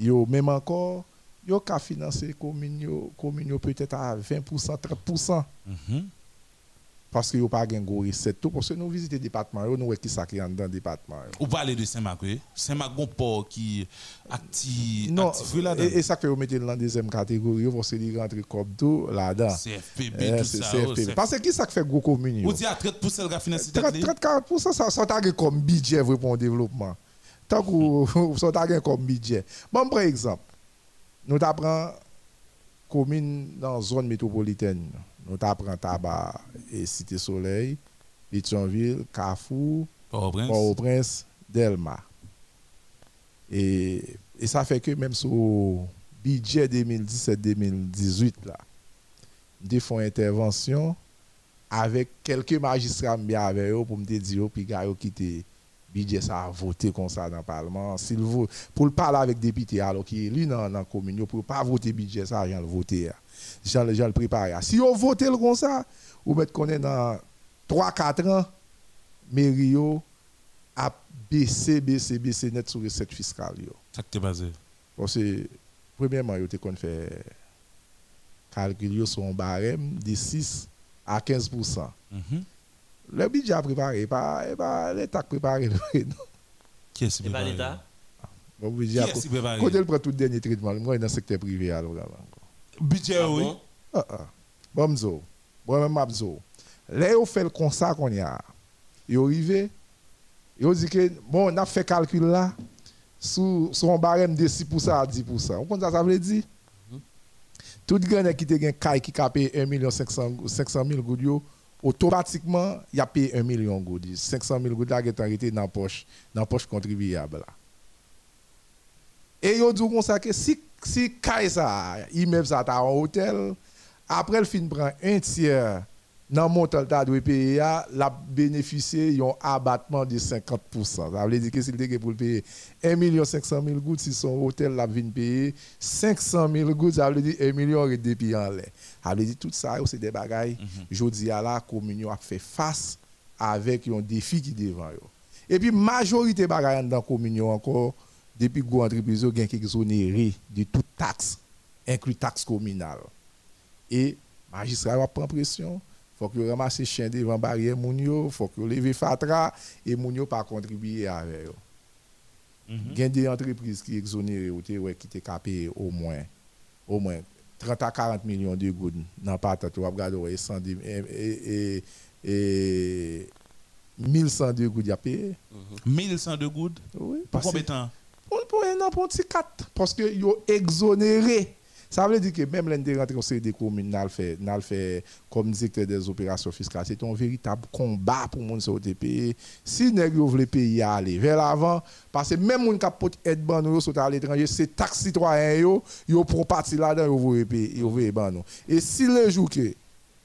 yo même encore, yo ka financer commune commune peut-être à 20%, 30%. Parce que yo pas gen gros recette tout parce que nous visiter département nous voyons qui ça qui est dans département. Ou parler de Saint-Marc. Saint-Marc, port qui actif, Non, et, et ça que vous mettez dans la deuxième catégorie, vous allez rentrer comme tout là-dedans. CFPB, Eh, tout ça, CFPB. oh, Parce que qui ça qui fait gros commune yo? Ou dit à 30 pour celle qui a financé 30, 30-40%, ça, ça t'a comme budget pour le développement. Tant que t'a gagné comme budget. Bon, par exemple, nous t'apprenons commune dans la zone métropolitaine. Nous t'apprenons Tabac et Cité Soleil, Pétionville, Carrefour, Port-au-Prince. Delma. Et, et ça fait que même sur le budget 2017-2018, là, nous font intervention avec quelques magistrats bien avec eux pour me dire puis gars yo quitter budget ça a voté comme ça dans le parlement s'il veut pour le parler avec député alors qui est élu dans la commune pour pas voter budget ça j'en le voter j'en le- j'en le préparer si on voté le comme ça ou mettre qu'on est dans 3 4 ans mairie yo a baissé baissé baissé net sur recette fiscale Ça t'est basé? parce que, premièrement, te kon fait calcul yo sur un barème de 6 à 15%. Mhm. Le budget a préparé, pas, l'État qui préparé. non. Qui est-ce qui Et pas préparé? l'État Bon, budget Qui est-ce qui préparé? Quand il prend tout le dernier traitement, moi, dans le secteur privé. Alors, là, encore. Budget, Ah oui. bon? Ah, ah. Bon, mzo. Bon, même mabzo. Là, on fait le constat qu'on y a. Yo arrivé, yo dit que, bon, on a fait calcul là, sous un barème de 6% à 10%. On compte ça, ça veut dire? Tout grand qui te gen kay qui a payé 1 million 500 500 000 goud yo, automatiquement, il a payé 1 million goud. 500 000 goud là qui est arrêté dans la poche, dans la poche contribuable. Et yo dit ça que si si ça, immeuble ça ta en hôtel, après le fin prend un tiers dans le montant ta doit payer la bénéficier yon abattement de 50%. Ça veut dire que s'il te pour payer 1 million 500 000 gouttes si son hôtel la payer 500 000 gouttes, ça veut dire 1 million depuis en l'air. Veut dire tout ça c'est des bagailles. Jodi a la commune a fait face avec un défi qui devant. Et puis majorité bagaille dans commune yo encore depuis gros entreprise qui exonéré de toute taxe, inclus taxe communale. Et magistrat va prendre pression, faut que yo ramasse chien devant barrière moun yo, faut que yo leve fatra et moun yo pas contribuer avec yo. Gen des entreprises qui exonéré ou qui te capé au moins au moins 30 à 40 millions de gouttes dans patate ou regarder ouais 110 et et et 1102 gouttes à payer. 1102 gouttes? Oui, Pour parce combien de temps? pour, un an, pour un petit 4. Parce que yo exonéré. Ça veut dire que même l'un rentré série des communes, n'a le fait, le fait comme directeur des opérations fiscales. C'est un véritable combat pour moun sa OTP. Si nèg yo vle payer aller vers l'avant, parce que même moun kap pot aide ban nou yo sont à l'étranger, c'est taxe citoyen yo, yo prend parti là-dedans, vle payer. Et si le jour que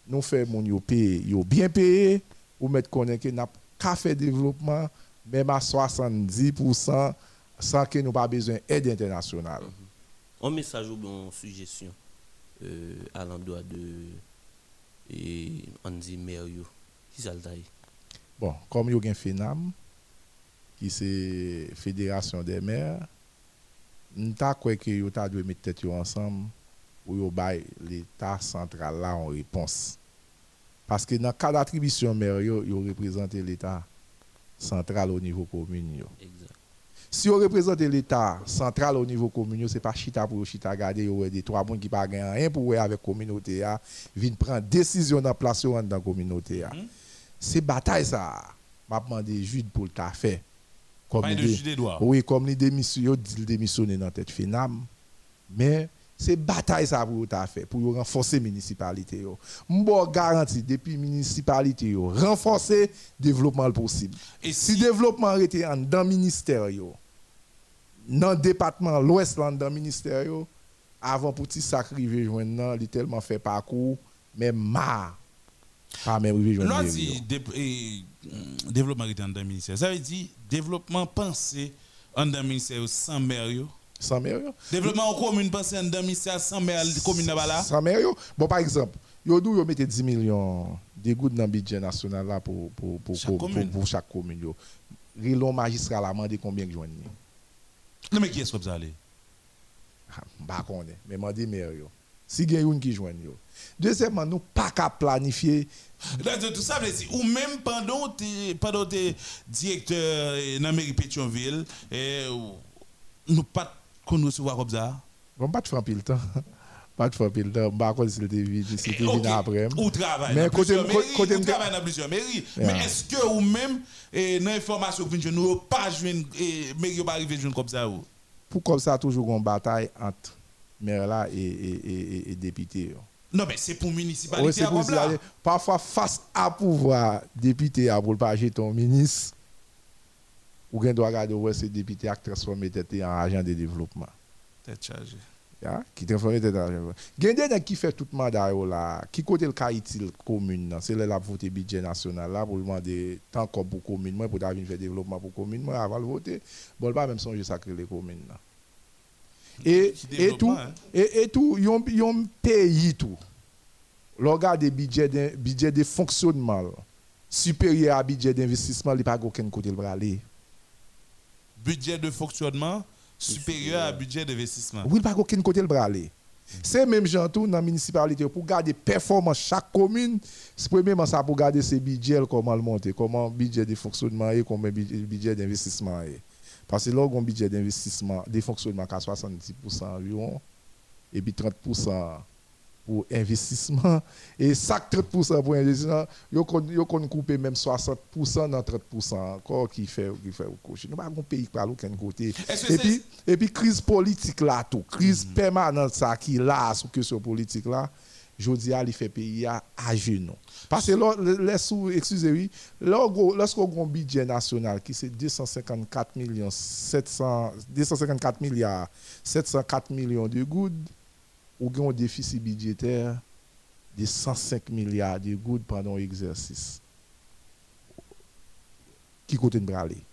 nous yo payer, yo bien payé, ou mettre connaître que n'a pas fait développement même à 70% sans que nous pas besoin d'aide internationale. Un message ou une suggestion euh, à l'endroit de et maire yo. Qui ça le taille? Bon, comme il y a un FENAM, qui c'est Fédération des maires, nous avons que yo ta dû mettre tête ensemble pour yo bay l'État central là en réponse. Parce que dans le cas d'attribution maire, yo, yo représente l'État central au niveau commune. Yo. Si on représente l'État central au niveau communal, c'est pas chita pour chita garder des trois monde qui pas gagner rien pour avec communauté a, vinn prendre décision dans place yo dans communauté a. C'est bataille ça. M'a demandé Jude pour le fait. Comme il dé-. Oui, comme il démission, yo dit il démissionné dans tête FENAM. Mais c'est bataille ça pour ta fait pour renforcer municipalité yo. M'bo garanti depuis municipalité yo renforcer développement le possible. Et si, développement était en dans ministère yo dans le département l'ouest dans ministère yo avant pour petit sac rive joindre li tellement fait parcours mais marre pas même rive joindre dit hum, développement dans le ministère. Ça veut dire développement pensé en dans le ministère sans maire. sans maire. Développement en commune pensé en dans le ministère sans maire commune là. Sans maire. Bon, par exemple, yo dou yo mette 10 millions de gouttes dans le budget national là pour, pour, pour, Chaque commune. Yo. Rilon magistrat la demandé combien de joindre Non mais qui est-ce que vous allez? Bah connaît, mais demandé maire yo. Si gen yon qui joindre yo. Deuxièmement, nous pas qu'à planifier tout ça veut dire ou même pendant pendant t'es directeur euh, dans la mairie Pétionville ou- nous pas qu'on recevoir comme ça? Bon, pas de faire pile temps. Pas de pile temps. Bah quoi si c'était vide, si c'était Ok, vide après. Ou travail Mais côté côté travail dans plusieurs mairies. Mais est-ce que ou même eh, dans l'information que vous nous pas joindre eh, mairie pas arriver joindre comme ça ou? Pour comme ça toujours une bataille entre maire là et et et, député. Non mais c'est pour municipalité à ça. Parfois, face à pouvoir député à pour pas ton ministre, ou bien doit regarder ouais, ce député à transformer tête en agent de développement. Tête chargée. Ya, qui transforme tête en agent. de développement. Gen fait tout yo là, qui côté le cas utile commune nan, la voter budget national là pour demander tant comme pour commune moi pour ta venir faire développement pour commune moi avant le voter, bon pas même songer sacré les communes là. Et, Qui et tout, développement, hein? et, et tout, yon, yon pays tout. Regarde des budgets de, budget de fonctionnement là, supérieur à budget d'investissement, il n'y a pas aucun côté le bras aller. Budget de fonctionnement supérieur à budget d'investissement. Oui, il n'y a pas aucun côté le bras aller. C'est même gens tout dans la municipalité pour garder performance chaque commune. C'est premièrement ça pour garder ses budgets comment le monter, comment budget de fonctionnement et comment budget budget d'investissement est. Parce que là on budget d'investissement de fonctionnement à 70% environ et puis 30% pour investissement et ça 30% pour investissement, yo kon couper même 60% dans 30% encore qui fait qui fait au coach. Nous pas un pays qui parle aucun côté. Et puis et puis crise politique là tout, crise permanente ça qui là sous question politique là, jodi a li fait pays à à genoux. Parce que excusez-moi, lorsqu'on a un budget national qui c'est 254 millions 700 254 milliards 704 millions de gouttes ou gen un déficit budgétaire de 105 milliards de gouttes pendant l'exercice. Qui côté de braler?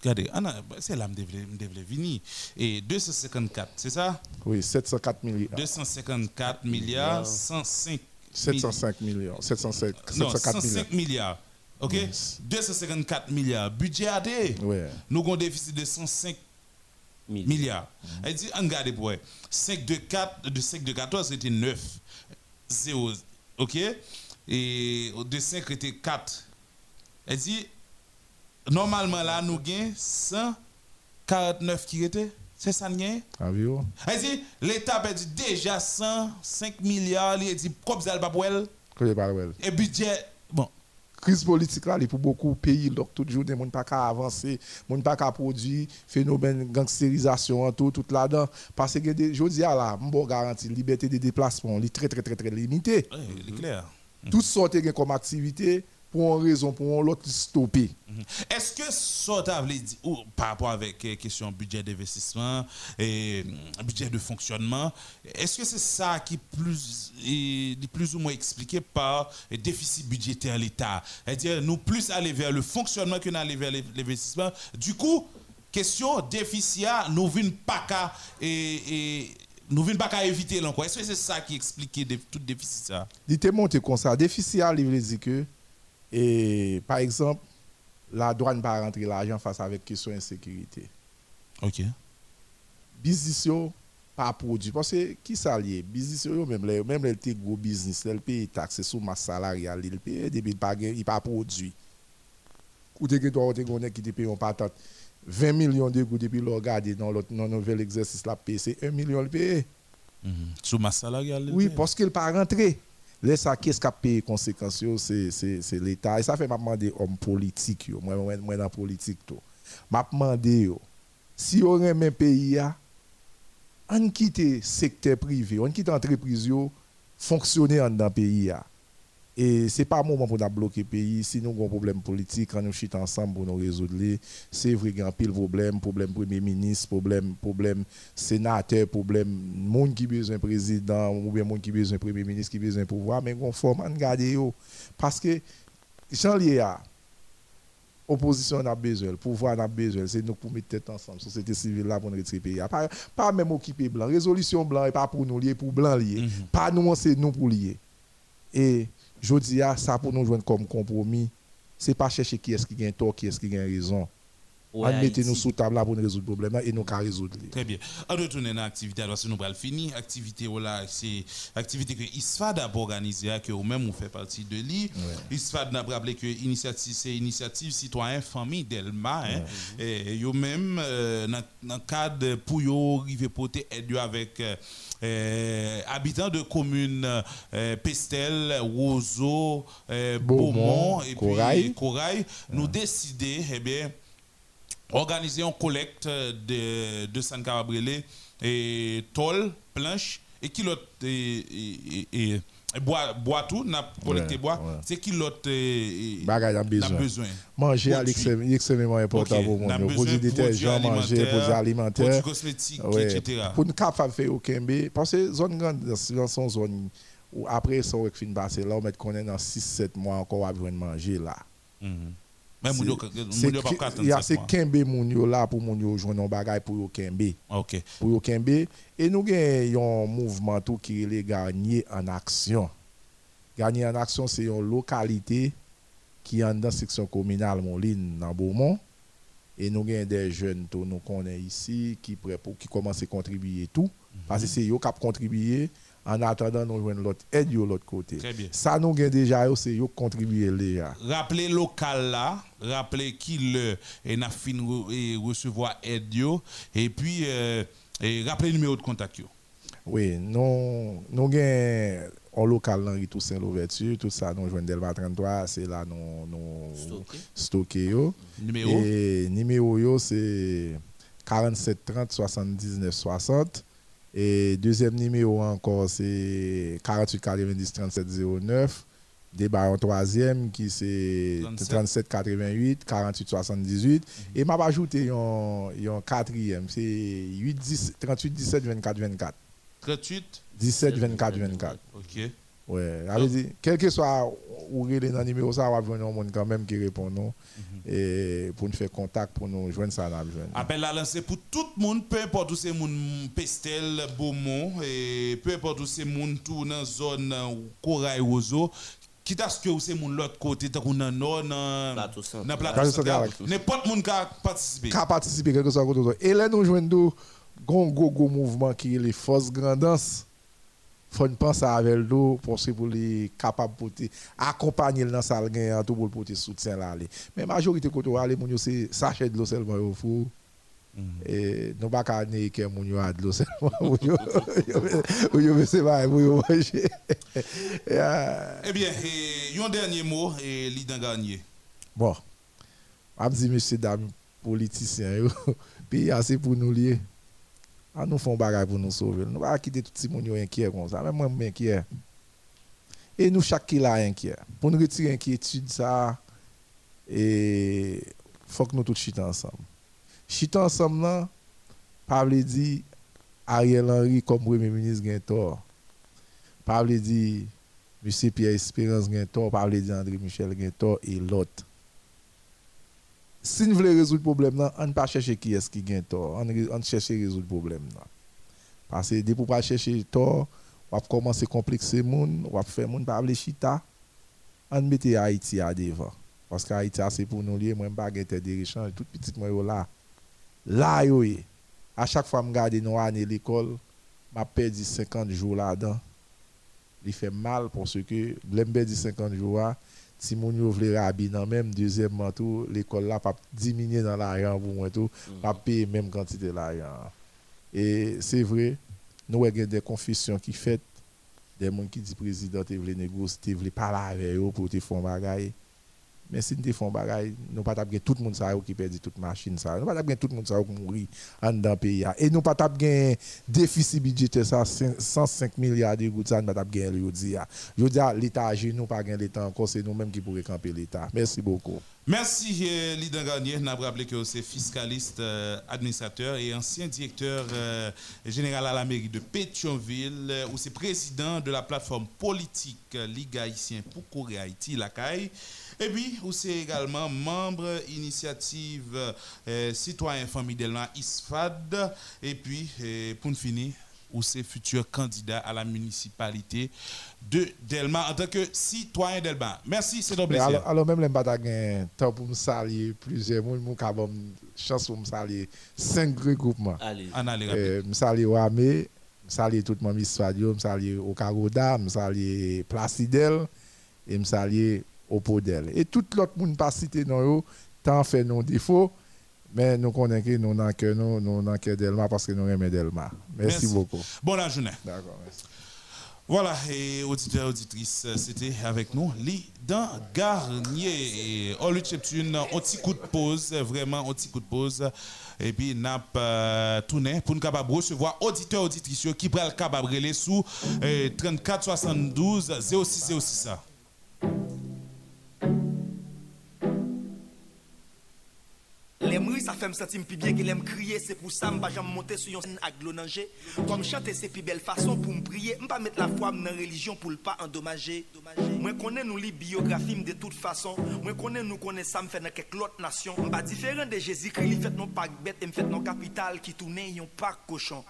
Regardez, Anna, c'est là que je devrais venir. Et 254, c'est ça? Oui, 704 milliards. 254 milliards, 105 705 millions. 705, Non, 704 105 milliards. OK? 254 milliards. Budget AD. Ouais. Nous avons un déficit de 105 milliards. Elle dit, on regarde pour 5 de 4, de 5 de 14, c'était 9. 0. OK? Et de 5, c'était 4. Elle dit, normalement là, nous avons 149 qui étaient. C'est ça, nous gagnons? Environ. Elle dit, l'État a perdu déjà 105 milliards. Il dit, comme ça, le pas pour elle. Côté pas well. Et budget. Crise politique là, pour beaucoup de pays, donc tout jour, les gens pas qu'à avancer, les gens pas qu'à produire, phénomène gangstérisation, tout, tout là-dedans. Parce que je dis là, je garantis, liberté de déplacement, est très, très, très, très limitée. Oui, clair. Tout sorte comme activité, pour une raison, pour l'autre, stopper. Est-ce que ça t'a dire, ou par rapport avec la question budget d'investissement et hum, budget de fonctionnement, est-ce que c'est ça qui plus, est plus ou moins expliqué par le déficit budgétaire de l'État? C'est-à-dire, nous plus aller vers le fonctionnement que nous aller vers l'investissement. Du coup, question déficit, nous ne venons pas qu'à et, et nous venons pas éviter l'encore. Est-ce que c'est ça qui explique tout déficit ça Il était monté comme ça. Déficit, il veut dire que, et, par exemple, la douane ne pas rentrer l'argent face avec question insécurité. OK. Business pas produit parce que qui ça lié? Business yo même les même les petits gros business les paye taxe sur masse salariale il paye depuis pas il pas produit ou te gen toi gonne qui te paye on patente 20 millions de gouttes depuis le regarder dans notre dans nouvel exercice là paye c'est 1 million le payer. Mhm. Sous masse salariale. Oui, parce qu'il pas rentré. Ça, qu'est-ce qui a payé conséquences yo, C'est l'État. Et ça fait m'a demandé homme politique. Yo. Moi, moi, moi, dans la politique. Demandé, yo, si on aime un pays, on quitte secteur privé, on quitte entreprise, yo, fonctionner dans le pays. Et ce n'est pas un moment pour nous bloquer le pays. Si nous avons un problème politique, quand nous chutons ensemble pour nous résoudre, c'est vrai qu'il y a un pile problème, problème Premier ministre, problème, problème sénateur, problème monde qui a besoin de président, ou bien monde qui a besoin de Premier ministre, qui a besoin de pouvoir, mais on forme, on garde yo. Parce que, Jean Léa, opposition a besoin, le pouvoir a besoin, c'est nous pour mettre tête ensemble, société civile là pour nous retirer le pays. Pas, pas même occuper blanc. Résolution blanc et pas pour nous lier, pour blanc lier. Pas nous, c'est nous pour lier. Et je dis, ah, ça pour nous joindre comme compromis, c'est pas chercher qui est-ce qui gagne tort, qui est-ce qui gagne raison. Ouais, on mettez nous Haïti. sous table là pour nous résoudre le problème et nous qu'à résoudre. Très bien. On retourne dans l'activité, alors si nous allons finir. Activité, voilà, c'est activité que ISFAD a organisée, que vous-même vous faites partie de lui. ISFAD n'a pas rappelé que initiative, c'est initiative citoyen famille Delma. Hein, et vous-même, euh, dans le cadre pour vous arriver porter aide avec euh, euh, habitants de communes Pestel, Roseau, Beaumont, et Corail. puis Corail, nous décider, eh bien, organiser une collecte de, de San Carabrele et tôle, planche et qui l'autre et, et, et- et bois, bois tout, n'a collecté Ouais, bois, ouais. c'est qui l'autre Bagay a besoin. besoin. Manger à extrêmement important Ok, pour moi. Produits détergents, manger, alimentaires, produits alimentaires. produits cosmétiques, etc. Pour ne pas faire au Kembe, parce que zone grande, dans son zone, où après ça, on fin passer là, on met qu'on est dans 6-7 mois encore à besoin de manger là. Moun yo- C'est-. Kembe moun yo là pour moun yo joindre un pour yo Kembe. OK. Pour yo Kembe. Et nous avons un mouvement tout qui est gagner en action. Gagner en action, c'est une localité qui est dans la section communale Moline, dans Beaumont. Et nous avons des jeunes tout nous ici qui prêt pour qui commencent à contribuer tout. Parce que c'est eux qui ont contribué en attendant nous joindre l'autre aide de l'autre côté. Très bien. Ça nous avons déjà, yo, c'est eux qui contribuent déjà. Rappelez local là, rappelez qui le et n'a fin recevoir aide yo, et puis euh, et rappelez le numéro de contact yo. Oui, nous nous avons en local dans tout Saint l'ouverture, tout ça nous joignons Delva 33, c'est là nous nous stocké yo. Numéro? Et numéro yo c'est 47 30 79 60 et deuxième numéro encore c'est 48 90 37 09 débat en troisième qui c'est 37 88 48 78 et m'a ajouté un un quatrième c'est 8 10 38 17 24 24 38 17 24 24 OK. Ouais, ça veut dire, quel que soit où il est dans le numéro, ça va avoir un monde quand même qui répond nous. Mhm. Et pour nous faire contact, pour nous joindre ça, nous joindre. Appel à lancer pour tout le monde, peu importe où c'est moun Pestel, Beaumont, et peu importe où c'est moun tout dans la zone euh, Corail Roseau. Quitte à ce que c'est moun l'autre côté, tant qu'on dans le nord, dans Plateau central. N'importe monde qui a participé. Qu'à participer, quel que soit. Et là, nous joignons un gros, gros mouvement qui est les forces grandance. Faut penser avec l'eau pour que pour les capables de accompagner dans salle gain tout pour le porter soutien là mais majorité côté aller mon c'est sachet de l'eau seulement au fou. Et nous pas qu'à né que mon a de l'eau seulement mon yo. Yo c'est pas yo manger Et, Eh bien, et, un dernier mot, et Lidan Garnier. Bon, je dis, monsieur, dame, politiciens, yo, pays assez pour nous lier. À nous font bagay pour nous sauver. Nous pas quitter tout le monde inquiet comme ça. Même moi, je inquiet. Et nous, chaque qui là inquiet. Pour nous retirer inquiétude, ça, et faut que nous tous chita ensemble. Chita ensemble, pas veut dire Ariel Henry comme Premier ministre. Pas veut dire M. Pierre Espérance pas veut dire André Michel et l'autre. Si nous voulons résoudre le problème, là, on ne pas chercher qui est-ce qui gagne tort. On, on cherche à résoudre le problème. Là. Parce que dès pour pas chercher tort, on va commencer à complexer les gens, on va faire les gens parler chita. On mette Haïti à devant. Parce que Haïti, c'est pour nous lier. Moi, je ne pas des échanges. Tout petit, moi, là. Là, yo, à chaque fois que je regarde nos années l'école, je perdu 50 jours là-dedans. Il fait mal parce que je perdu 50 jours là. Si moun yo vle rabi nan même deuxièmement tout l'école là pas diminuer dans l'argent pour moi tout pas payer même quantité l'argent et c'est vrai nous avons des confessions qui fait des gens qui disent président vle négocier te vle parler avec eux pour te faire bagaille mais si nous bagaille nous pas tout le monde qui perdit toute machine ça. Nous pas tout le monde qui mourir en dans pays et nous pas tap gen déficit budgétaire ça cin- 105 milliards de gouttes ça nous pas tap gen yo di ya je dis l'état nous pas gen l'état encore c'est nous mêmes qui pourrait camper l'état. Merci beaucoup. Merci, euh, Lidan Garnier. N'a rappelé que c'est fiscaliste, euh, administrateur et ancien directeur euh, général à la mairie de Pétionville, où c'est président de la plateforme politique Ligue haïtien pour Corée Haïti, la CAI. Et puis, où c'est également membre initiative euh, citoyen famille Delma ISFAD. Et puis, euh, pour nous finir, où c'est futur candidat à la municipalité de Delma en tant que citoyen Delma. Merci, c'est un plaisir. alors, alors même les gen temps pour me saluer plusieurs ka bon chance pour me saluer cinq regroupements Allez. En allez, rapide. euh, me saluer Wame me saluer tout le monde Misfadio me saluer Okagoda me saluer Placidel et me saluer Opodel et tout l'autre monde pas cité non yo tant fait non défaut mais nous connaissons que nous dans cœur nous nous dans cœur Delma parce que nous aimons Delma merci, Merci. beaucoup Bonne la journée. d'accord merci Voilà, et auditeurs, auditrices, euh, c'était avec nous Lidan Garnier. Et on lui cheptune un petit coup de pause, euh, vraiment un petit coup de pause. Et puis, n'a pas tourné pour nous capable recevoir auditeurs, auditrices qui prennent le capable sous euh, 34 72 06 06. Que l'aime crier, c'est pour ça que je monter sur une scène avec l'eau nanger. Comme chanter, c'est plus belle façon pour me prier. Je pas mettre la foi dans la religion pour ne pas endommager. Moi connais nous biographies de toute façon. Moi connais nous connais ça me fait dans quelques autres nations. Je pas différent de Jésus-Christ, il fait non pas bête me fait non capital qui tourne yon pas cochon.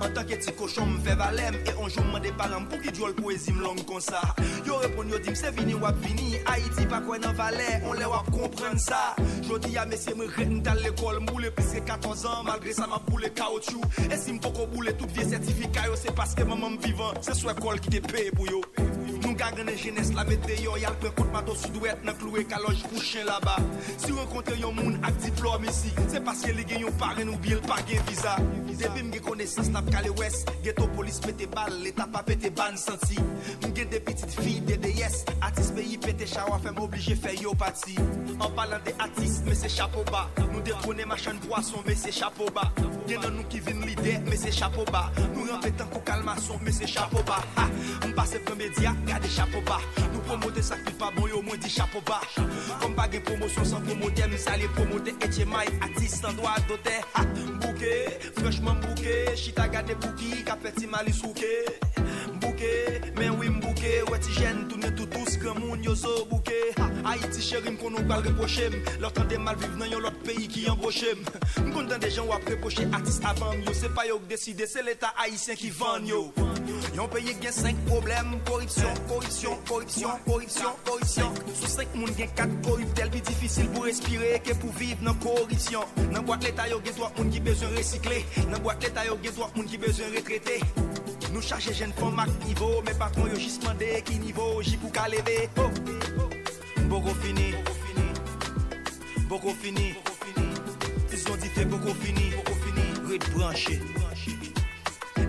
En tant que petit cochon, me fait valem et un jour me des parents pour qui le poésie me longue comme ça. Yo répond yo dit c'est vini ou vini. Haïti pas quoi Valais, on les wap comprendre ça. Je dis à messieurs me reten dans l'école moule puisque 14 ans malgré ça m'a boule caoutchouc. Et si m'poko boule tout vieux certificat yo c'est parce que maman vivant. C'est soit école qui te paye pour yo. Nous gagons les jeunesse la mette yo, y'a le prend compte mato sud-ouest, nan cloué caloche pour chien là-bas. Si rencontre yon moun ak ici, c'est parce que les gen yon parrain ou bien le pas gen visa. Depuis m'gen connaissance n'a calé ouest, ghetto police pète balle, l'état pas pète ban senti. M'gen des petites filles, des DS, artistes pays pète chawa, fait m'obligé faire yo parti. En parlant des artistes, mais c'est chapeau bas. Nous détrôner machin de poisson, mais c'est chapeau bas. Gen nan nous qui viennent l'idée, mais c'est chapeau bas. Nous rempétant qu'au calmaçon, mais c'est chapeau bas. Ha, m'passe pour média, de chapeau bas. Nous promoter ça qui pas bon, yo moins dit chapeau bas. Comme pas de promotion sans promoter, mais ça les promoter. Et t'es maille, artiste en droit d'auteur. Bouquet, franchement bouquet, chita gade bouki, capeti malisuke. bouke Men wim bouke Wè ti jen toune toutous Kè moun yo zo bouke Haiti chérim kon nou bal reprochem Lòr tan de mal viv nan yon lot peyi ki yon brochem M kon tan de jen wap reproche atis avan yo. Se pa yo k deside se l'Etat Haitien ki van yo. Yon peyi gen 5 problem Korripsyon, korripsyon, korripsyon, korripsyon, korripsyon Sou 5 moun gen 4 korrip Tel bi difisil pou respire Ke pou viv nan korripsyon Nan boak l'Etat yo gen 3 moun ki bezon resikle Nan boak l'Etat yo gen 3 moun ki bezon retrete Nou chache jen fon mak nivou Mè patron yo jis mande ki nivou Jipou ka leve Mboko oh. fini Mboko fini Tison di fe mboko fini bon, Red branche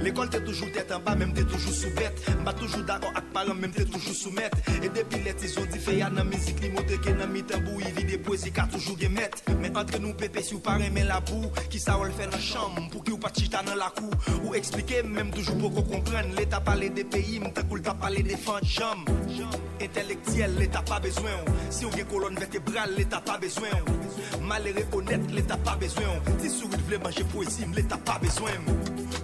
L'école t'es toujours tête en bas, même t'es toujours sous bête. M'a toujours d'accord avec parents, même t'es toujours soumettre. Et depuis les ils ont dit fait y'a musique, li monte que dans mi tambou, il vit des poésies qu'a toujours mettre. Mais entre nous, pépé, si vous parlez, mais la boue, qui ça va le faire dans la chambre, pour que vous pas chita dans la cour. Ou expliquer, même toujours pour qu'on comprenne. L'État parler des pays, m'ta cool t'a parler des fantômes. Intellectuel, l'État pas besoin. Si on gen colonne vertébrale, l'État pas besoin. Malheureux honnête, l'État pas besoin. Si souris voulait manger poésie, l'État pas besoin.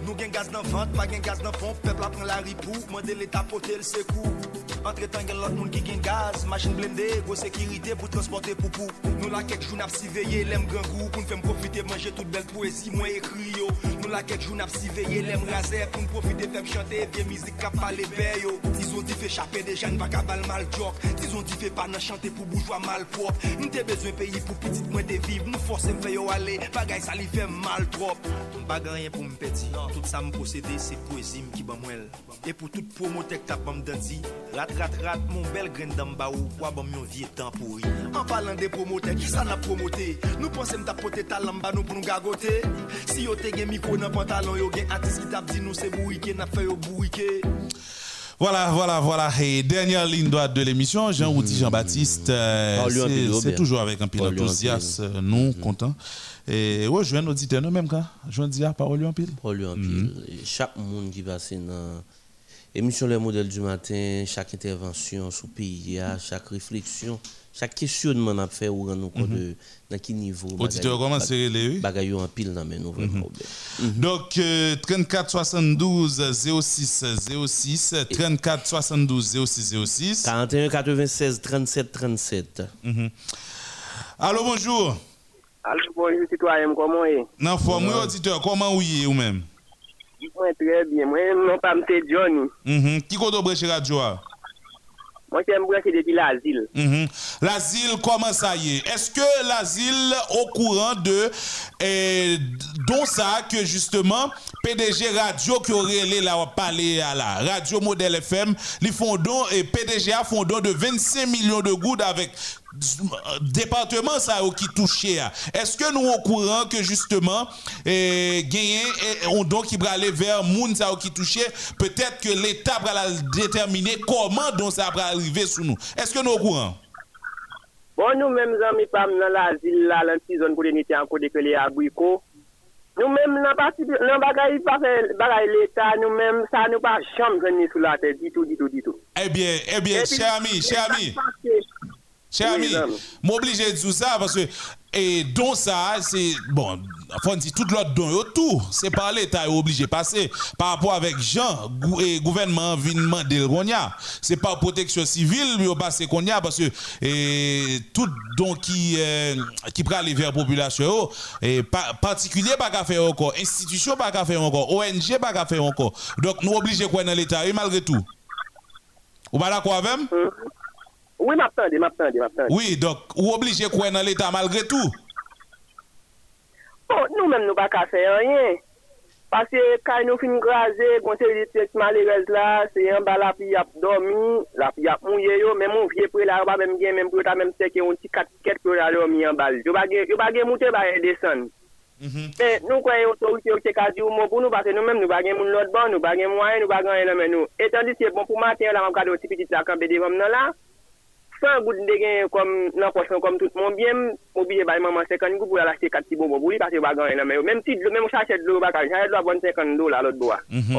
Nous gen gaz vente, pas gen gaz dans pompe, peuple apprend la ripou, mandez l'État poter le secours. Entre temps, gen l'autre monde qui gen gaz, machine blindée, gros sécurité pour transporter poupou. Nous la quelques jours n'a si veillé, l'aime grand goût, pour nous faire profiter, manger toute belle poésie, moi écrit yo. Nous la quelques jours n'a si veillé, l'aime raser, pour nous profiter, faire chanter, bien musique, cap parler yo. Ils ont dit fait chaper des jeunes, pas mal joke. Ils ont dit fait pas nan chanter pour bourgeois mal propre. Nous t'es besoin pays pour petite moins de vivre, nous forcer me faire yo aller, bagay ça lui fait mal trop. Pour me petit, tout ça me CD, c'est poésie qui ban mwel. Et pour tout promoteur qui t'a bam dandy, rat rat rat, mon bel grain d'amba ou quoi bam yon vieux temps pourri. En parlant des promoteurs, qui ça n'a promoté? Nous pensons m'ta pote talent ba nous pour nous gagoter. Si yo te gen micro dans pantalon, yo gen artiste qui t'a dit nous c'est bourriqué, n'a fait yo bourriqué. Voilà, voilà, voilà. Et dernière ligne droite de l'émission, Jean-Routy Jean-Baptiste. euh, c'est- toujours avec un en enthousiaste, euh, nous, content. Et ouais, je viens auditeur, non, même quand Je dis à parole en pile. Parole en pile. Et Chaque monde qui passe dans l'émission Les modèles du matin, chaque intervention le pays, chaque réflexion, chaque questionnement qu'on fait rendre nous compte de dans quel niveau. Auditeur, comment c'est les Bagaille en pile dans mes nous vraiment. Robert. Donc, euh, 34 72 06 06, 34 72 06 06. 41 96 37 37. Allô, bonjour. Allô, bonjour, citoyen, comment est Non, forme, oui, auditeur, comment est, ou même Moi, très bien. Moi, non, pas M. Johnny. Qui compte au chez Radio a? Moi, j'aime brancher depuis l'asile. L'asile, comment ça y est Est-ce que l'asile au courant de eh, dont ça que justement PDG Radio qui aurait les là parler à la? Radio Modèle FM, les font don et PDG a font don de 25 millions de gouttes avec département ça qui touché. Est-ce que nous au courant que justement eh, eh, on donc qui va aller vers moun ça qui touché peut-être que l'état va déterminer comment donc ça va arriver sous nous. Est-ce que nous au courant? Bon, nous-mêmes, amis, pas dans l'asile, là, dans la zone pour en côté que les abricots. Partie, dans bagaille, pas bagaille l'État, nous-mêmes, ça nous pas jamais venir sous la tête, du tout, du tout, du tout. Eh bien, eh bien, cher ami, cher ami, cher Oui, ami, madame. m'oblige de dire ça parce que et don ça, c'est bon, dire tout l'autre don yo tout, c'est par l'État est obligé de passer par rapport avec Jean et gouvernement vient demander qu'on y a. C'est pas protection civile yo passer qu'on y a parce que et tout don qui euh, qui prend aller vers population et pa- particulier pas qu'à faire encore, institution pas qu'à faire encore, ONG pas qu'à faire encore. Donc nous obligés quoi dans l'État et malgré tout. Ou pas d'accord avec? Oui, m'attendez, m'attendez, m'attendez. Oui, donc, ou obligé quoi dans l'État malgré tout. Bon, nous-mêmes, nous ne pouvons pas faire rien. Parce que quand nous finissons graser, quand c'est des têtes malheureuses là, c'est en bas la pluie a dormi, la pluie a mouillé, même mon vieux près là, même bien, même pour ta même c'est qu'on petit 4 pour aller dormir en bas. Je ne pas monter, je descendre. Mais nous croyons autorité qui a dit mot pour nous parce que nous-mêmes nous baguons mon l'autre banc, nous baguons moyen, nous baguons rien nous. Et tandis que bon pour matin là, on regarde aussi petite la camper devant là. Sans goût de gen comme nan comme tout le monde bien, obligé ba maman 50 goût pour acheter 4 petits bonbons pour lui parce que gen rien mais même si même chercher de l'eau chercher de l'eau bonne 50 dollars l'autre bois. Mhm.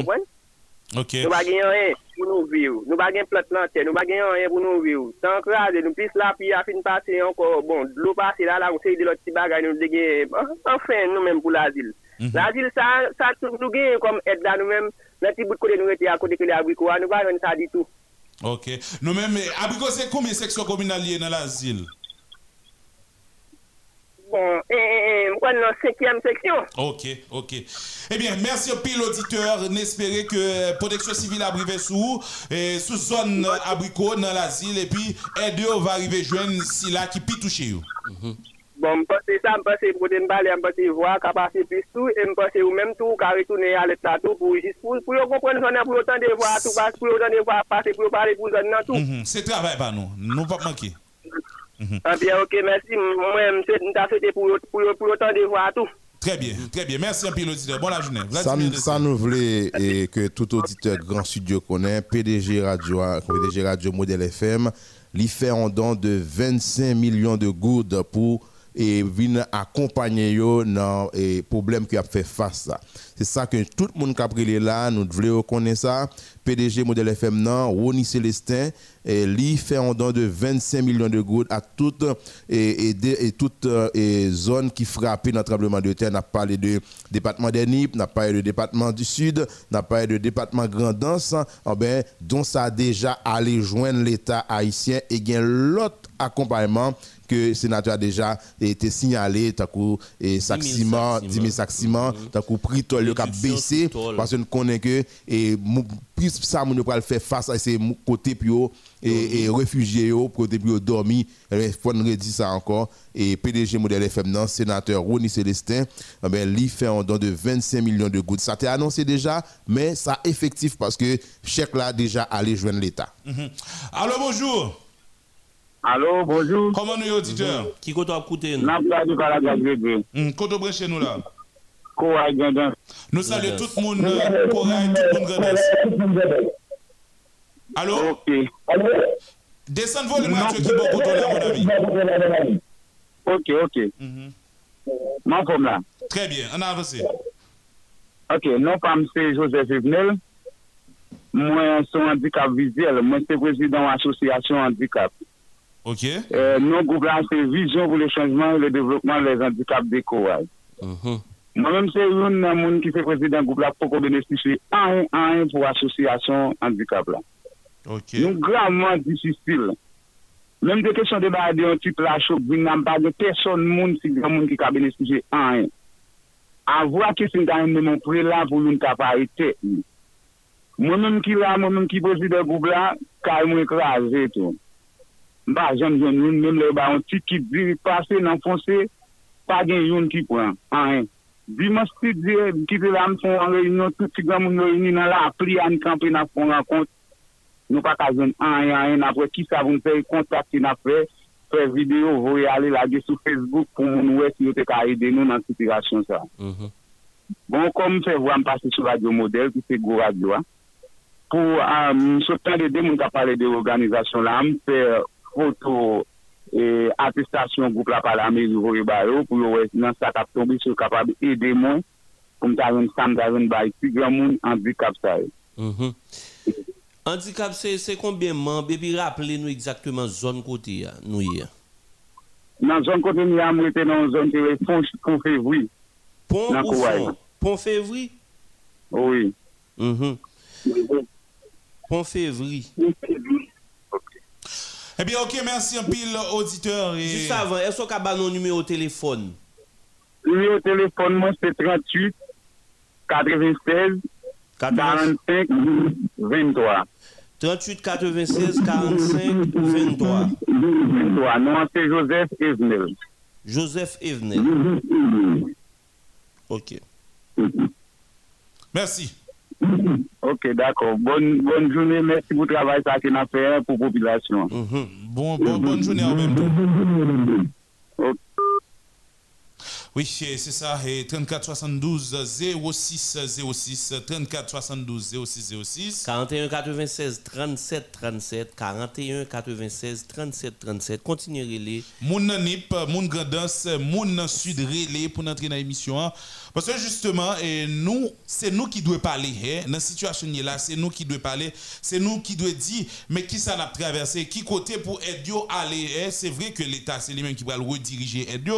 OK. Nous pas gagner rien pour nous vivre. Nous pas gagner plante nous pas gagner rien pour nous vivre. Tant que nous plus là puis à fin passer encore bon, l'eau passer là là on sait de l'autre petit bagage nous dégager. Enfin nous même pour l'asile. L'asile ça ça tout nous gagne comme aide là nous même dans petit bout de côté nous était à côté que les abricots, nous pas ça du tout. OK. Nous-mêmes, abricot, c'est combien de sections communales liées dans l'asile? Bon, et, et, et, moi, dans la cinquième section. OK, OK. Eh bien, merci au pile auditeur. N'espérez que euh, protection civile a brivé sous, et sous zone abricot dans l'asile, et puis aider on va arriver joindre si là qui pi toucher. you. Bon, je pense que ça, je pense que pour me parler, je pense que voir qu'à passer plus tout, et je pense que ou même tout, qu'à retourner à l'état tout, pour juste pour, pour comprendre ça, pour autant de voir tout, passe, pour autant de voir passer, pour parler pour ça, dans tout. Mhm. C'est travail par nous. Nous pas manquer. Ah bien, ok, merci. Moi, je suis fait pour, pour, pour autant de voir tout. Très bien, très bien. Merci un pile auditeur. Bonne la journée. Ça, ça nous voulait et que tout auditeur Grand Studio connaît, PDG Radio, PDG Radio Modèle FM, lui fait un don de 25 millions de gouttes pour et venir accompagner dans les problèmes qu'il a fait face. C'est ça que tout le monde qui a pris là, nous devons reconnaître ça. PDG Modèle FM non, Ronnie Célestin, lui fait un don de 25 millions de gouttes à toute et, et, et toute qui frappée dans le tremblement de terre. On a parlé de département des Nip, on a parlé de département du Sud, on a parlé de département Grandance, ah ben, dont ça a déjà allé joindre l'État haïtien et l'autre accompagnement que le sénateur a déjà été signalé, tant coup et sac 10 000 ciment, sacs 10 000 sacs ciment, tant coup prix qui a baissé parce que nous connaissons que et mou- prix ça yo pral faire face à ces côtés puis yo, et, et réfugiés yo côté puis yo dormi il faut nous redire ça encore. Et PDG modèle FM non sénateur Ronnie Célestin eh ben lui fait un don de 25 millions de gouttes. Ça t'est annoncé déjà mais ça effectif parce que chèque là déjà allé joindre l'état. Mhm. Allô, bonjour. Alo, bonjou. Koman nou yo, titeur? Ki koto ap koute nou? Nan pradou kala gagwebe. Koto breche nou la? Kouwa gandan. Nou salye tout moun kouwa et tout moun gades. Alo? Ok. Desen volim atyo ki bo koto la, moun ami. Ok, ok. Man fom la. Tre bien, an avase. Ok, nou pam se Joseph Evnel. Mwen son handikap vizel. Mwen se prezident asosyasyon handikap. Ok. Euh, nous, groupe là, c'est Vision pour le changement, et le développement, des handicaps des Coral. Mm-hmm. Moi-même, c'est une monde qui fait président du groupe là pour qu'on bénéficie un à un pour l'association handicap là. Ok. Nous, gravement difficile. Même des questions de barrière, on type là, choc, nous n'avons pas de personne, monde, si grand monde qui a bénéficié un à un. Avoir que c'est dans mon prêt là pour une capacité. Moi-même qui là, moi-même qui président du groupe là, car moi écrasé tout. ba jen jen yon, men le ba yon tit ki bi pase nan fonse, pa gen yon ki pran, an en. Bi mwen stit de, ki te la mwen fon an reynyon, touti gwa moun reynyon nan la apri an kampe nan fon an kont, nou pa ka jen an en an en apre, ki sa voun fè yon kontakte nan fè, fè video, voye ale la ge sou Facebook pou moun wè si yo te ka ede nou nan sitirasyon sa. Mm -hmm. Bon, kon mwen fè vwa mwen pase sou radio model, ki se go radio an, pou mwen um, sotan de de moun ka pale de organizasyon la, mwen fè foto e, atestasyon goup la palame yon vore bayo pou yo wè nan sa kap tombe sou kapab ede moun pou mta yon sam da yon bayi pi gran moun handikap sa yon. Mm -hmm. handikap se, se konbyen man bebi rappele nou exactement zon kote ya nou ya? Nan zon kote nou ya mwete nan zon te wè pon fevri. Pon ou fon? Pon fevri? Oui. Mm -hmm. Pon fevri. Pon fevri. Eh bien, ok, merci un pile auditeur. Et... Juste avant, est-ce qu'on a nos numéro de téléphone? Numéro de téléphone moi c'est 38 96 45 23. 38 96 45 23. 23. Non, c'est Joseph Evenel. Joseph Evenel. Ok. Merci. Ok, d'akor. Bonne jounè, mersi pou travay sa ki na fè pou popilasyon. Mhm. Bon, bon, bonne jounè an mèm. Ok. Oui, c'est ça. Et 34 72 06 06 34 72 06 06 41 96 37 37 41 96 37 37 continuez les Moun nip, moun grandance, moun sud relais pour entrer dans l'émission. hein. Parce que justement, eh, nous, c'est nous qui devons parler. hein. Dans la situation là, c'est nous qui devons parler. C'est nous qui devons dire, mais qui ça n'a traversé, qui côté pour aider yo aller. hein. C'est vrai que l'État, c'est lui-même qui va le rediriger aider.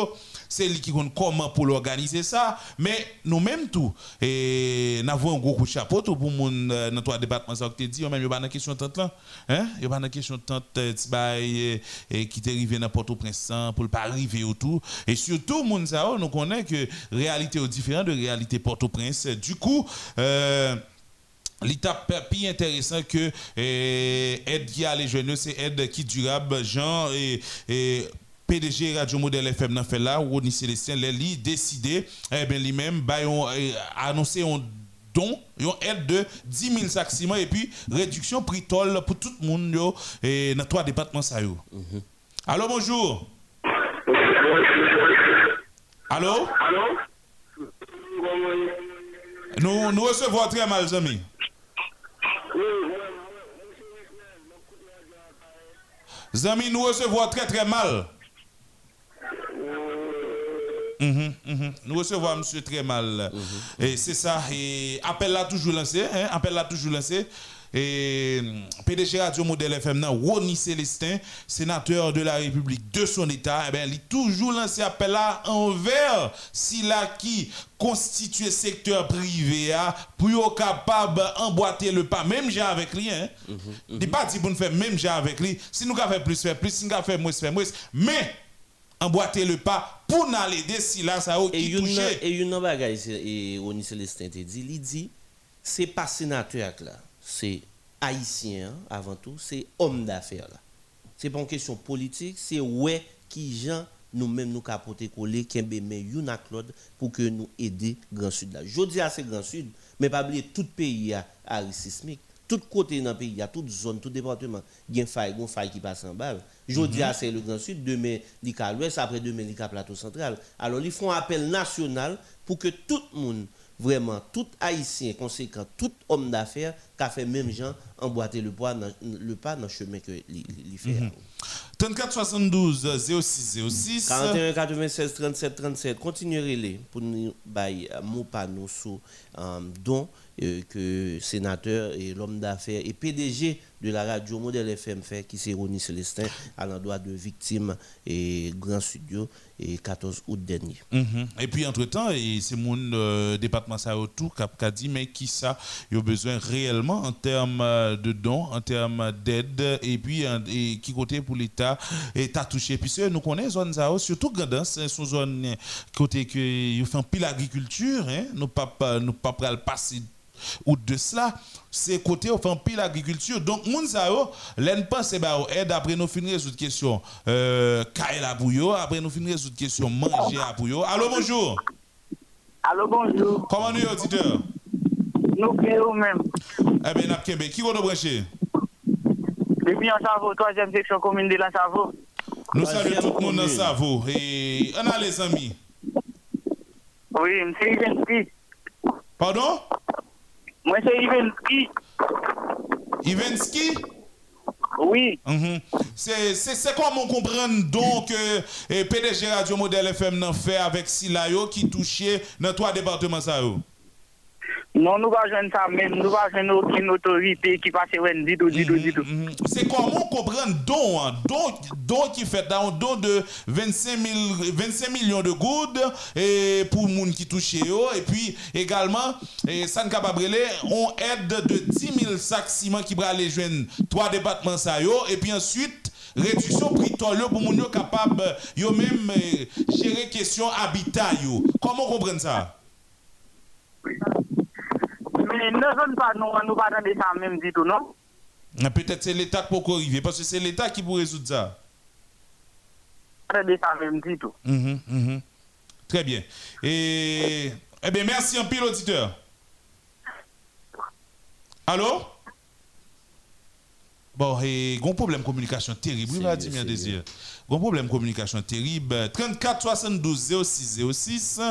C'est lui qui compte comment pour l'organiser ça. Mais nous-mêmes tout, et nous avons un gros de chapeau tout pour moun euh, dans trois départements ça que dit, même y a pas dans question de tente là. Hein? Il pas dans question de tente euh, et qui t'est arrivé dans Port-au-Prince hein, pour pas arriver au tout. Et surtout, oh, nous connaît que réalité est différente de réalité Port-au-Prince. Du coup, euh, L'étape plus intéressant que aide qui a les jeunes, c'est aide qui durable. Et, et PDG Radio Modèle FM n'a fait là, Ronnie Célestin, les li décidé, eh bien, lui-même, bah, euh, annoncé un don, une aide de 10 000 sacs ciment et puis réduction prix toll pour tout le monde yo, et dans trois départements. Ça, yo. Allô, bonjour. Allô? Nous, nous recevons très mal, amis. Zami, nous recevons très très mal. Mhm, mhm. Nous recevons monsieur très mal. Et c'est ça. Et appel là toujours lancé. Hein? Appel là toujours lancé. Et mm, PDG Radio Modèle FM, nan, Ronnie Célestin, sénateur de la République de son État, eh il toujours lancé appel là envers si là qui constitue secteur privé ah, pour être capable d'emboîter le pas, même j'ai avec lui. Hein? Il pas dit pour nous faire même j'ai avec lui. Si nous avons fait plus, faire plus. Si nous avons fait moins, faire moins. Mais emboîter le pas pour nous aider si là ça qui une touché. et une bagage et Ronnie Célestin te dit, il dit c'est pas sénateur là. c'est haïtien hein, avant tout, c'est homme d'affaires là. C'est pas une question politique, c'est ouais qui gens nous-mêmes nous capoter coller qui mais yon ak Claude pour que nous aider Grand Sud là. Je dis à ces Grand Sud, mais pas oublier tout pays à à risque sismique. Tout côté dans le pays, il y a toute zone, tout département, il y a une faille, une faille qui passe en bas. Je dis à c'est le Grand Sud, demain, il y a l'ouest, après demain, il y a plateau central. Alors, ils font un appel national pour que tout le monde, vraiment, tout Haïtien conséquent, tout homme d'affaires, qui a fait même gens, emboîter le, poids dans- le pas dans le chemin que il fait. Mhm. 34 72 06 06. 41 96 37 37 continuerez les pour nous bailler mot pas nous sous euh, don euh, que sénateur et l'homme d'affaires et PDG de la radio Modèle FM fait qui c'est Ronnie Célestin à l'endroit de victimes et Grand Studio et 14 août dernier. Mhm. Et puis, entre-temps, et c'est mon euh, département ça qui a- dit, mais qui ça, a besoin réellement en termes euh, de dons, en termes d'aide, et puis qui côté pour l'État est à toucher. Puisque nous connaissons zone ça, surtout Gandance, c'est une zone euh, côté que il fait un pile agriculture, hein, nous pas nous pas passer ou de cela, c'est côté fait un pile agriculture. Donc, moun sa yo, l'en pense ba yo aide après nous finir résoudre question euh kaye la pour yo, après nous finir résoudre question manger à pour yo. Allô bonjour. Allô, bonjour. Comment nous auditeur? Nous créons même. Eh bien, n'a kembe, qui va nous brancher Depuis en Savo, troisième section commune de la Savo. Nous saluons tout le monde dans Savo et on a les amis. Oui, Ivenski. Pardon? Moi, c'est Ivenski. Ivenski? Oui. Mhm. C'est c'est- c'est comment comprendre donc que eh, PDG Radio Modèle FM n'a fait avec Silayo qui touchait dans trois départements ça yo? Non, nous pas joindre ça même. Nous pas joindre aucune autorité qui passe ouais, du tout, du tout, du tout. C'est comment comprendre don, hein, don, don qui fait un don de 25, 000 25 millions de gouttes et pour les gens qui touchent et puis également, et ça ne capable on aide de 10 000 sacs ciment qui va aller joindre trois départements ça et puis ensuite réduction prix pour les gens capable yo même eh, gérer question habitat yo. Comment comprendre ça? Mais ne zone pas, nous, nous pas dans ça même du tout, non? Ah, Peut-être c'est l'État qui peut arriver, parce que c'est l'État qui peut résoudre ça. Pas dans ça même du tout. Mhm, mhm. Très bien. Et, eh bien, merci un pile auditeur. Allô? Bon, et un problème de communication terrible. Oui, Vladimir Désir. Un problème communication terrible. 34 72 06 06.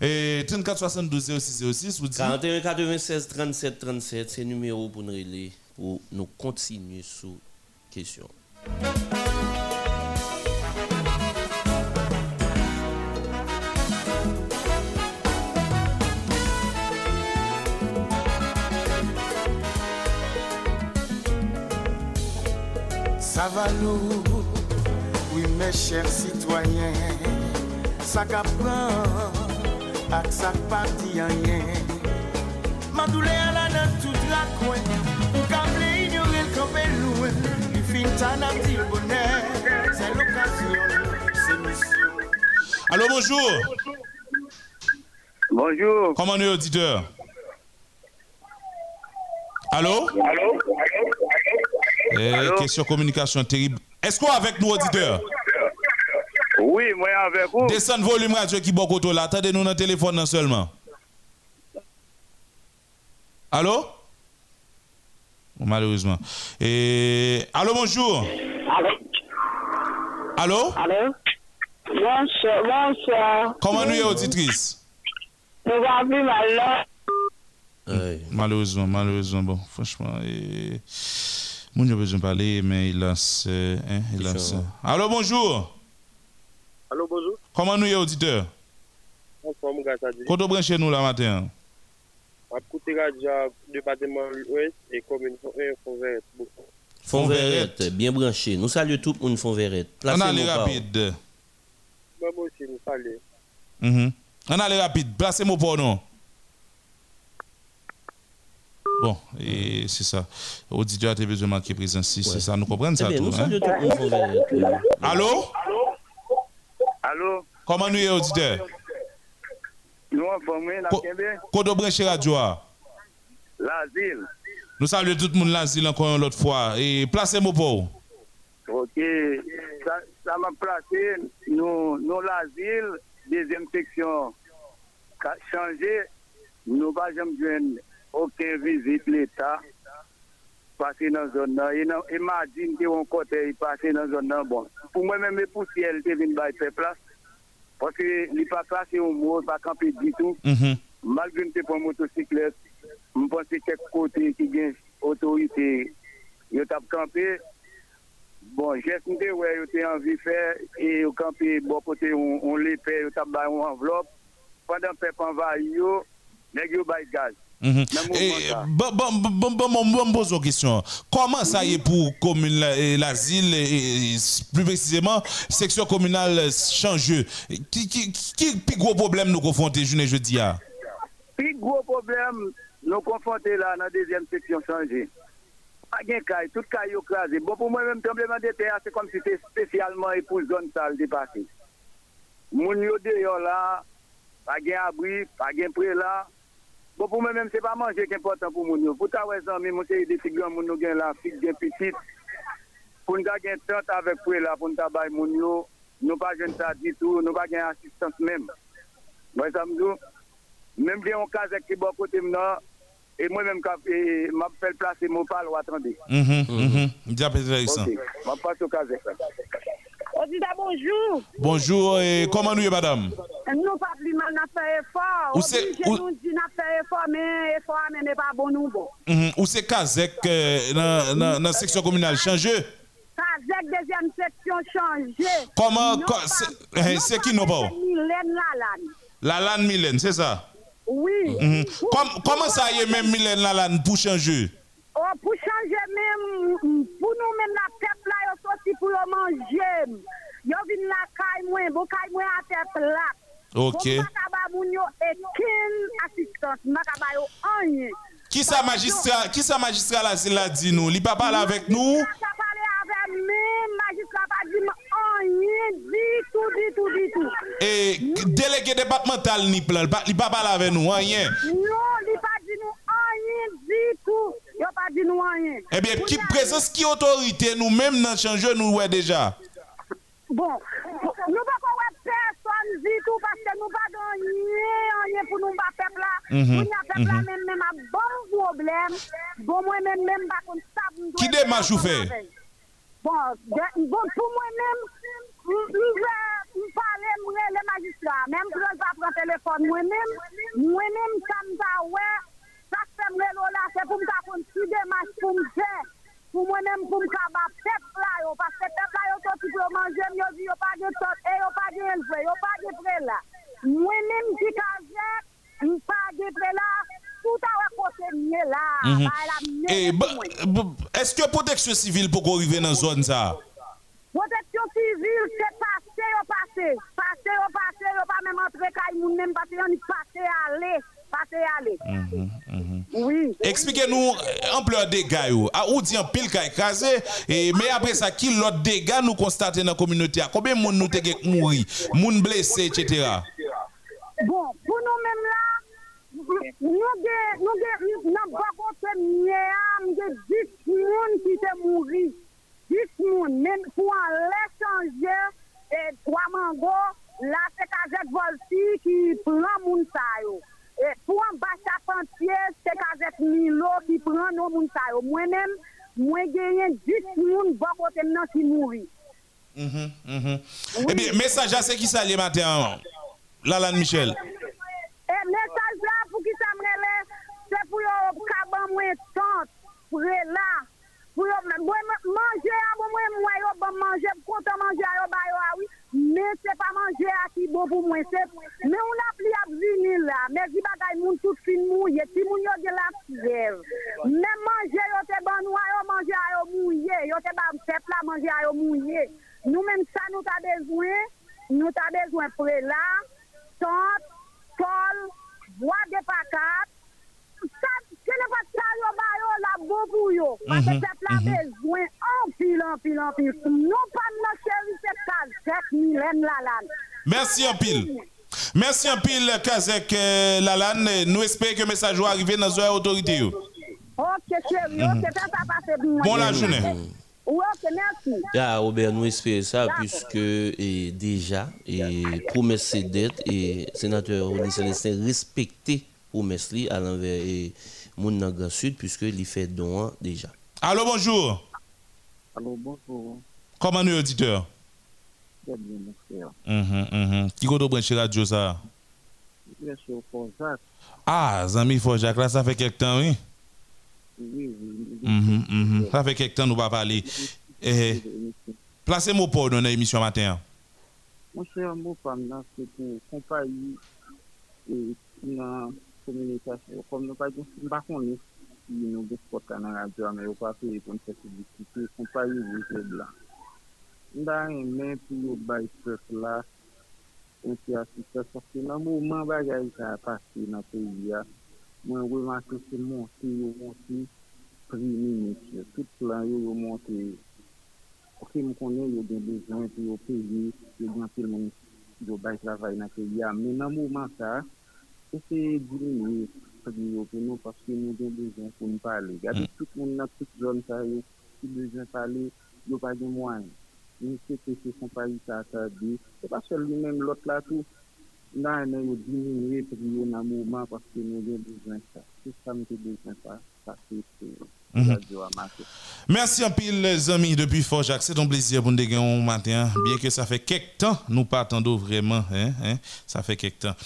Et 34 72 06 06. Vous dites. 41 96 37 37 c'est numéro pour nous relayer pour nous continuer sous question. Ça va nous, mes chers citoyens, ça qu'apprend, ak ça parti rien. Madoule à la dans tout la coin, ou câble ignorer le campé loin, il fin tan a dit le bonheur, c'est l'occasion, c'est mission. Allô, bonjour. Bonjour. Comment nous, auditeur? Allô? Allô? Eh, question communication terrible. Est-ce qu'on est avec nous, auditeur? Oui, moi avec vous. Descends volume radio qui bon là. Attendez-nous dans le téléphone non seulement. Allô? Malheureusement. Et... Allô, bonjour. Allô? Allô? Bonsoir, bonsoir. Comment nous est auditrice? Nous plus mal là. Malheureusement, malheureusement, bon, franchement, et... Moun yo besoin de parler, mais euh, Hein, lance. Allô, bonjour. Allô, bonjour. Comment nous est auditeur? Bonsoir, mon gars, ça dit. Quand on branche nous la matin? A écouté radio département ouest et commune. Fond Verrette, bien branché. Nous saluons tout le monde Fond Verrette. On Placez allait nos paroles. rapide. Moi aussi, nous saluons. Mhm. On allait rapide. Placez-moi pour nous. Bon, et c'est ça. Auditeur a besoin de marquer présence, si c'est ça. Nous comprenons ça Eh bien, tout. nous hein? Allô? Allô? Alo? Koman nou ye odite? Nou an fomwen la kebe? Kodo breche radyo a? Lazil. Nou salye tout moun lazil an kon yon lot fwa. E plase mou pou? Ok. Sa, sa man plase nou, nou lazil dezinfeksyon. Ka chanje nou vajem dwen oken vizit l'Etat. pase nan zon nan, e, nan, e madin te yon kote e pase nan zon nan bon. Pou mwen mè mè pou si el te vin bay pepla, paske li pa plase yon mou, pa kampe ditou, mm -hmm. malgoun te pon motosiklet, mwen pense kek kote ki gen otorite, yo tap kampe, bon, jes mwen te wè, yo te anvi fè, e yo kampe bo pote yon, yon lepe, yo tap bay yon envelop, pandan pep anva yo, neg yo bay gaz. Mhm. Dans le Et, mouvement, ça. bon, bon, bon, bon, bon, bon, bon, pose une question. Comment ça y est pour commune la- et l'asile et, et plus précisément section communale changeux Qui qui qui qui gros problème nous confronter journée jeudi à Puis gros problème, nous confrontés là dans la deuxième section changée. Pas de caille, tout caille écrasé. Bon, pour moi-même, tremblement de terre, c'est comme si c'était spécialement et pour zone sale dépassée. Moun yo dehors là, pas de abri, pas de pré là. Bon pou mè mèm se pa manje ki important pou moun yo. Pou ta wè zan mi moun se yi de figyon moun yo gen la fig gen pitit. Pou nou ta gen tant avèk pou e la pou nou ta bay moun yo. Nou pa gen sa ditou, nou pa gen asistans mèm. Mwen bon, samdou, mèm gen yon kazek ki bo kote mna. E mwen mèm kap, e map fel plase mou pal ou atande. Mm-hmm, mm-hmm. Mdia pe zè yi san. Mwen pas yo kazek. Bonjour. Bonjour et comment nous y est madame? Nous pas plus mal n'a fait effort. Où c'est- nous dit n'a fait effort, mais effort mais n'est pas bon nous bon. Mhm. Ou c'est Kazek euh, dans dans section communale? Changeux Kazek deuxième section changé. Comment c'est eh, qui nous pas Mylène Lalane. Lalanne Mylène, c'est ça? Oui. Mhm. Com- Comment ça y est même Mylène Lalanne pour changer? Oh, pour changer même, pour nous même la sorti pour yo manger. Yo vin la caille bon caille moi à terre plat. Ok. Qui ça magistrat qui ça magistrat là c'est là dit nous il pas parler avec nous et délégué départemental ni plan il pas- il pas parler avec nous rien Non, il pas dit nous rien du tout. Yo pas dit nous rien. Eh bien qui présence qui autorité nous même dans changer nous ouais déjà? Bon, nous pas qu'on voit personne du tout parce que nous pas gagné rien pour nous pas peuple là. Mhm, Nous peuple là mhm. même même a bon problème. Bon moi même même pas qu'on ça. Qui démarche ou fait? Bon, bon pour moi même je parler moi les magistrats, même pour pas prendre téléphone moi même, moi même ça me ouais, fèm relo la, se pou m ka kon si demaj pou m fè, pou mwenem pou m ka ba pep la yo, paske pep la yo to ti pou yo manjem, yo di yo pa de tot, e yo pa de elve, yo pa de pre la. Mwenem ki ka zèk, yo pa de pre la, tout a wakote mne la, mhm. ba la mne e, mwen. Eske proteksyon sivil pou kon rive nan zon sa? Proteksyon sivil se pase yo pase, pase yo pase, yo pa mèm antre kay mounen, pase yo ni pase ale, passé aller, passé aller. Oui. Expliquez-nous euh, ampleur des dégâts. yo. À où dit en pile qu'a écrasé et mais après ça qui l'autre dégâts nous constatons dans la communauté? Combien de monde nous te mouri, moun blessé etc. Bon, pour nous-mêmes là, nous avons nous avons pas compté nous avons 10 personnes qui sont morts. 10 personnes, même pour en l'échanger, et trois mangos, là c'est Kazet Volti qui prend moun sa yo. Et pour en bas charpentier, c'est Kazet Milo qui prend nos moun sa yo. Moi-même, moi j'ai 10 personnes bon côté nan qui mourir. Mhm, mhm. Eh bien, message à ceux qui s'allient matin. Lalanne Michel. Et message là pour qui ça me relève, c'est pour yo kaban moins tante pour là. Pour yo manger à moi moi yo bon manger content manger à yo ba yo ah men se pa manje a ki bo pou mwen se, men ou la pli ap vini la, men zi bagay moun tout fin mouye, ti moun yo de la pjev, men manje yo te ban wè yo manje a yo mouye, yo te ban pep la manje a yo mouye, nou men sa nou ta bezwen, nou ta bezwen pre la, tant, tol, vwa de pakat, Ce n'est pas ça, yo, ba, yo, la yo. Mhm, c'est Kazek, Mylène Lalane. Merci en pile. Merci en pile, Kazek euh, yo. Ok, ok, moi. Bon la ok, merci. Ah, Robert, nous espérons ça, puisque et déjà, et promesse c'est dette, et sénateur Oli Célestin respecté promesse à l'envers et moun nan Grand Sud, puisque il fait don hein, déjà. Allô, bonjour. Alors, bonjour. Comment nous, auditeur? Très bien, mon frère. Mhm, mhm. Qui brancher radio ça? Bien sûr, pour Jacques. Ah, Zami Jacques, là, ça fait quelque temps, oui? Oui, oui. Mhm, mhm. Ça fait quelque temps nous pas parler. Eh, Placez-moi pour dans l'émission matin. Mon cher, mon femme, c'est pour compagnie et komunikasyon, kom nou pa gen sin bakon nou, ki nou gen spot kanan radyo ame, yo pa peye kon se publikite, kon pa yon yon se blan. Nda yon men pou yo bay spot la, yon se asiste, sorti nan mouman bagay ka apasi nan peyi ya, mwen weman se se monti, yo monti, pri minit, tout plan yo yo monti, ok mwen konen yo gen bezan, yo peyi, yo gen filmen, yo bay travay nan peyi ya, men nan mouman sa, ese dire nou, sa di yo pou nou, paske nou gen dejan pou nou pale. Gade mm. tout moun nan tout zon sa yo, tout dejan pale, yo pa gen mwan. Ni se te se son pali sa sa di, se pa sol li men lot la tou, nan nan yo diminye pou yo nan mouman paske nou gen dejan sa. Se sa mte dejan sa, sa se se yo. Ça, ça. Ça, Mhm. Merci en pile, les amis, depuis Fort Jacques. C'est un plaisir pour nous au matin. Bien que ça fait quelques temps, nous pas attendons vraiment. Hein, hein, ça fait quelques temps.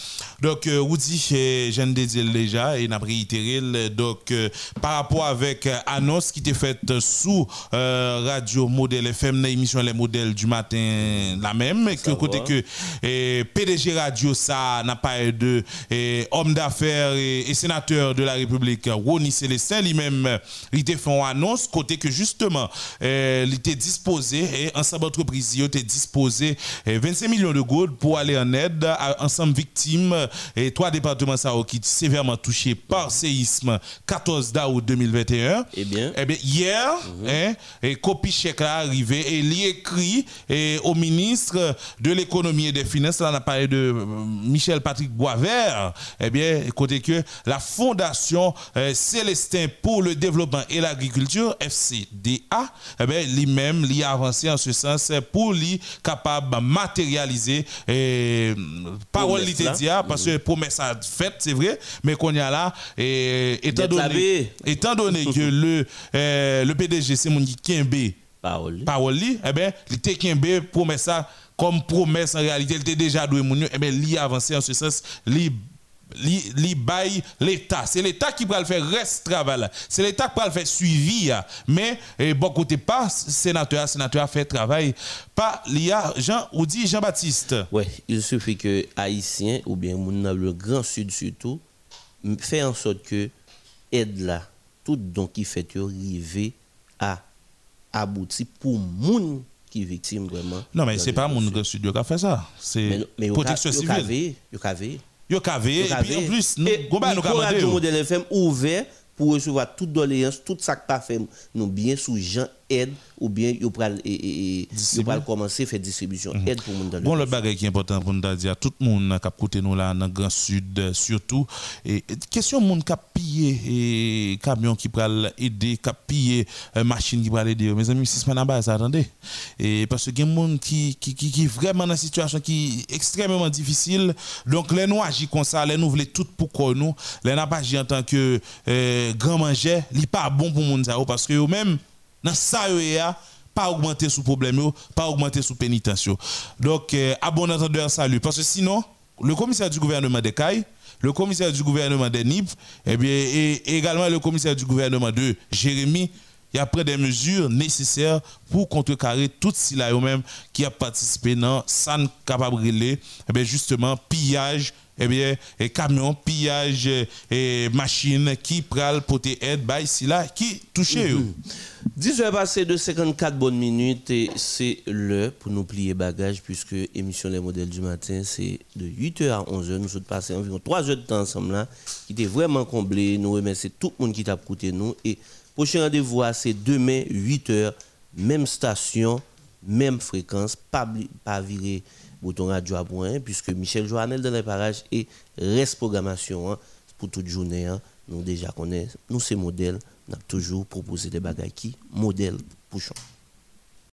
Donc, euh, vous dites, euh, je ne dire déjà, et n'a réitéré. Donc, euh, par rapport avec euh, annonce qui était faite sous euh, Radio Modèle FM, l'émission Les Modèles du matin, la même, que côté que euh, PDG Radio, ça n'a pas eu de euh, homme d'affaires et, et sénateur de la République, Ronnie Célestin, lui-même, il était fait une annonce, côté que justement, euh, il était disposé, et ensemble entreprise, il était disposé euh, 25 millions de gouttes pour aller en aide à ensemble victimes et trois départements ça, qui sévèrement touchés par séisme 14 d'août 2021. Eh bien, Eh bien, hier, hein, et copie chèque là arrivé et il écrit et au ministre de l'économie et des finances, là on a parlé de euh, Michel Patrick Boisvert, eh bien, côté que la Fondation euh, Célestin pour le développement et l'agriculture, FCDA, eh bien, lui-même, lui a avancé en ce sens pour lui capable de matérialiser et parole Promesse li te là. dit, ah, parce que promesse a faite, c'est vrai, mais qu'on y a là, et, étant donné, étant donné que le, euh, le PDG, c'est mon Kembe, parole, parole eh bien, il était Kembe, promesse ça, comme promesse en réalité, il était déjà doué eh bien, li avancé en ce sens, li li, li bail l'État. C'est l'État qui va le faire reste travail. C'est l'État qui va le faire suivi. Mais eh, bon côté pas sénateur, sénateur fait travail. Pas l'IA Jean ou dit Jean-Baptiste. Ouais, il suffit que Haïtiens ou bien le Grand Sud surtout fait en sorte que aide là, tout don qui fait yo river à aboutir pour moun qui victime vraiment. Non mais c'est pas mon grand studio qui a fait ça. C'est protection civile. Yo kavé et puis en plus nous ka Radio. Modèle FM ouvert pour recevoir toute doléance, tout ça qui pas fait nous bien sous Jean aide ou bien yo pral et, yo pral commencer faire distribution aide pour dans le Bon, le bagage qui est important pour nous dire, tout le monde qui a côté nous là, dans le Grand Sud, euh, surtout, et, question monde qui a pillé et camion qui pral aider, qui a pillé euh, machine qui pral aider. Mes amis, si c'est pas dans base, attendez. Et parce que il y a des gens qui, qui, qui, vraiment dans une situation qui est extrêmement difficile. Donc, les nous agissons comme ça, les nous voulons tout pour quoi nous, les n'a pas en tant que euh, grand manger, n'est pas bon pour monde ça, parce que eux même dans ça pas augmenter sous problème pas augmenter sous pénitence. Donc euh, à bon entendeur salut parce que sinon le commissaire du gouvernement de Caille, le commissaire du gouvernement de Nib, et bien également le commissaire du gouvernement de Jérémy il a pris des mesures nécessaires pour contrecarrer tout cela eux-mêmes qui a participé dans san capable eh justement pillage eh bien et camion pillage eh, et machine qui pral porter aide by là qui touché yo. 10 heures passées de 54 bonnes minutes et c'est l'heure pour nous plier bagages puisque émission Les modèles du matin c'est de 8h à 11h. Nous sommes passés environ 3 heures de temps ensemble là qui était vraiment comblé. Nous remercions tout le monde qui t'a écouté nous et prochain rendez-vous ah, c'est demain 8h même station, même fréquence, pas, pas virer bouton radio à point puisque Michel Joannel dans les parages et reste programmation hein, pour toute journée. hein. nous déjà connaissons, nous c'est modèle, nous avons toujours proposé des bagages qui modèle pour.